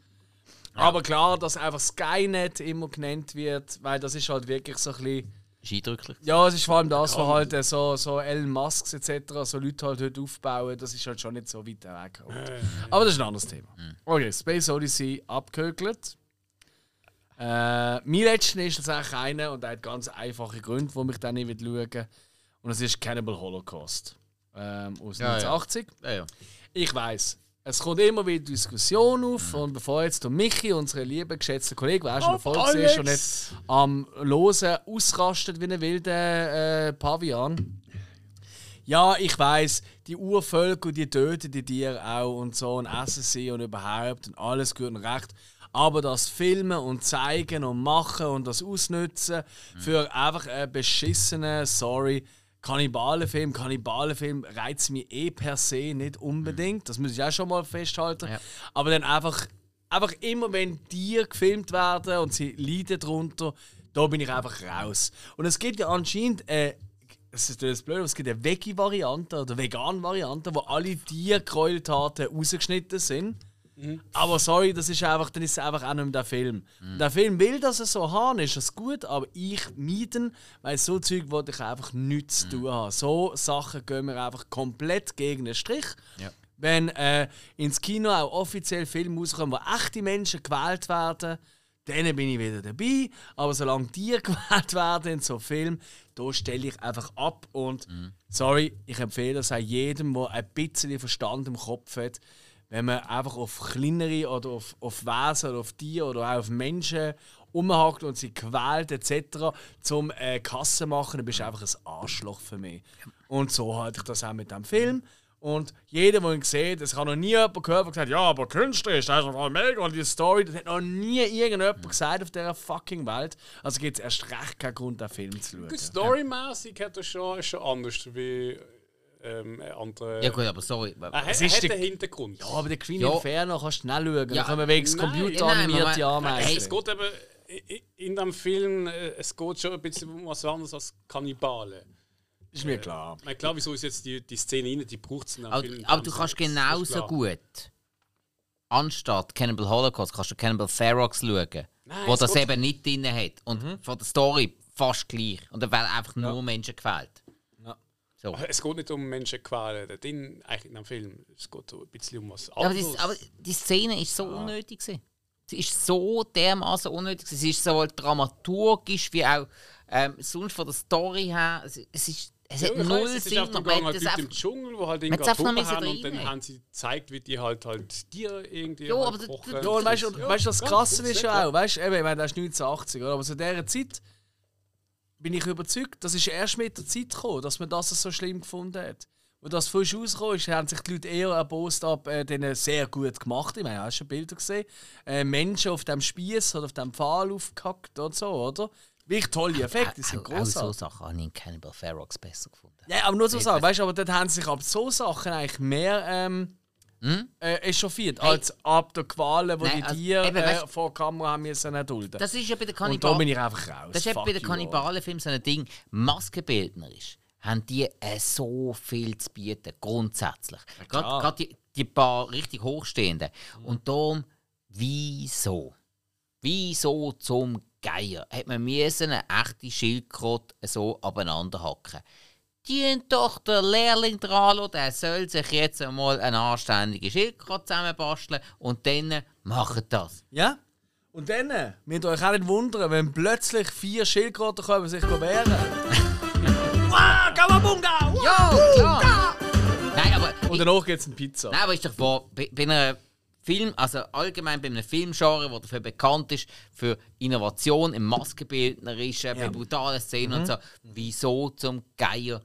Aber klar, dass einfach Skynet immer genannt wird, weil das ist halt wirklich so ein bisschen. Ist eindrücklich. Ja, es ist vor allem das, was halt äh, so, so Elon Musk etc., so Leute halt heute aufbauen, das ist halt schon nicht so weit weg. Aber das ist ein anderes Thema. Okay, Space Odyssey abgehökelt. Äh, mein letzter ist tatsächlich einer und der hat ganz einfache Gründe, wo mich dann nicht schauen Und das ist Cannibal Holocaust ähm, aus Ja, ja. 1980. Ja, ja. Ich weiß. Es kommt immer wieder Diskussion auf und bevor jetzt der Michi, unsere liebe geschätzte Kollege, wer schon Erfolg ist und nicht am Losen ausrastet wie ein wilder äh, Pavian. Ja, ich weiß, die Urvölker, die töten die Tiere auch und so und essen sie und überhaupt und alles gut und recht. Aber das Filmen und Zeigen und Machen und das Ausnutzen für einfach einen beschissenen, sorry, Kannibalenfilm, Kannibalenfilm reizt mich eh per se nicht unbedingt. Das muss ich auch schon mal festhalten. Ja. Aber dann einfach, einfach immer, wenn Tiere gefilmt werden und sie leiden darunter, da bin ich einfach raus. Und es gibt ja anscheinend, äh, es ist das blöd, aber es gibt eine Veggie-Variante oder Vegan-Variante, wo alle Tiergräueltaten rausgeschnitten sind. Aber sorry, das ist einfach, dann ist es einfach auch nicht mehr der Film. Der Film will, dass er so haben, ist das gut, aber ich meiden, weil so Zeug wollte ich einfach nichts zu tun haben. So Sachen gehen mir einfach komplett gegen den Strich. Ja. Wenn äh, ins Kino auch offiziell Filme rauskommen, wo echte Menschen gewählt werden, dann bin ich wieder dabei. Aber solange die <laughs> gewählt werden in so Film, da stelle ich einfach ab. Und sorry, ich empfehle das auch jedem, der ein bisschen Verstand im Kopf hat, wenn man einfach auf kleinere oder auf, auf Wesen oder auf Tiere oder auch auf Menschen umhakt und sie quält etc. zum äh, Kasse machen, dann bist du einfach ein Arschloch für mich. Und so halte ich das auch mit dem Film. Und jeder, der ihn sieht, es kann noch nie jemand gehört, der gesagt hat, ja, aber künstlerisch, das ist einfach mega und die Story, das hat noch nie irgendjemand gesagt auf dieser fucking Welt. Also gibt es erst recht keinen Grund, den Film zu schauen. Storymäßig hat er schon, ist schon anders wie ähm, andere. Ja, gut, aber sorry. Er hat, Es er ist hat die- den Hintergrund. Ja, aber den Green Ja. Inferno kannst du schnell schauen. Ja, dann können wir wegen computeranimierte nein, Ameisen. Hey, es geht eben in dem Film, äh, es geht schon ein bisschen um was anderes als Kannibalen. ist mir klar. Ich meine, klar, wieso ist jetzt die, die Szene rein, die braucht es Aber, Film. aber du kannst genauso gut anstatt Cannibal Holocaust kannst du Cannibal Ferox schauen, Nein, wo das eben nicht drin hat. Und von der Story fast gleich. Und da werden einfach nur Menschen gewählt. So. Es geht nicht um Menschen quälen, dort in, eigentlich in dem Film. Es geht so ein bisschen um was Ja, aber, anderes. die, aber die Szene ist so unnötig. Gewesen. Sie ist so dermaßen unnötig. gewesen. Sie ist sowohl dramaturgisch wie auch ähm, sonst von der Story her. Es, es ist es Ja, hat null weiss, es ist Sinn. Gang Man halt das im Dschungel, die halt es irgendwie haben und müssen dann haben sie gezeigt, wie die halt, halt Tiere irgendwie Ja, halt aber kochen. Ja, weißt du, Ja, das Krasse das ist ja auch, weißt du, ich meine, das ist 1980, oder? aber zu dieser Zeit bin ich überzeugt, das ist erst mit der Zeit gekommen, dass man das so schlimm gefunden hat. Wo das frisch rausgekommen ist, haben sich die Leute eher erbost ab äh, denen sehr gut gemacht. Ich meine, hast du schon Bilder gesehen? Äh, Menschen auf dem Spieß oder auf dem Pfahl aufgehackt und so, oder? Wirklich tolle Effekte, die sind Auch, auch so großartig. Sachen habe ich in Cannibal Ferox besser gefunden. Ja, aber nur so Sachen, weißt du, aber dort haben sich ab so Sachen eigentlich mehr ähm, Hm? äh, echauffiert, Hey. als ab der Qualen, die Nein, die also, Tiere eben, äh, weißt- vor der Kamera haben müssen erdulden. Das ist ja bei den Und da bin Kannibalen. ich einfach raus. Das ist eben bei den Kannibalenfilmen so ein Ding. Maskenbildnerisch haben die äh, so viel zu bieten, grundsätzlich. klar. Gerade die, die paar richtig Hochstehenden. Und darum, wieso? Wieso zum Geier hat man müssen eine echte Schildkröte so abeinander hacken? Die doch der Lehrling dran, der soll sich jetzt einmal eine anständige Schildkröte zusammenbasteln und dann macht das. Ja? Und dann, müsst ihr euch auch nicht wundern, wenn plötzlich vier Schildkröten kommen sich wehren. <laughs> wow, Kawabunga! Wow. Ja, klar! Nein, aber. Und danach gibt es eine Pizza. Nein, aber ist doch wahr, bei, bei einem Film, also allgemein bei einem Filmgenre, der dafür bekannt ist, für Innovation im Maskenbildnerischen, bei brutalen Szenen und so, wieso zum Geier?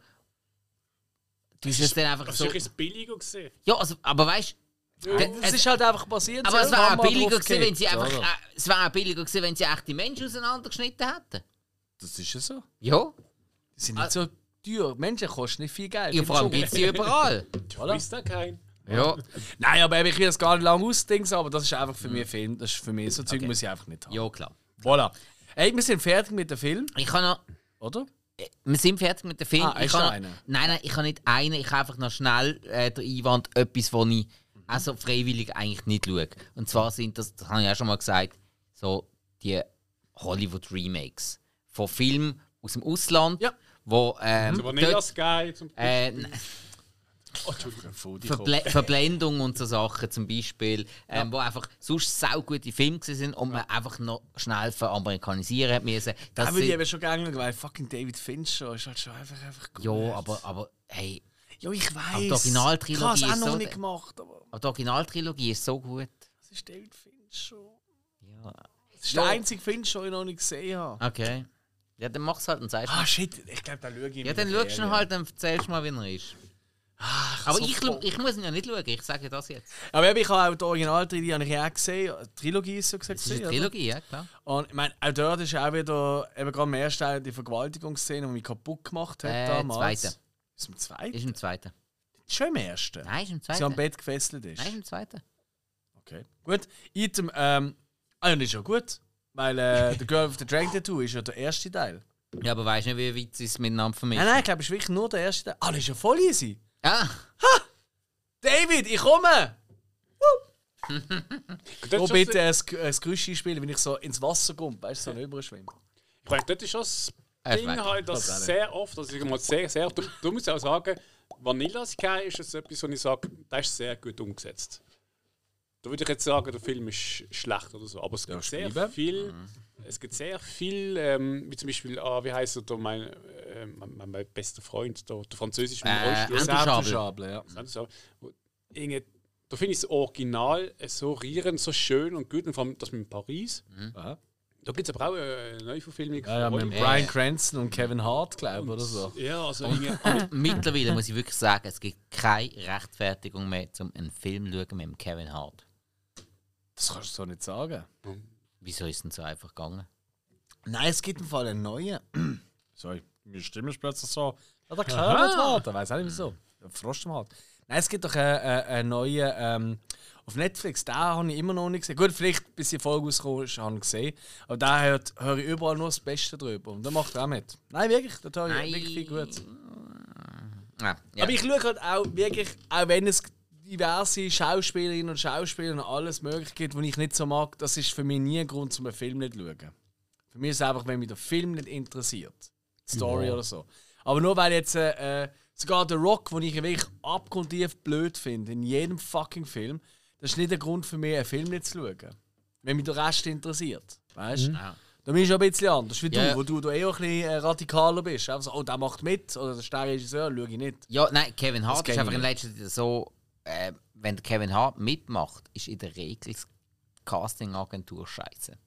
Du bist es dann einfach Das so. war ein billiger gesehen. Ja, also, aber weißt du. Es ist halt einfach passiert. aber sie es wäre billiger gewesen, wenn sie einfach. Äh, es wäre billiger gewesen, wenn sie echte Menschen auseinandergeschnitten hätten. Das ist ja so. Ja, Die sind nicht so teuer. Menschen kosten nicht viel Geld. ja vor allem gibt es die überall. <laughs> Oder? Ist da kein? Ja, Nein, aber ich will das gar nicht lange ausdenken, aber das ist einfach für mich ein Film. Das ist für mich so Zeug muss ich einfach nicht haben. ja, klar. Voilà. Hey, wir sind fertig mit dem Film, Ich kann noch. oder? Wir sind fertig mit dem Film. Ah, ich kann noch? Nein, nein, ich habe nicht einen. Ich habe einfach noch schnell äh, den Einwand, etwas, wo ich also freiwillig eigentlich nicht schaue. Und zwar sind das, das habe ich auch schon mal gesagt, so die Hollywood-Remakes von Filmen aus dem Ausland, Ja. wo ähm, So Vanilla dort, Sky zum äh, n- Oh. Verble Verblendung und so Sachen zum Beispiel, ähm, wo einfach sonst saugute Filme sind und man einfach noch schnell veramerikanisieren. Da Das würde ich eben schon gerne weil fucking David Fincher ist halt schon einfach, einfach gut. ja, aber, aber hey, Ja, ich weiß. die Originaltrilogie ist noch so nicht gemacht, aber aber die Originaltrilogie ist so gut. das ist David Fincher. Ja. Das ist Ja. der einzige Fincher, den ich noch nicht gesehen habe. Okay. Ja, dann mach's halt und sagst Ah, shit. Ich glaube, da schaue ich Ja, dann schaust du halt und erzählst mal, wie er ist. Aber so ich, ich muss ihn ja nicht schauen, ich sage das jetzt. Aber ich habe auch die Originaltrilogie habe ich auch gesehen. Die Trilogie ist so gesagt. Das ist eine oder? Trilogie, ja, klar. Und ich meine, auch dort ist auch wieder, eben gerade im ersten Teil, die Vergewaltigungsszene, die mich kaputt gemacht hat Äh, damals. zweite. Ist im zweiten? Ist im zweiten. Schon im ersten? Nein, ist im Sie am zweiten. Bett gefesselt ist. Nein, ist im zweiten. Okay. Gut. Item, ähm, ah, ist ja gut. Weil äh, <laughs> The Girl with the Dragon Tattoo ist ja der erste Teil. Ja, aber weißt du nicht, wie weit sie es miteinander vermischen? Nein, nein, ich glaube, es ist wirklich nur der erste Teil. Ah, das ist ja voll easy. Ah, David, ich komme! Das <laughs> Wo bitte ein, ein Gerüst spielen, wenn ich so ins Wasser komme, weißt du, so überschwimme. Ich meine, das ist schon das ist Ding weg. halt, Das auch dass nicht. sehr oft, also ich mal sehr, sehr, du, du musst auch sagen, Vanilla Sky ist jetzt etwas, wo ich sage, das ist sehr gut umgesetzt. Da würde ich jetzt sagen, der Film ist schlecht oder so, aber es gibt sehr schreiben. viel, es gibt sehr viel, ähm, wie zum Beispiel, ah, wie heißt er da, mein, äh, mein, mein bester Freund, der, der französische Äh. Schabel, ja. Irgendwie- Da finde ich das Original so rührend, so schön und gut, und vor allem das mit Paris. Aha. Da gibt es aber auch eine Neuverfilmung Ja, ja, mit. Brian Cranston und Kevin Hart, glaube ich, oder so. Ja, also irgendwie- und mittlerweile muss ich wirklich sagen, es gibt keine Rechtfertigung mehr, um einen Film zu schauen mit Kevin Hart. Das kannst du so nicht sagen. Wieso ist es denn so einfach gegangen? Nein, es gibt im Fall einen neuen. <clears throat> Sorry, meine Stimme ist plötzlich so. Ja, der Kerl warten, weiß auch nicht wieso. Der Frost im Hals. Nein, es gibt doch einen, einen, einen neuen ähm, auf Netflix. Den habe ich immer noch nicht gesehen. Gut, vielleicht bis die Folge rausgekommen ist, habe ich gesehen. Aber da hört, höre ich überall nur das Beste drüber. Und da macht er auch mit. Nein, wirklich, da höre ich wirklich viel Gutes. Ah, ja. Aber ich schaue halt auch wirklich, auch wenn es diverse Schauspielerinnen und Schauspieler und alles mögliche gibt, die ich nicht so mag, das ist für mich nie ein Grund, um einen Film nicht zu schauen. Für mich ist es einfach, wenn mich der Film nicht interessiert. Story oder so. Aber nur weil jetzt äh, äh, sogar der Rock, den ich wirklich abgrundtief blöd finde, in jedem fucking Film, das ist nicht ein Grund für mich, einen Film nicht zu schauen. Wenn mich der Rest interessiert. Weißt du? Ja. Da bist du ein bisschen anders wie Ja. du, wo du, du eh auch ein bisschen äh, radikaler bist. Einfach so, oh, der macht mit, oder der ist der Regisseur, schau ich nicht. Ja, nein, Kevin Hart ist einfach ich in letzter Zeit so, äh, wenn der Kevin Hart mitmacht, ist in der Regel die Casting-Agentur scheiße.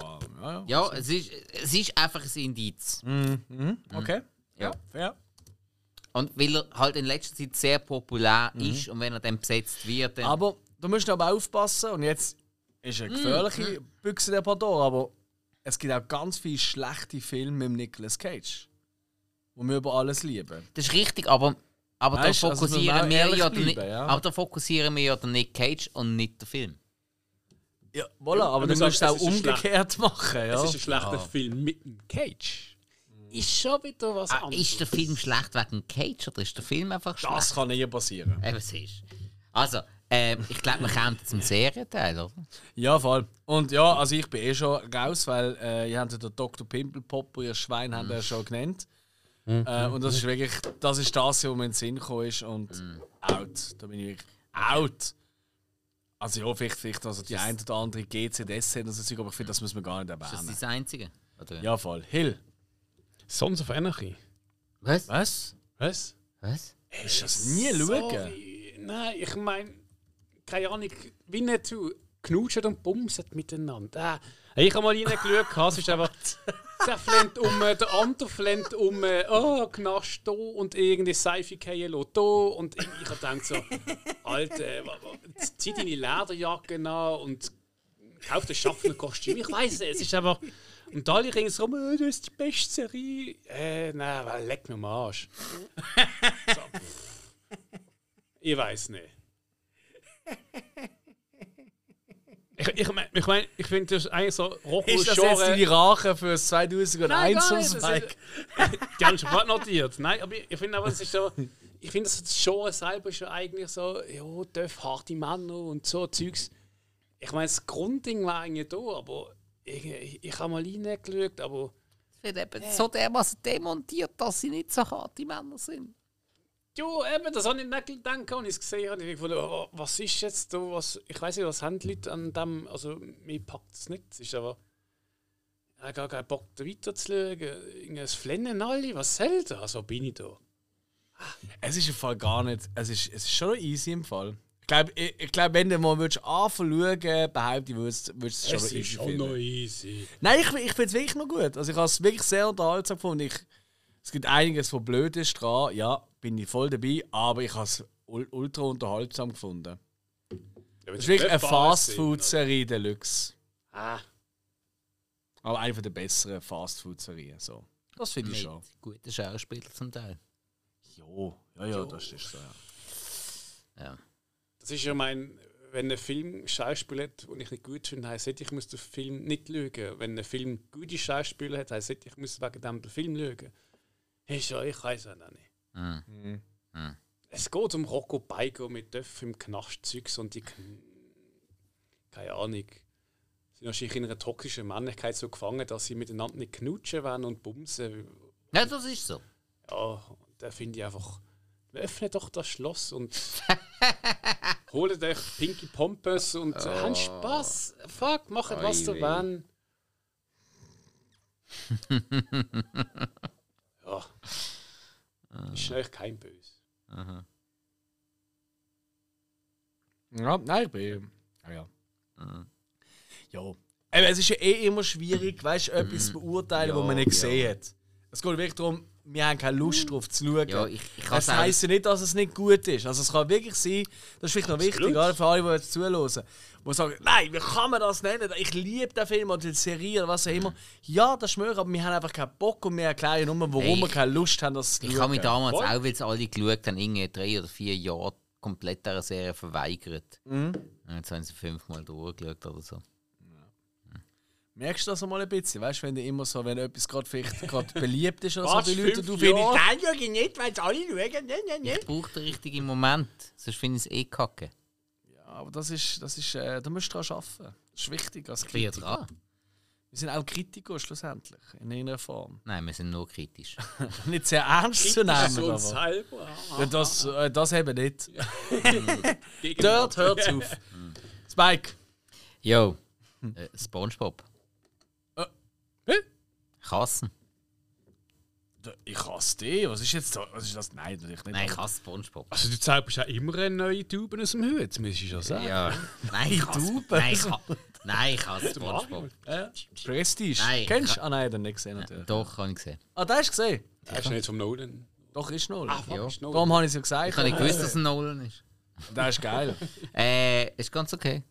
Ja, ja, ja. Ja, es ist, es ist einfach ein Indiz. Mhm. Okay. Ja. ja. Und weil er halt in letzter Zeit sehr populär ist und wenn er dann besetzt wird, dann. Aber du musst aber aufpassen, und jetzt ist eine gefährliche Büchse der Pandora, aber es gibt auch ganz viele schlechte Filme mit Nicolas Cage, wo wir über alles lieben. das ist richtig, aber, aber Weißt, da also, fokussieren auch wir ja, bleiben, ja. aber da fokussieren wir ja den Nick Cage und nicht den Film. Ja, voilà, aber du musst es auch umgekehrt machen. Ja? Es ist ein schlechter Film mit dem Cage. Ist schon wieder was Ah, anderes. ist der Film schlecht wegen Cage oder ist der Film einfach schlecht? Das kann nie passieren. Eben, siehst. Also, ähm, ich glaube, wir kommen zum Serienteil, oder? Ja, voll. Und ja, also ich bin eh schon raus, weil äh, ihr habt ja den Dr. Pimpelpopper, ihr Schwein, habt ihr ja schon genannt. Äh, und das ist wirklich, das ist das, was mir in den Sinn gekommen ist. Und out. Da bin ich wirklich out. Also ja, vielleicht, vielleicht also die ein oder andere GCDS oder so, aber ich finde, das muss man gar nicht Ist das erwähnen. das Einzige? Oder? Ja, voll. Hill. Sons of Anarchy. Was? Was? Was? Was? Hast du das nie schauen? Nein, ich meine, keine Ahnung, wie nicht zu knutschen und bumsen miteinander. Äh, ich habe mal reingeschaut, es ist einfach, <laughs> der flennt um, äh, der andere flennt um, äh, oh, Knast da und irgendwie Seife fallen da. Und ich, ich gedacht so, Alter, äh, zieh deine Lederjacke an und kauf das Schaffner-Kostüm. Ich weiß es, es ist einfach... Und alle ringsherum, äh, das ist die beste Serie. Äh, nein, weil leck mir am Arsch. <laughs> So, ich weiß nicht. Ich, ich meine, ich, mein, ich finde, das ist eigentlich so Rocco Ist das jetzt Genre. deine Rache für das 2001 Nein, gar nicht, zum das Spike? <laughs> Die haben schon gerade notiert. Nein, aber ich, ich finde aber, es ist so. Ich finde, das Genre selber ist ja eigentlich so, ja, dürfen harte Männer und so Zeugs. Ich meine, das Grundding war eigentlich da, aber ich, ich, ich habe mal reingeschaut, aber Es wird eben so dermaßen demontiert, dass sie nicht so harte Männer sind. Ja, eben, das habe ich nicht gedacht, als ich es gesehen habe. Ich gefunden, oh, was ist jetzt da, was, ich weiß nicht, was haben die Leute an dem, also mir packt es nicht. Es ist aber, ich habe gar keinen Bock, da weiterzuschauen. Irgendwas flennen alle, was soll das? Also bin ich da. Es ist im Fall gar nicht. Es ist, es ist schon easy im Fall. Ich glaube, ich, ich glaub, wenn du mal würdest anfangen behaupte ich, würdest du es schon easy finden. easy. Nein, ich, ich finde es wirklich noch gut. Also ich habe es wirklich sehr unterhaltsam gefunden. Ich, es gibt einiges, was blöd ist dran. Ja, bin ich voll dabei. Aber ich habe es ul ultra unterhaltsam gefunden. Es ist wirklich eine Fast-Food-Serie Deluxe. Ah, Aber eine der besseren Fast-Food-Serien. So. Das finde ich schon. guten Schauspielern zum Teil. Jo, ja, ja, das ist so. Ja. Ja. das ist ja mein, wenn ein Film Schauspieler hat, den ich nicht gut finde, heisst ich muss den Film nicht schauen. Wenn ein Film gute Schauspieler hat, heisst ich muss wegen dem den Film schauen. Ist ja, ich weiß es auch nicht. Mhm. Es geht um Rocco Beigo mit Döff im Knastzeugs und die. Kn keine Ahnung. sind wahrscheinlich in einer toxischen Männlichkeit so gefangen, dass sie miteinander nicht knutschen wollen und bumsen. ja, das ist so. Ja, da finde ich einfach. Öffnet doch das Schloss und <laughs> holt euch Pinky Pompes und oh. habt Spaß. Fuck, macht was Oi weh. wollt. <laughs> ja. Ist euch kein Böse. Ja, nein, ich bin. Ja, ja. Ja. Eben, es ist ja eh immer schwierig, weißt du, etwas zu beurteilen, Ja, was man nicht ja. gesehen hat. Es geht wirklich darum, wir haben keine Lust drauf zu schauen. Ja, ich, ich das heisst ja nicht, dass es nicht gut ist. Also es kann wirklich sein, das ist vielleicht noch wichtig, gerade für alle, die jetzt zuhören, die sagen, nein, wie kann man das nennen? Ich liebe den Film oder die Serie oder was auch immer. Ja, das ist möglich, aber wir haben einfach keinen Bock und wir erklären nur, warum Hey, wir keine Lust haben, das zu Ich habe mich damals Voll. auch, weil es alle geschaut haben, irgendwie drei oder vier Jahre komplett dieser Serie verweigert. Mhm. Und Jetzt haben sie fünfmal durchgeschaut oder so. Merkst du das einmal ein bisschen? Weißt du, wenn du immer so, wenn etwas gerade vielleicht <laughs> gerade beliebt ist oder so, die Leute, du findest, nein, schau ich nicht, weil es alle schauen. Nein, nein, nein. Ich brauche den richtigen Moment, sonst finde ich es eh kacke. Ja, aber das ist, das ist, äh, da musst du dran arbeiten. Das ist wichtig als Ich bin ja Kritiker. dran. Wir sind auch Kritiker schlussendlich, in irgendeiner Form. Nein, wir sind nur kritisch. <laughs> Nicht sehr ernst zu nehmen, Kritisch uns aber selber. ja, das, äh, das eben nicht. <laughs> Dort hört es auf. Spike. Yo, äh, Spongebob. Ich hasse. Ich hasse dich. Was ist jetzt da? Was ist das? Nein, natürlich nicht. Nein, ich hasse Spongebob. Also du zauberst ja immer eine neue Tube aus dem Hut, das muss ich schon sagen. Ja. Nein, ich hasse Tauben. Nein, ich, ha nein, ich hasse <laughs> Spongebob. Äh, Prestige. Nein, Kennst du? ich- Ah nein, den nicht gesehen natürlich. Doch, habe ich gesehen. Ah, den hast du gesehen? Das ist nicht vom Nolan. Doch, ist null. Ah, fuck, Ja. ist Nolan. Darum habe ich es ja gesagt. Ich habe nicht gewusst, dass es ein <laughs> Nolan ist. Der ist geil. Äh, ist ganz okay.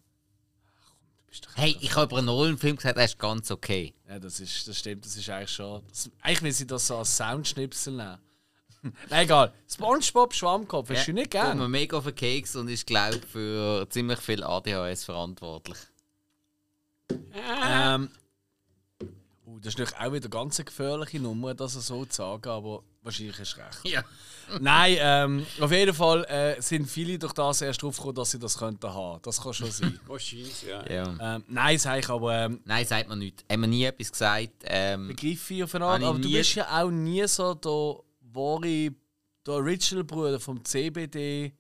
Hey, ich habe über einen Nolan-Film gesagt, er ist ganz okay. Ja, das, ist, das stimmt, das ist eigentlich schon. Das, eigentlich will sie das so als Soundschnipsel nehmen. <laughs> Nein, egal. Spongebob Schwammkopf, hast du nicht Tut mir gern? mega auf den Keks und ist, glaube ich, für ziemlich viel ADHS verantwortlich. Ähm, uh, das ist natürlich auch wieder ganz eine gefährliche Nummer, das so zu sagen, aber wahrscheinlich du recht. Ja. Nein, ähm, auf jeden Fall äh, sind viele durch das erst drauf gekommen, dass sie das könnten haben. Das kann schon sein. <laughs> Wahrscheinlich, ja. ja. ähm, nein, sage ich aber ähm, Nein, sagt man nicht. Haben wir nie etwas gesagt. Ähm, begreife ich auf eine Habe Art. ich Aber du bist ja auch nie so der wahre, der Original-Bruder vom CBD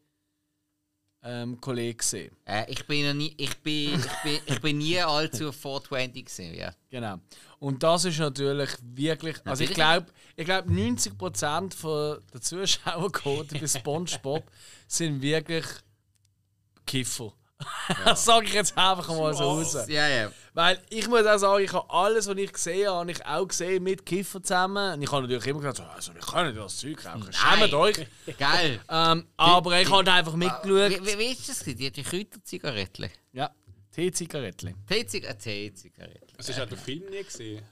ähm, Kollege gesehen. äh, ich, bin noch nie, ich, bin, ich, bin, ich bin nie allzu 420 gewesen, ja. Genau. Und das ist natürlich wirklich. Also ich Natürlich. glaube, ich glaub 90% von der Zuschauerquote bei <laughs> SpongeBob sind wirklich Kiffer. Das sage ich jetzt einfach mal so raus. Ja, ja. Weil ich muss auch sagen, ich habe alles, was ich gesehen habe, habe ich auch gesehen mit Kiffer zusammen. Und ich habe natürlich immer gesagt, so, also, wir können das Zeug rauchen. Schämt euch. Geil. Ähm, aber ich habe einfach mitgeschaut. wie, wie ist das? Die, die Kräuterzigaretten. Ja, Tee-Zigarettchen. Teezig- Teezigaretten. Also, hast du den Film nie gesehen?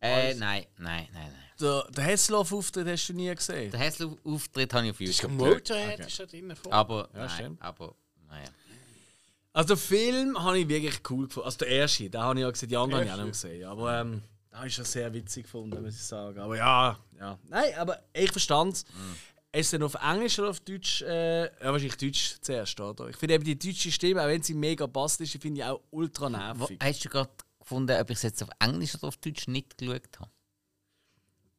Äh, nein, nein, nein, nein. Der, der Hessloff-Auftritt hast du nie gesehen. Den Hessel-Auftritt habe ich auf YouTube Motorhead Okay. ist da drin vor. Aber, Ja, nein, stimmt. aber, naja. Also Film habe ich wirklich cool gefunden. Also der erste, den habe ich ja gesehen, die anderen habe ich auch noch gesehen. Aber ähm, da habe ich schon sehr witzig gefunden, muss ich sagen. Aber ja, ja. Nein, aber ich verstand es. Ist es denn auf Englisch oder auf Deutsch? Äh, ja, wahrscheinlich Deutsch zuerst, oder? Ich finde eben die deutsche Stimme, auch wenn sie mega passt ist, finde ich auch ultra Wo, nervig. hast du gerade gefunden, ob ich es jetzt auf Englisch oder auf Deutsch nicht geschaut habe?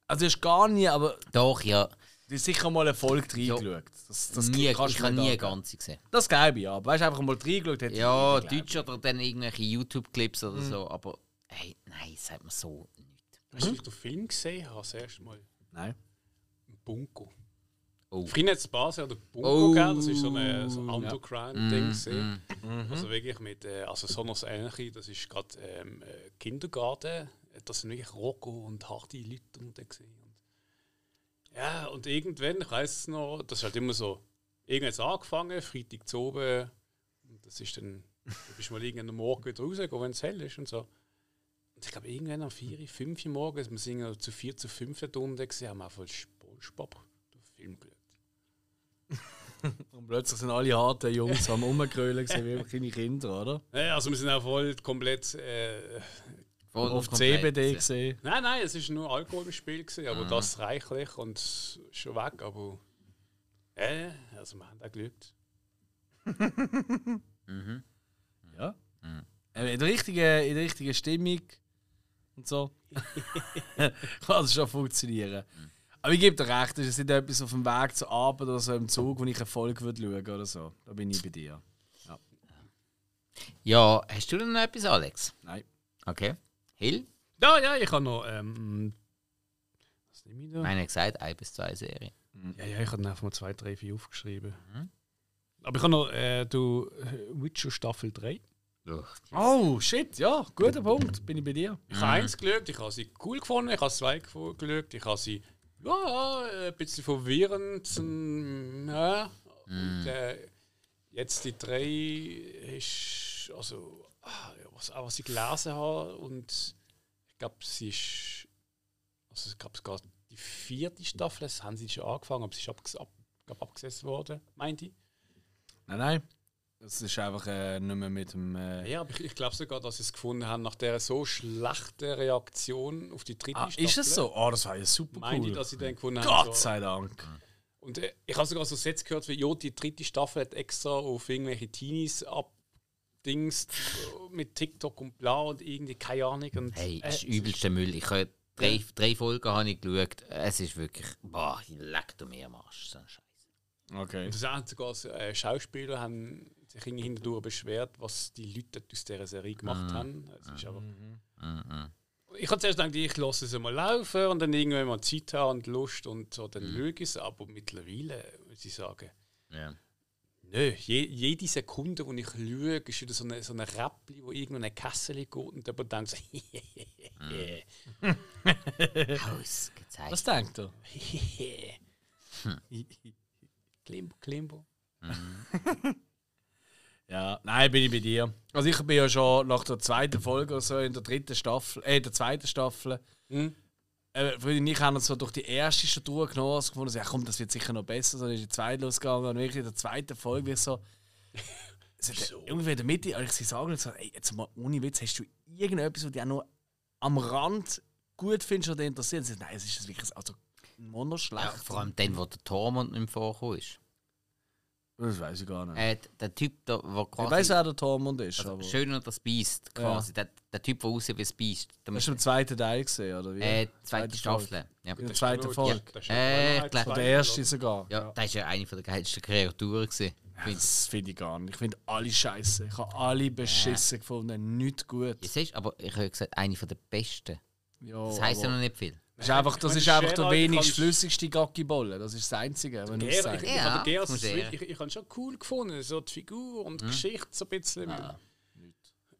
Also ist gar nie, aber Doch, ja. Du hast sicher mal eine Folge reingeschaut. Das, das nie, ich habe nicht nie eine ganze gesehen. Das glaube ich, ja. Aber weißt du, einfach mal reingeschaut. hätte ich Ja. Deutsch oder dann irgendwelche YouTube-Clips oder so, aber hey, nein, sagt mir so nicht. Hast du den Film gesehen? Hast du das erste Mal? Nein. Bunko. Oh. Früher hat es Basel oder Bunko Oh. gegeben. Das ist so ein so Underground-Ding. gewesen. Mm. Also wirklich mit, äh, also so noch das Ähnliche, das ist gerade ähm, äh, Kindergarten. Das sind wirklich Rocco und harte Leute gewesen. Ja, und irgendwann, ich weiß es noch, das ist halt immer so, irgendwann angefangen, Freitag zu oben. Und das ist dann, du bist mal irgendwann am Morgen wieder rausgegangen, wenn es hell ist und so. Und ich glaube, irgendwann um 4, 5 Uhr morgens, wir sind ja zu 4, zu 5 Stunden gesehen, haben wir einfach Spongebob den Film geschaut. <laughs> Und plötzlich sind alle harten Jungs am Rumgrölen gewesen, wie <laughs> kleine Kinder, oder? Ja, also wir sind auch voll komplett äh, Voll Auf CBD gesehen. Nein, nein, es ist nur Alkohol im Spiel, gewesen, aber das reichlich und schon weg. Aber äh, also wir haben auch gelügt. <laughs> Ja. Äh, In der richtigen, in der richtigen Stimmung und so. <laughs> kann das schon funktionieren. Aber ich gebe dir recht, es ist nicht etwas auf dem Weg zur Arbeit oder so im Zug, wo ich eine Folge würde schauen oder so. Da bin ich bei dir. Ja, hast du denn noch etwas, Alex? Nein. Okay. Hill? Ja, ja, ich habe noch. Ähm, was nehme ich da? Meine gesagt, ein bis zwei Serien. Ja, ja, ich habe einfach mal zwei, drei, vier aufgeschrieben. Aber ich habe noch äh, du, äh, Witcher Staffel 3. Oh, shit, ja, guter Punkt. Bin ich bei dir. Ich habe eins geschaut, ich habe sie cool gefunden, ich habe zwei geschaut, ich habe sie ja, ein bisschen verwirrend. Ja. Und, äh, jetzt die drei ist, also, ah, ja, was, auch was ich gelesen habe und ich glaube, sie ist, also ich glaube, sogar die vierte Staffel, das haben sie schon angefangen, aber sie ist abges ab, glaub, abgesetzt worden, meinte ich. Nein, nein. Das ist einfach äh, nicht mehr mit dem. Äh, Ja, aber ich, ich glaube sogar, dass sie es gefunden haben nach der so schlechten Reaktion auf die dritte ah, Staffel. ist es so? Oh, das war ja super Meine ich, cool. dass sie dann gefunden haben. Gott so, sei Dank. Und äh, ich habe sogar so Sätze gehört wie, jo, die dritte Staffel hat extra auf irgendwelche Teenies abdingst äh, mit TikTok und bla und irgendwie keine Ahnung. Und, Hey, das ist äh, übelster Müll. Ich habe drei, drei Folgen habe ich geschaut. Es ist wirklich, boah, leck du mir am Arsch. So ein Scheiß. Okay. Und das sogar so, äh, Schauspieler haben sich irgendwie hindurch beschwert, was die Leute aus dieser Serie gemacht haben. Es ist aber, Ich habe zuerst gedacht, ich lasse es mal laufen und dann irgendwann mal Zeit haben und Lust und so, dann Mhm. schaue ich es. Aber mittlerweile muss ich sagen, Ja. nö, je, jede Sekunde, wo ich schaue, ist wieder so eine, so eine Räppli, wo irgendwo in eine Kessel geht und jemand denkt so, <laughs> <laughs> Ausgezeichnet. Was denkt ihr? <laughs> Klimbo, Klimbo. Ja, nein, bin ich bei dir. Also ich bin ja schon nach der zweiten Folge oder so in der dritten Staffel, äh, der zweiten Staffel. Mhm. Äh, Freunde und ich haben uns so durch die erste schon durchgenommen, also gefunden, so, ja komm, das wird sicher noch besser. So, dann ist die zweite losgegangen und wirklich in der zweiten Folge wie so. <laughs> Hat irgendwie in der Mitte, als ich sie sagen so, ey, jetzt mal ohne Witz, hast du irgendetwas, was dich auch nur am Rand gut findest oder interessiert? Und sie nein, es ist wirklich also monoschlecht. Ja, vor allem dann, wo der Tormund nicht vorgekommen ist. Das weiß ich gar nicht. Äh, der Typ, der, der ich quasi... weiß, wer der Tormund ist, also, aber. schön und das Biest, quasi. Der, der Typ, der aussieht wie das Biest. Der Hast du den zweiten Teil gesehen, oder wie? äh, zweite. Staffel. Ja. In der zweiten Folge. Äh, Ja, Oder der erste sogar. Ja, das war ja eine der geilsten Kreaturen. Gewesen. Das finde ich gar nicht. Ich finde alle scheiße. Ich habe alle beschissen gefunden. Nicht gut. Ihr seht, aber ich habe gesagt, eine der besten. Ja, Das heisst ja noch nicht viel. Das ist einfach, das Ich ist einfach der wenigst flüssigste Gackibolle. Das ist das Einzige, wenn du es ich, sagst. ich, Ja, Sweet- er. ich, ich habe ihn schon cool gefunden, so die Figur und die Geschichte so ein bisschen. Ah,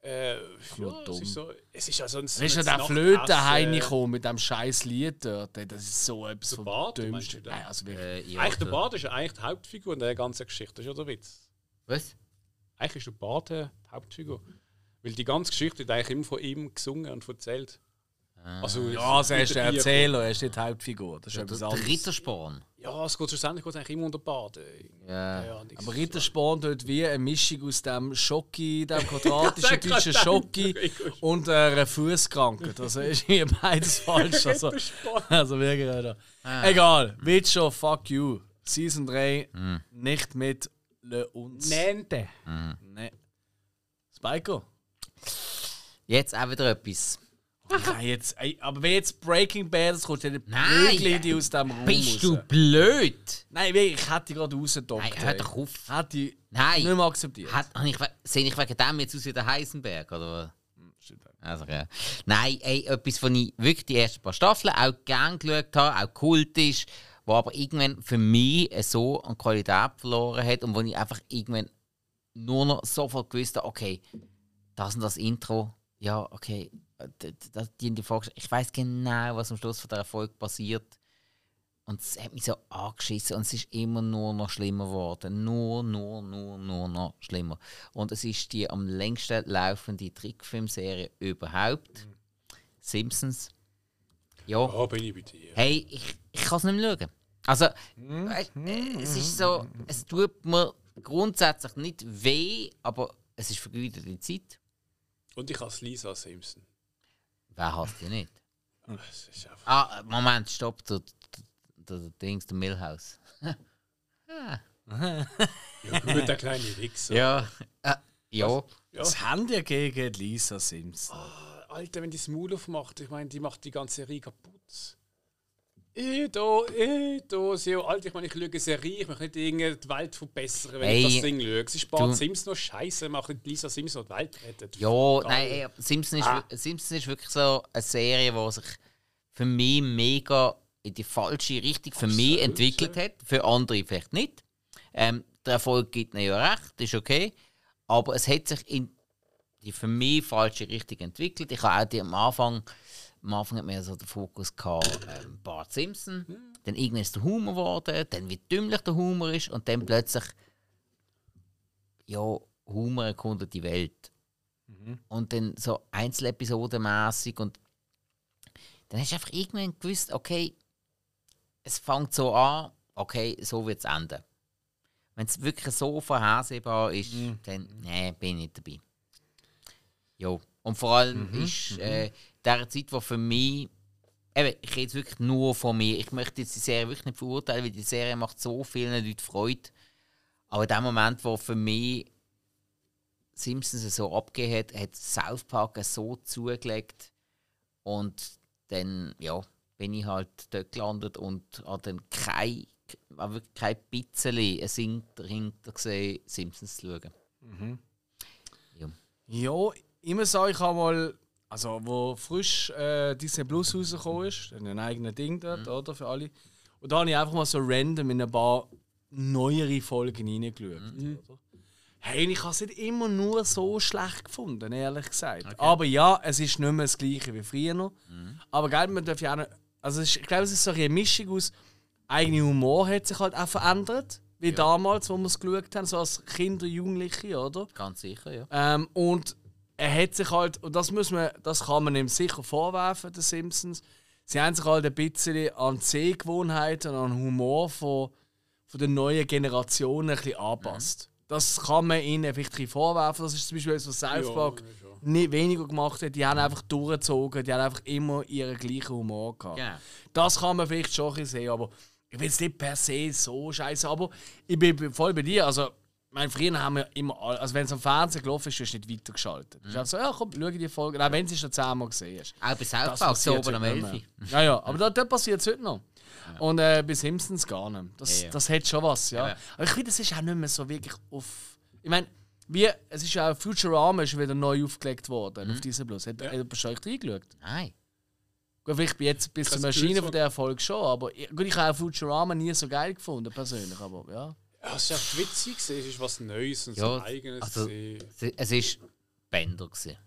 äh, ja, es ist so, es ist ja so ein Weißt du, der Flöte heimgekommen mit dem scheiß Lied dort. Das ist so etwas Der vom Bart, meinst Dümmsten. Nein, also wirklich. Äh, ja, Eigentlich der der- Bart ist ja eigentlich die Hauptfigur in der ganzen Geschichte, das ist ja der Witz. Was? Eigentlich ist der Bart die Hauptfigur. Weil die ganze Geschichte wird eigentlich immer von ihm gesungen und erzählt. Also, Ja, also er es ist der Erzähler, er ist nicht die Hauptfigur. Das ist etwas Der anderes. Rittersporn. Ja, es geht schlussendlich geht's eigentlich immer um den Bart. Ja. Ja. Aber Rittersporn tut wie eine Mischung aus dem Schocki, dem <laughs> quadratischen <laughs> <laughs> Ja, deutschen Schocki und einer Fußkrankheit. Also ist hier beides falsch. Also, Rittersporn. also wirklich, Alter. Egal, Witcher, fuck you. Season 3, nicht mit Le uns. Nente. Nee. Spiker? Jetzt auch wieder etwas. Ja, jetzt, aber wenn jetzt Breaking Bad, kommt ja nicht Nein. Prügel die aus dem Raum Bist du raus. blöd? Nein, wirklich, ich hätte die gerade rausgedockt. Nein, hör doch auf. Hätte ich Nein. nicht mehr akzeptiert. Hat, ich, sehe ich wegen dem jetzt aus wie der Heisenberg, oder was? Also, ja. Nein, ey, etwas, von ich wirklich die ersten paar Staffeln auch gern geschaut habe, auch kultisch, wo aber irgendwann für mich so an Qualität verloren hat und wo ich einfach irgendwann nur noch sofort gewusst habe, okay, das und das Intro, ja, okay, die, die Folge, ich weiß genau, was am Schluss von der Erfolg passiert. Und es hat mich so angeschissen und es ist immer nur noch schlimmer geworden. Nur, nur, nur, nur noch schlimmer. Und es ist die am längsten laufende Trickfilmserie überhaupt. Simpsons. Ja. Ja, bin ich bei dir. Hey, ich, ich kann es nicht mehr schauen. Also, weißt, äh, es ist so, es tut mir grundsätzlich nicht weh, aber es ist vergeudete Zeit. Und ich als Lisa Simpson. Wer hasst die nicht? <laughs> Ah, Moment, stopp, der, der, der Dings, der Millhouse. <laughs> Ja, gut, der kleine Wichser. Ja. Äh, ja. Was haben die gegen Lisa Simpson? Alter, wenn die das Maul aufmacht, ich meine, die macht die ganze Serie kaputt. Ich da, ich da, sie Alter, ich meine, ich schaue Serie, ich möchte nicht irgendwie die Welt verbessern, wenn Hey, ich das Ding schaue. Es ist du- Simpson noch scheiße, macht nicht Lisa Simpson die Welt rettet. Ja, Geil. nein, ey, Simpson ist, Ah. Simpson ist wirklich so eine Serie, die sich für mich mega in die falsche Richtung für mich entwickelt hat. Für andere vielleicht nicht. Ähm, der Erfolg gibt ihnen ja recht, ist okay. Aber es hat sich in die für mich falsche Richtung entwickelt. Ich habe auch die am Anfang, am Anfang hat man ja so den Fokus gehabt, ähm, Bart Simpson. Dann irgendwann ist der Humor geworden, dann wie dümmlich der Humor ist und dann plötzlich, ja, Humor erkundet die Welt. Und dann so Einzelepisodenmäßig und dann hast du einfach irgendwann gewusst, okay, es fängt so an, okay, so wird es enden. Wenn es wirklich so vorhersehbar ist, dann nee, bin ich nicht dabei. Jo. Und vor allem ist äh, der Zeit, wo für mich Eben, ich rede jetzt wirklich nur von mir. Ich möchte jetzt die Serie wirklich nicht verurteilen, weil die Serie macht so vielen Leuten Freude. Aber in dem Moment, wo für mich Simpsons es so abgegeben hat, hat South Park so zugelegt. Und dann, ja, bin ich halt dort gelandet und habe dann kein, wirklich kein bisschen einen Sinn dahinter gesehen, Simpsons zu schauen. Ja, ich muss sagen, ich habe mal also wo frisch äh, Disney Plus rausgekommen ist, ein eigenes Ding dort, oder, für alle. Und da habe ich einfach mal so random in ein paar neuere Folgen reingeschaut. oder? Hey, ich habe es nicht immer nur so schlecht gefunden, ehrlich gesagt. Aber ja, es ist nicht mehr das gleiche wie früher noch. Aber gell, man darf ja auch nicht, Also ist, ich glaube, es ist so eine Mischung aus, eigene Humor hat sich halt auch verändert. Wie damals, wo wir es geschaut haben, so als Kinder, Jugendliche, oder? Ganz sicher, ja. Ähm, und er hat sich halt, und das, muss man, das kann man ihm sicher vorwerfen, den Simpsons, sie haben sich halt ein bisschen an die Sehgewohnheiten und an Humor von, von der neuen Generation ein bisschen angepasst. Das kann man ihnen vielleicht vorwerfen. Das ist zum Beispiel etwas, was South Park nicht weniger gemacht hat. Die haben einfach durchgezogen, die haben einfach immer ihren gleichen Humor gehabt. Genau. Das kann man vielleicht schon ein bisschen sehen, aber ich will es nicht per se so scheiße. Aber ich bin voll bei dir. Also, mein früher haben wir immer, also wenn es am Fernsehen gelaufen ist, hast du nicht weitergeschaltet. Mhm. Du hast so, ja komm, schau die Folge, auch wenn du es schon zehnmal gesehen hast. Auch bei South Park, so oben am heute nicht 11. mehr. Ja, ja, aber da, da passiert es heute noch. Und äh, bei Simpsons gar nicht. Das, Ja, ja. das hat schon was, ja. Ja, ja. Aber ich finde, das ist auch nicht mehr so wirklich auf. Ich meine, wie, es ist ja auch Futurama ist wieder neu aufgelegt worden Mhm. auf diese Plus. Hat, hat jemand schon euch reingeschaut? Nein. Gut, vielleicht bin ich jetzt bis Ich zur hab's Maschine von der Erfolg schon, aber ich- gut, ich habe auch Futurama nie so geil gefunden, persönlich, aber ja. Ja, es ist echt witzig, gewesen, es ist was Neues und Ja, so eigenes. also-. Es- war Bender. Gewesen.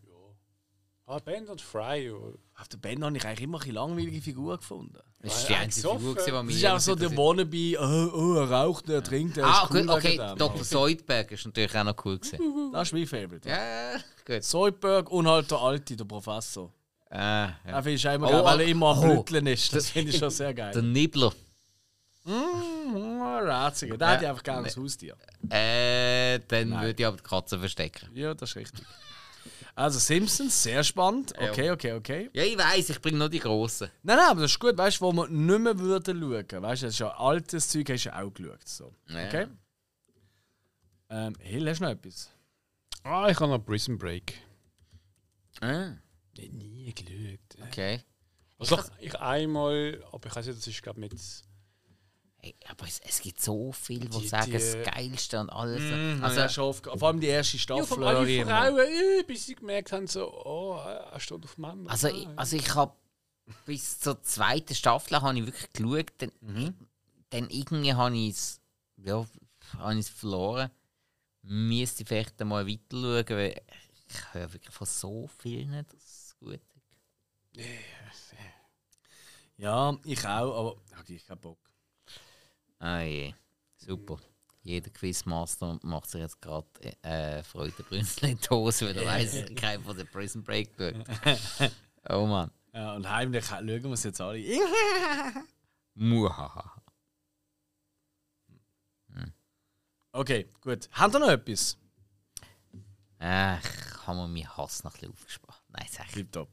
ah, Ben und Fry. ja. Auf der Band habe ich eigentlich immer eine bisschen langweilige Figur gefunden. Das war Ja, die ja, einzige. Figur, die Das mich ist auch so der Wannabe, oh, oh, er raucht, er trinkt, er Ah, ist cool okay. Dr. Zoidberg ist natürlich auch noch cool. Gewesen. Das ist mein Favorite. ja, gut. Zoidberg und halt der Alte, der Professor. Äh, ja. Ja. finde ich immer Oh, geil, weil er oh, immer am oh. Ist. Das finde ich schon sehr <laughs> Der geil. Nibbler. Mm, Ratziger. Der hätte ich einfach gerne als Haustier. Äh, dann würde ich aber die Katze verstecken. Ja, das ist richtig. Also Simpsons, sehr spannend. Okay, okay, okay. Ja, ich weiß, ich bringe nur die Grossen. Nein, nein, aber das ist gut, weißt du, wo wir nicht mehr würden schauen. Weißt du, das ist ja altes Zeug, hast du ja auch geschaut. So. Ja. Okay? Ähm, Hill, hast du noch etwas? Ah, ich habe noch Prison Break. Ah, Nie geschaut. okay. Also ich einmal, aber ich weiß nicht, das ist glaube mit. Hey, aber es, es gibt so viele, die, Die- sagen, die- das Geilste und alles. Also, also, ja, schon oft, vor allem die erste Ja, Staffel. von alle erinnere ich Frauen, äh, bis sie gemerkt haben, so, oh, er steht auf Männer. also, Ah, ich, also ich habe bis zur zweiten Staffel habe ich wirklich geschaut. Dann, Mhm. dann irgendwie habe ich es ja, verloren. Müsste ich vielleicht mal weiter schauen, weil ich höre wirklich von so vielen, dass es gut ist. Ja, ich auch, aber ich habe Bock. Ah je, super. Jeder Quizmaster macht sich jetzt gerade äh, Freudenbrünzli in die Hose, weil er weiss, kein von der Prison Break schaut. <laughs> oh Mann. Ja, und heimlich schauen wir es jetzt alle. <laughs> Muhaha. Okay, gut. Habt ihr noch etwas? Äh, ich habe mir meinen Hass noch ein bisschen aufgespart. Nein, sag ich. Tipptopp.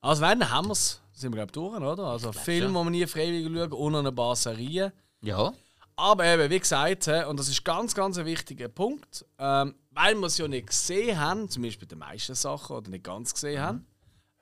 Also wenn, haben wir es. Sind wir glaube durch, oder? Also Film, die wir nie freiwillig schauen noch ein paar Serien. Ja, Aber eben, wie gesagt, und das ist ganz, ganz ein wichtiger Punkt, ähm, weil wir es ja nicht gesehen haben, zum Beispiel die meisten Sachen, oder nicht ganz gesehen haben,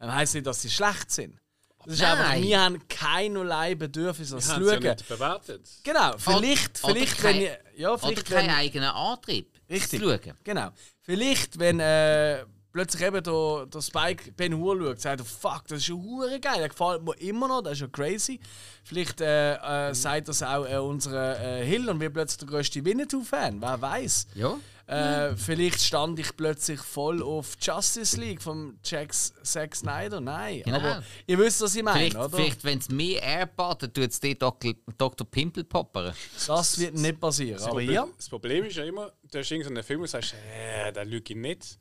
ähm, heisst nicht, dass sie schlecht sind. Das ist Nein. einfach, wir haben keinerlei Bedürfnis, das Wir zu haben es ja schauen. nicht bewertet. Genau, vielleicht, Oder vielleicht kein- wenn ihr, ja, oder vielleicht keinen wenn, eigenen Antrieb. Richtig. Zu schauen. Genau. Vielleicht, wenn äh, plötzlich eben der, der Spike Ben Hur schaut, sagt er, fuck, das ist ja hure geil, der gefällt mir immer noch, das ist ja crazy. Vielleicht äh, äh, sagt das auch äh, unserer äh, Hill und wird plötzlich der grösste Winnetou-Fan, wer weiß. Ja. Äh, vielleicht stand ich plötzlich voll auf Justice League vom Jack Zack Snyder. Nein, Genau. aber ihr wisst, was ich meine, Vielleicht, oder? vielleicht wenn es mehr dann tut es dir Dr. Dr. Pimpel poppern. Das wird nicht passieren. Das Aber Problem, ja, das Problem ist ja immer, du hast irgendeinen Film und sagst, äh, den schaue ich nicht.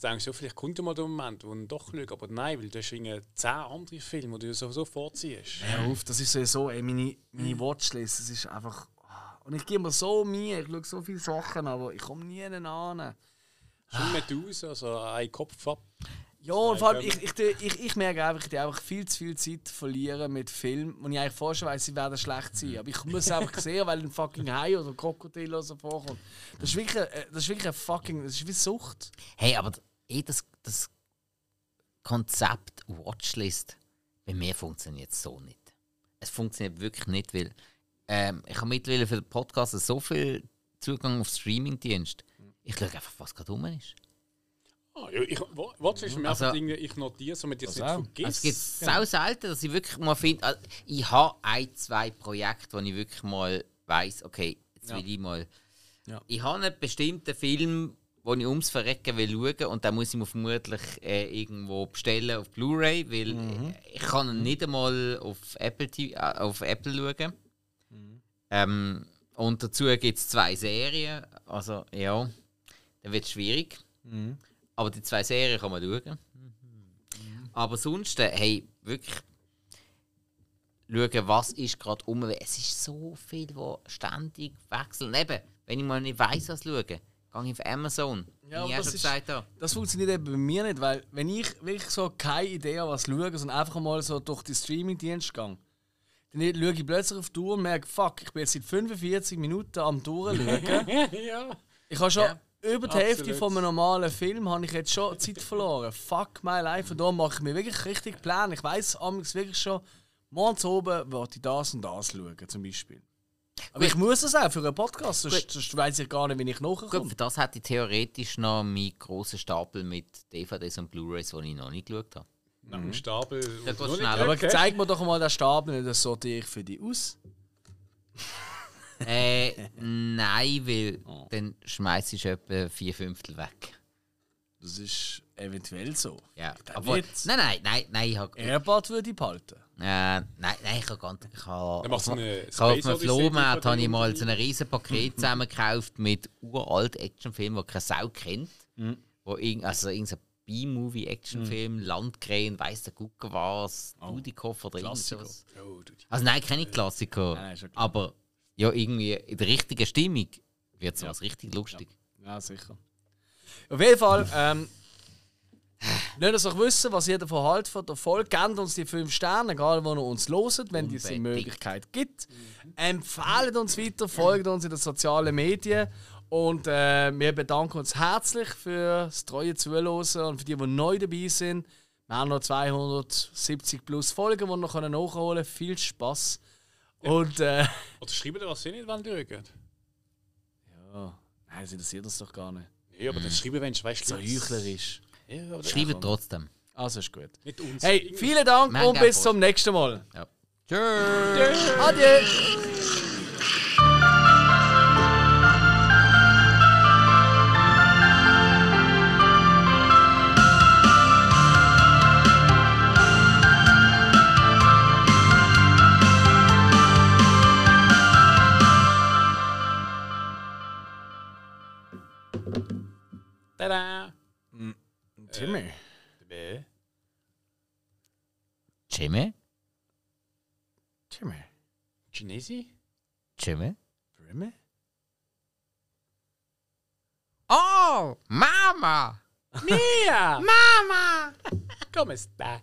Dann denkst du, ja, vielleicht kommt ja mal der Moment, wo ich ihn doch schaue. Aber nein, weil du hast zehn andere Filme, die du sowieso vorziehst. Hör auf, das ist sowieso ey, meine, meine Watchlist. Das ist einfach. ah. Und ich gebe mir so Mühe, ich schaue so viele Sachen, aber ich komme nie an. Schon Medusa, also ein Kopf ab. Ja, und vor allem, ich, ich, ich, ich merke einfach, ich einfach viel zu viel Zeit verlieren mit Filmen, und ich eigentlich vorher schon weiss, sie werden schlecht sein. Aber ich muss es einfach <laughs> sehen, weil ein fucking Hai oder ein Krokodil oder so vorkommt. Das ist wirklich, äh, das ist wirklich ein fucking. Das ist wie Sucht. Hey, aber eh das, das Konzept Watchlist bei mir funktioniert so nicht. Es funktioniert wirklich nicht, weil ähm, ich habe mittlerweile für den Podcast so viel Zugang auf Streamingdienst. Ich schaue einfach, was gerade rum ist. Ah, ja, ich, wa- Watch ist mir Also- Dinge, ich notiere, damit ich es nicht vergesse. Also es gibt sau selten, dass ich wirklich mal finde, also ich habe ein, zwei Projekte, wo ich wirklich mal weiss, okay, jetzt will ich mal. Ja. Ich habe einen bestimmten Film, den ich ums Verrecken will schauen und den muss ich mir vermutlich äh, irgendwo bestellen auf Blu-ray, weil Mhm. äh, ich kann ihn nicht einmal auf Apple, TV, äh, auf Apple schauen. Mhm. Ähm, und dazu gibt es zwei Serien, also ja, dann wird es schwierig. Mhm. Aber die zwei Serien kann man schauen. Aber sonst, äh, hey, wirklich schauen, was ist gerade um. Es ist so viel, wo ständig wechseln. Eben, wenn ich mal nicht weiss, was schauen, gehe ich auf Amazon. Ja, ich das schon ist- gesagt habe. Das funktioniert eben bei mir nicht, weil wenn ich wirklich so keine Idee habe, was schaue, sondern einfach mal so durch die Streaming-Dienste gehe, dann schaue ich plötzlich auf die Uhr und merke, fuck, ich bin jetzt seit 45 Minuten am Durchschauen. <laughs> ja. Ich habe schon Ja, über die Hälfte absolut. von einem normalen Film habe ich jetzt schon Zeit verloren. Fuck my life. Und da mache ich mir wirklich richtig Pläne. Ich weiss amigs wirklich schon, morgens oben wollte ich das und das schauen, zum Beispiel. Aber ich muss das auch für einen Podcast, sonst, sonst weiss ich gar nicht, wie ich Gut, nachkomme. für das hätte ich theoretisch noch meinen grossen Stapel mit DVDs und Blu-rays, die ich noch nicht geschaut habe. Nach dem Stapel. Ja, geht Noch nicht schneller. Aber okay. zeig mir doch mal den Stapel, das sortiere ich für dich aus. äh, nein, weil Oh. dann schmeiß ich etwa vier Fünftel weg. Das ist eventuell so. Ja, aber, nein, nein, nein, nein, ich Airbad würde ich behalten. Äh, nein, nein, ich habe ganz. Ich habe, Dann also, habe auf Odyssey Flohmarkt habe ich mal so ein riesen Paket zusammengekauft mit uralt Actionfilmen, die keine Sau kennt. Wo irgend, also irgendein B-Movie-Actionfilm, Landkrähen, weiss der Gucker was, Dudikoff oder irgend Klassiker. sowas. Oh, Also nein, keine Klassiker. Nein, ja klar. aber ja, irgendwie in der richtigen Stimmung wird es was richtig lustig. Ja, sicher. Auf jeden Fall, ähm, lasst uns doch wissen, was ihr davon haltet von der Folge. Gebt uns die 5 Sterne, egal wo ihr uns loset, wenn es die Unbedingt. Möglichkeit gibt. Empfehlt uns weiter, folgt uns in den sozialen Medien. Und äh, wir bedanken uns herzlich für das treue Zuhören und für die, die neu dabei sind. Wir haben noch 270 plus Folgen, die wir noch nachholen können. Viel Spaß. Und äh, <laughs> Oder schreiben was sie nicht wollen schauen. ja, nein, das interessiert uns doch gar nicht. Nee, aber das schreiben, wenn du weißt, So heuchlerisch. Ja, aber Schreibt trotzdem. Also ist gut. Mit uns. Hey, vielen Dank Mega und bis Post. zum nächsten Mal. Ja. Tschüss. Adieu! Tada! Timmy. Bäh. Jimmy? Timmy. Chinesi? Jimmy? Timmy? Oh, Mama! Mia! Mama! Come sta?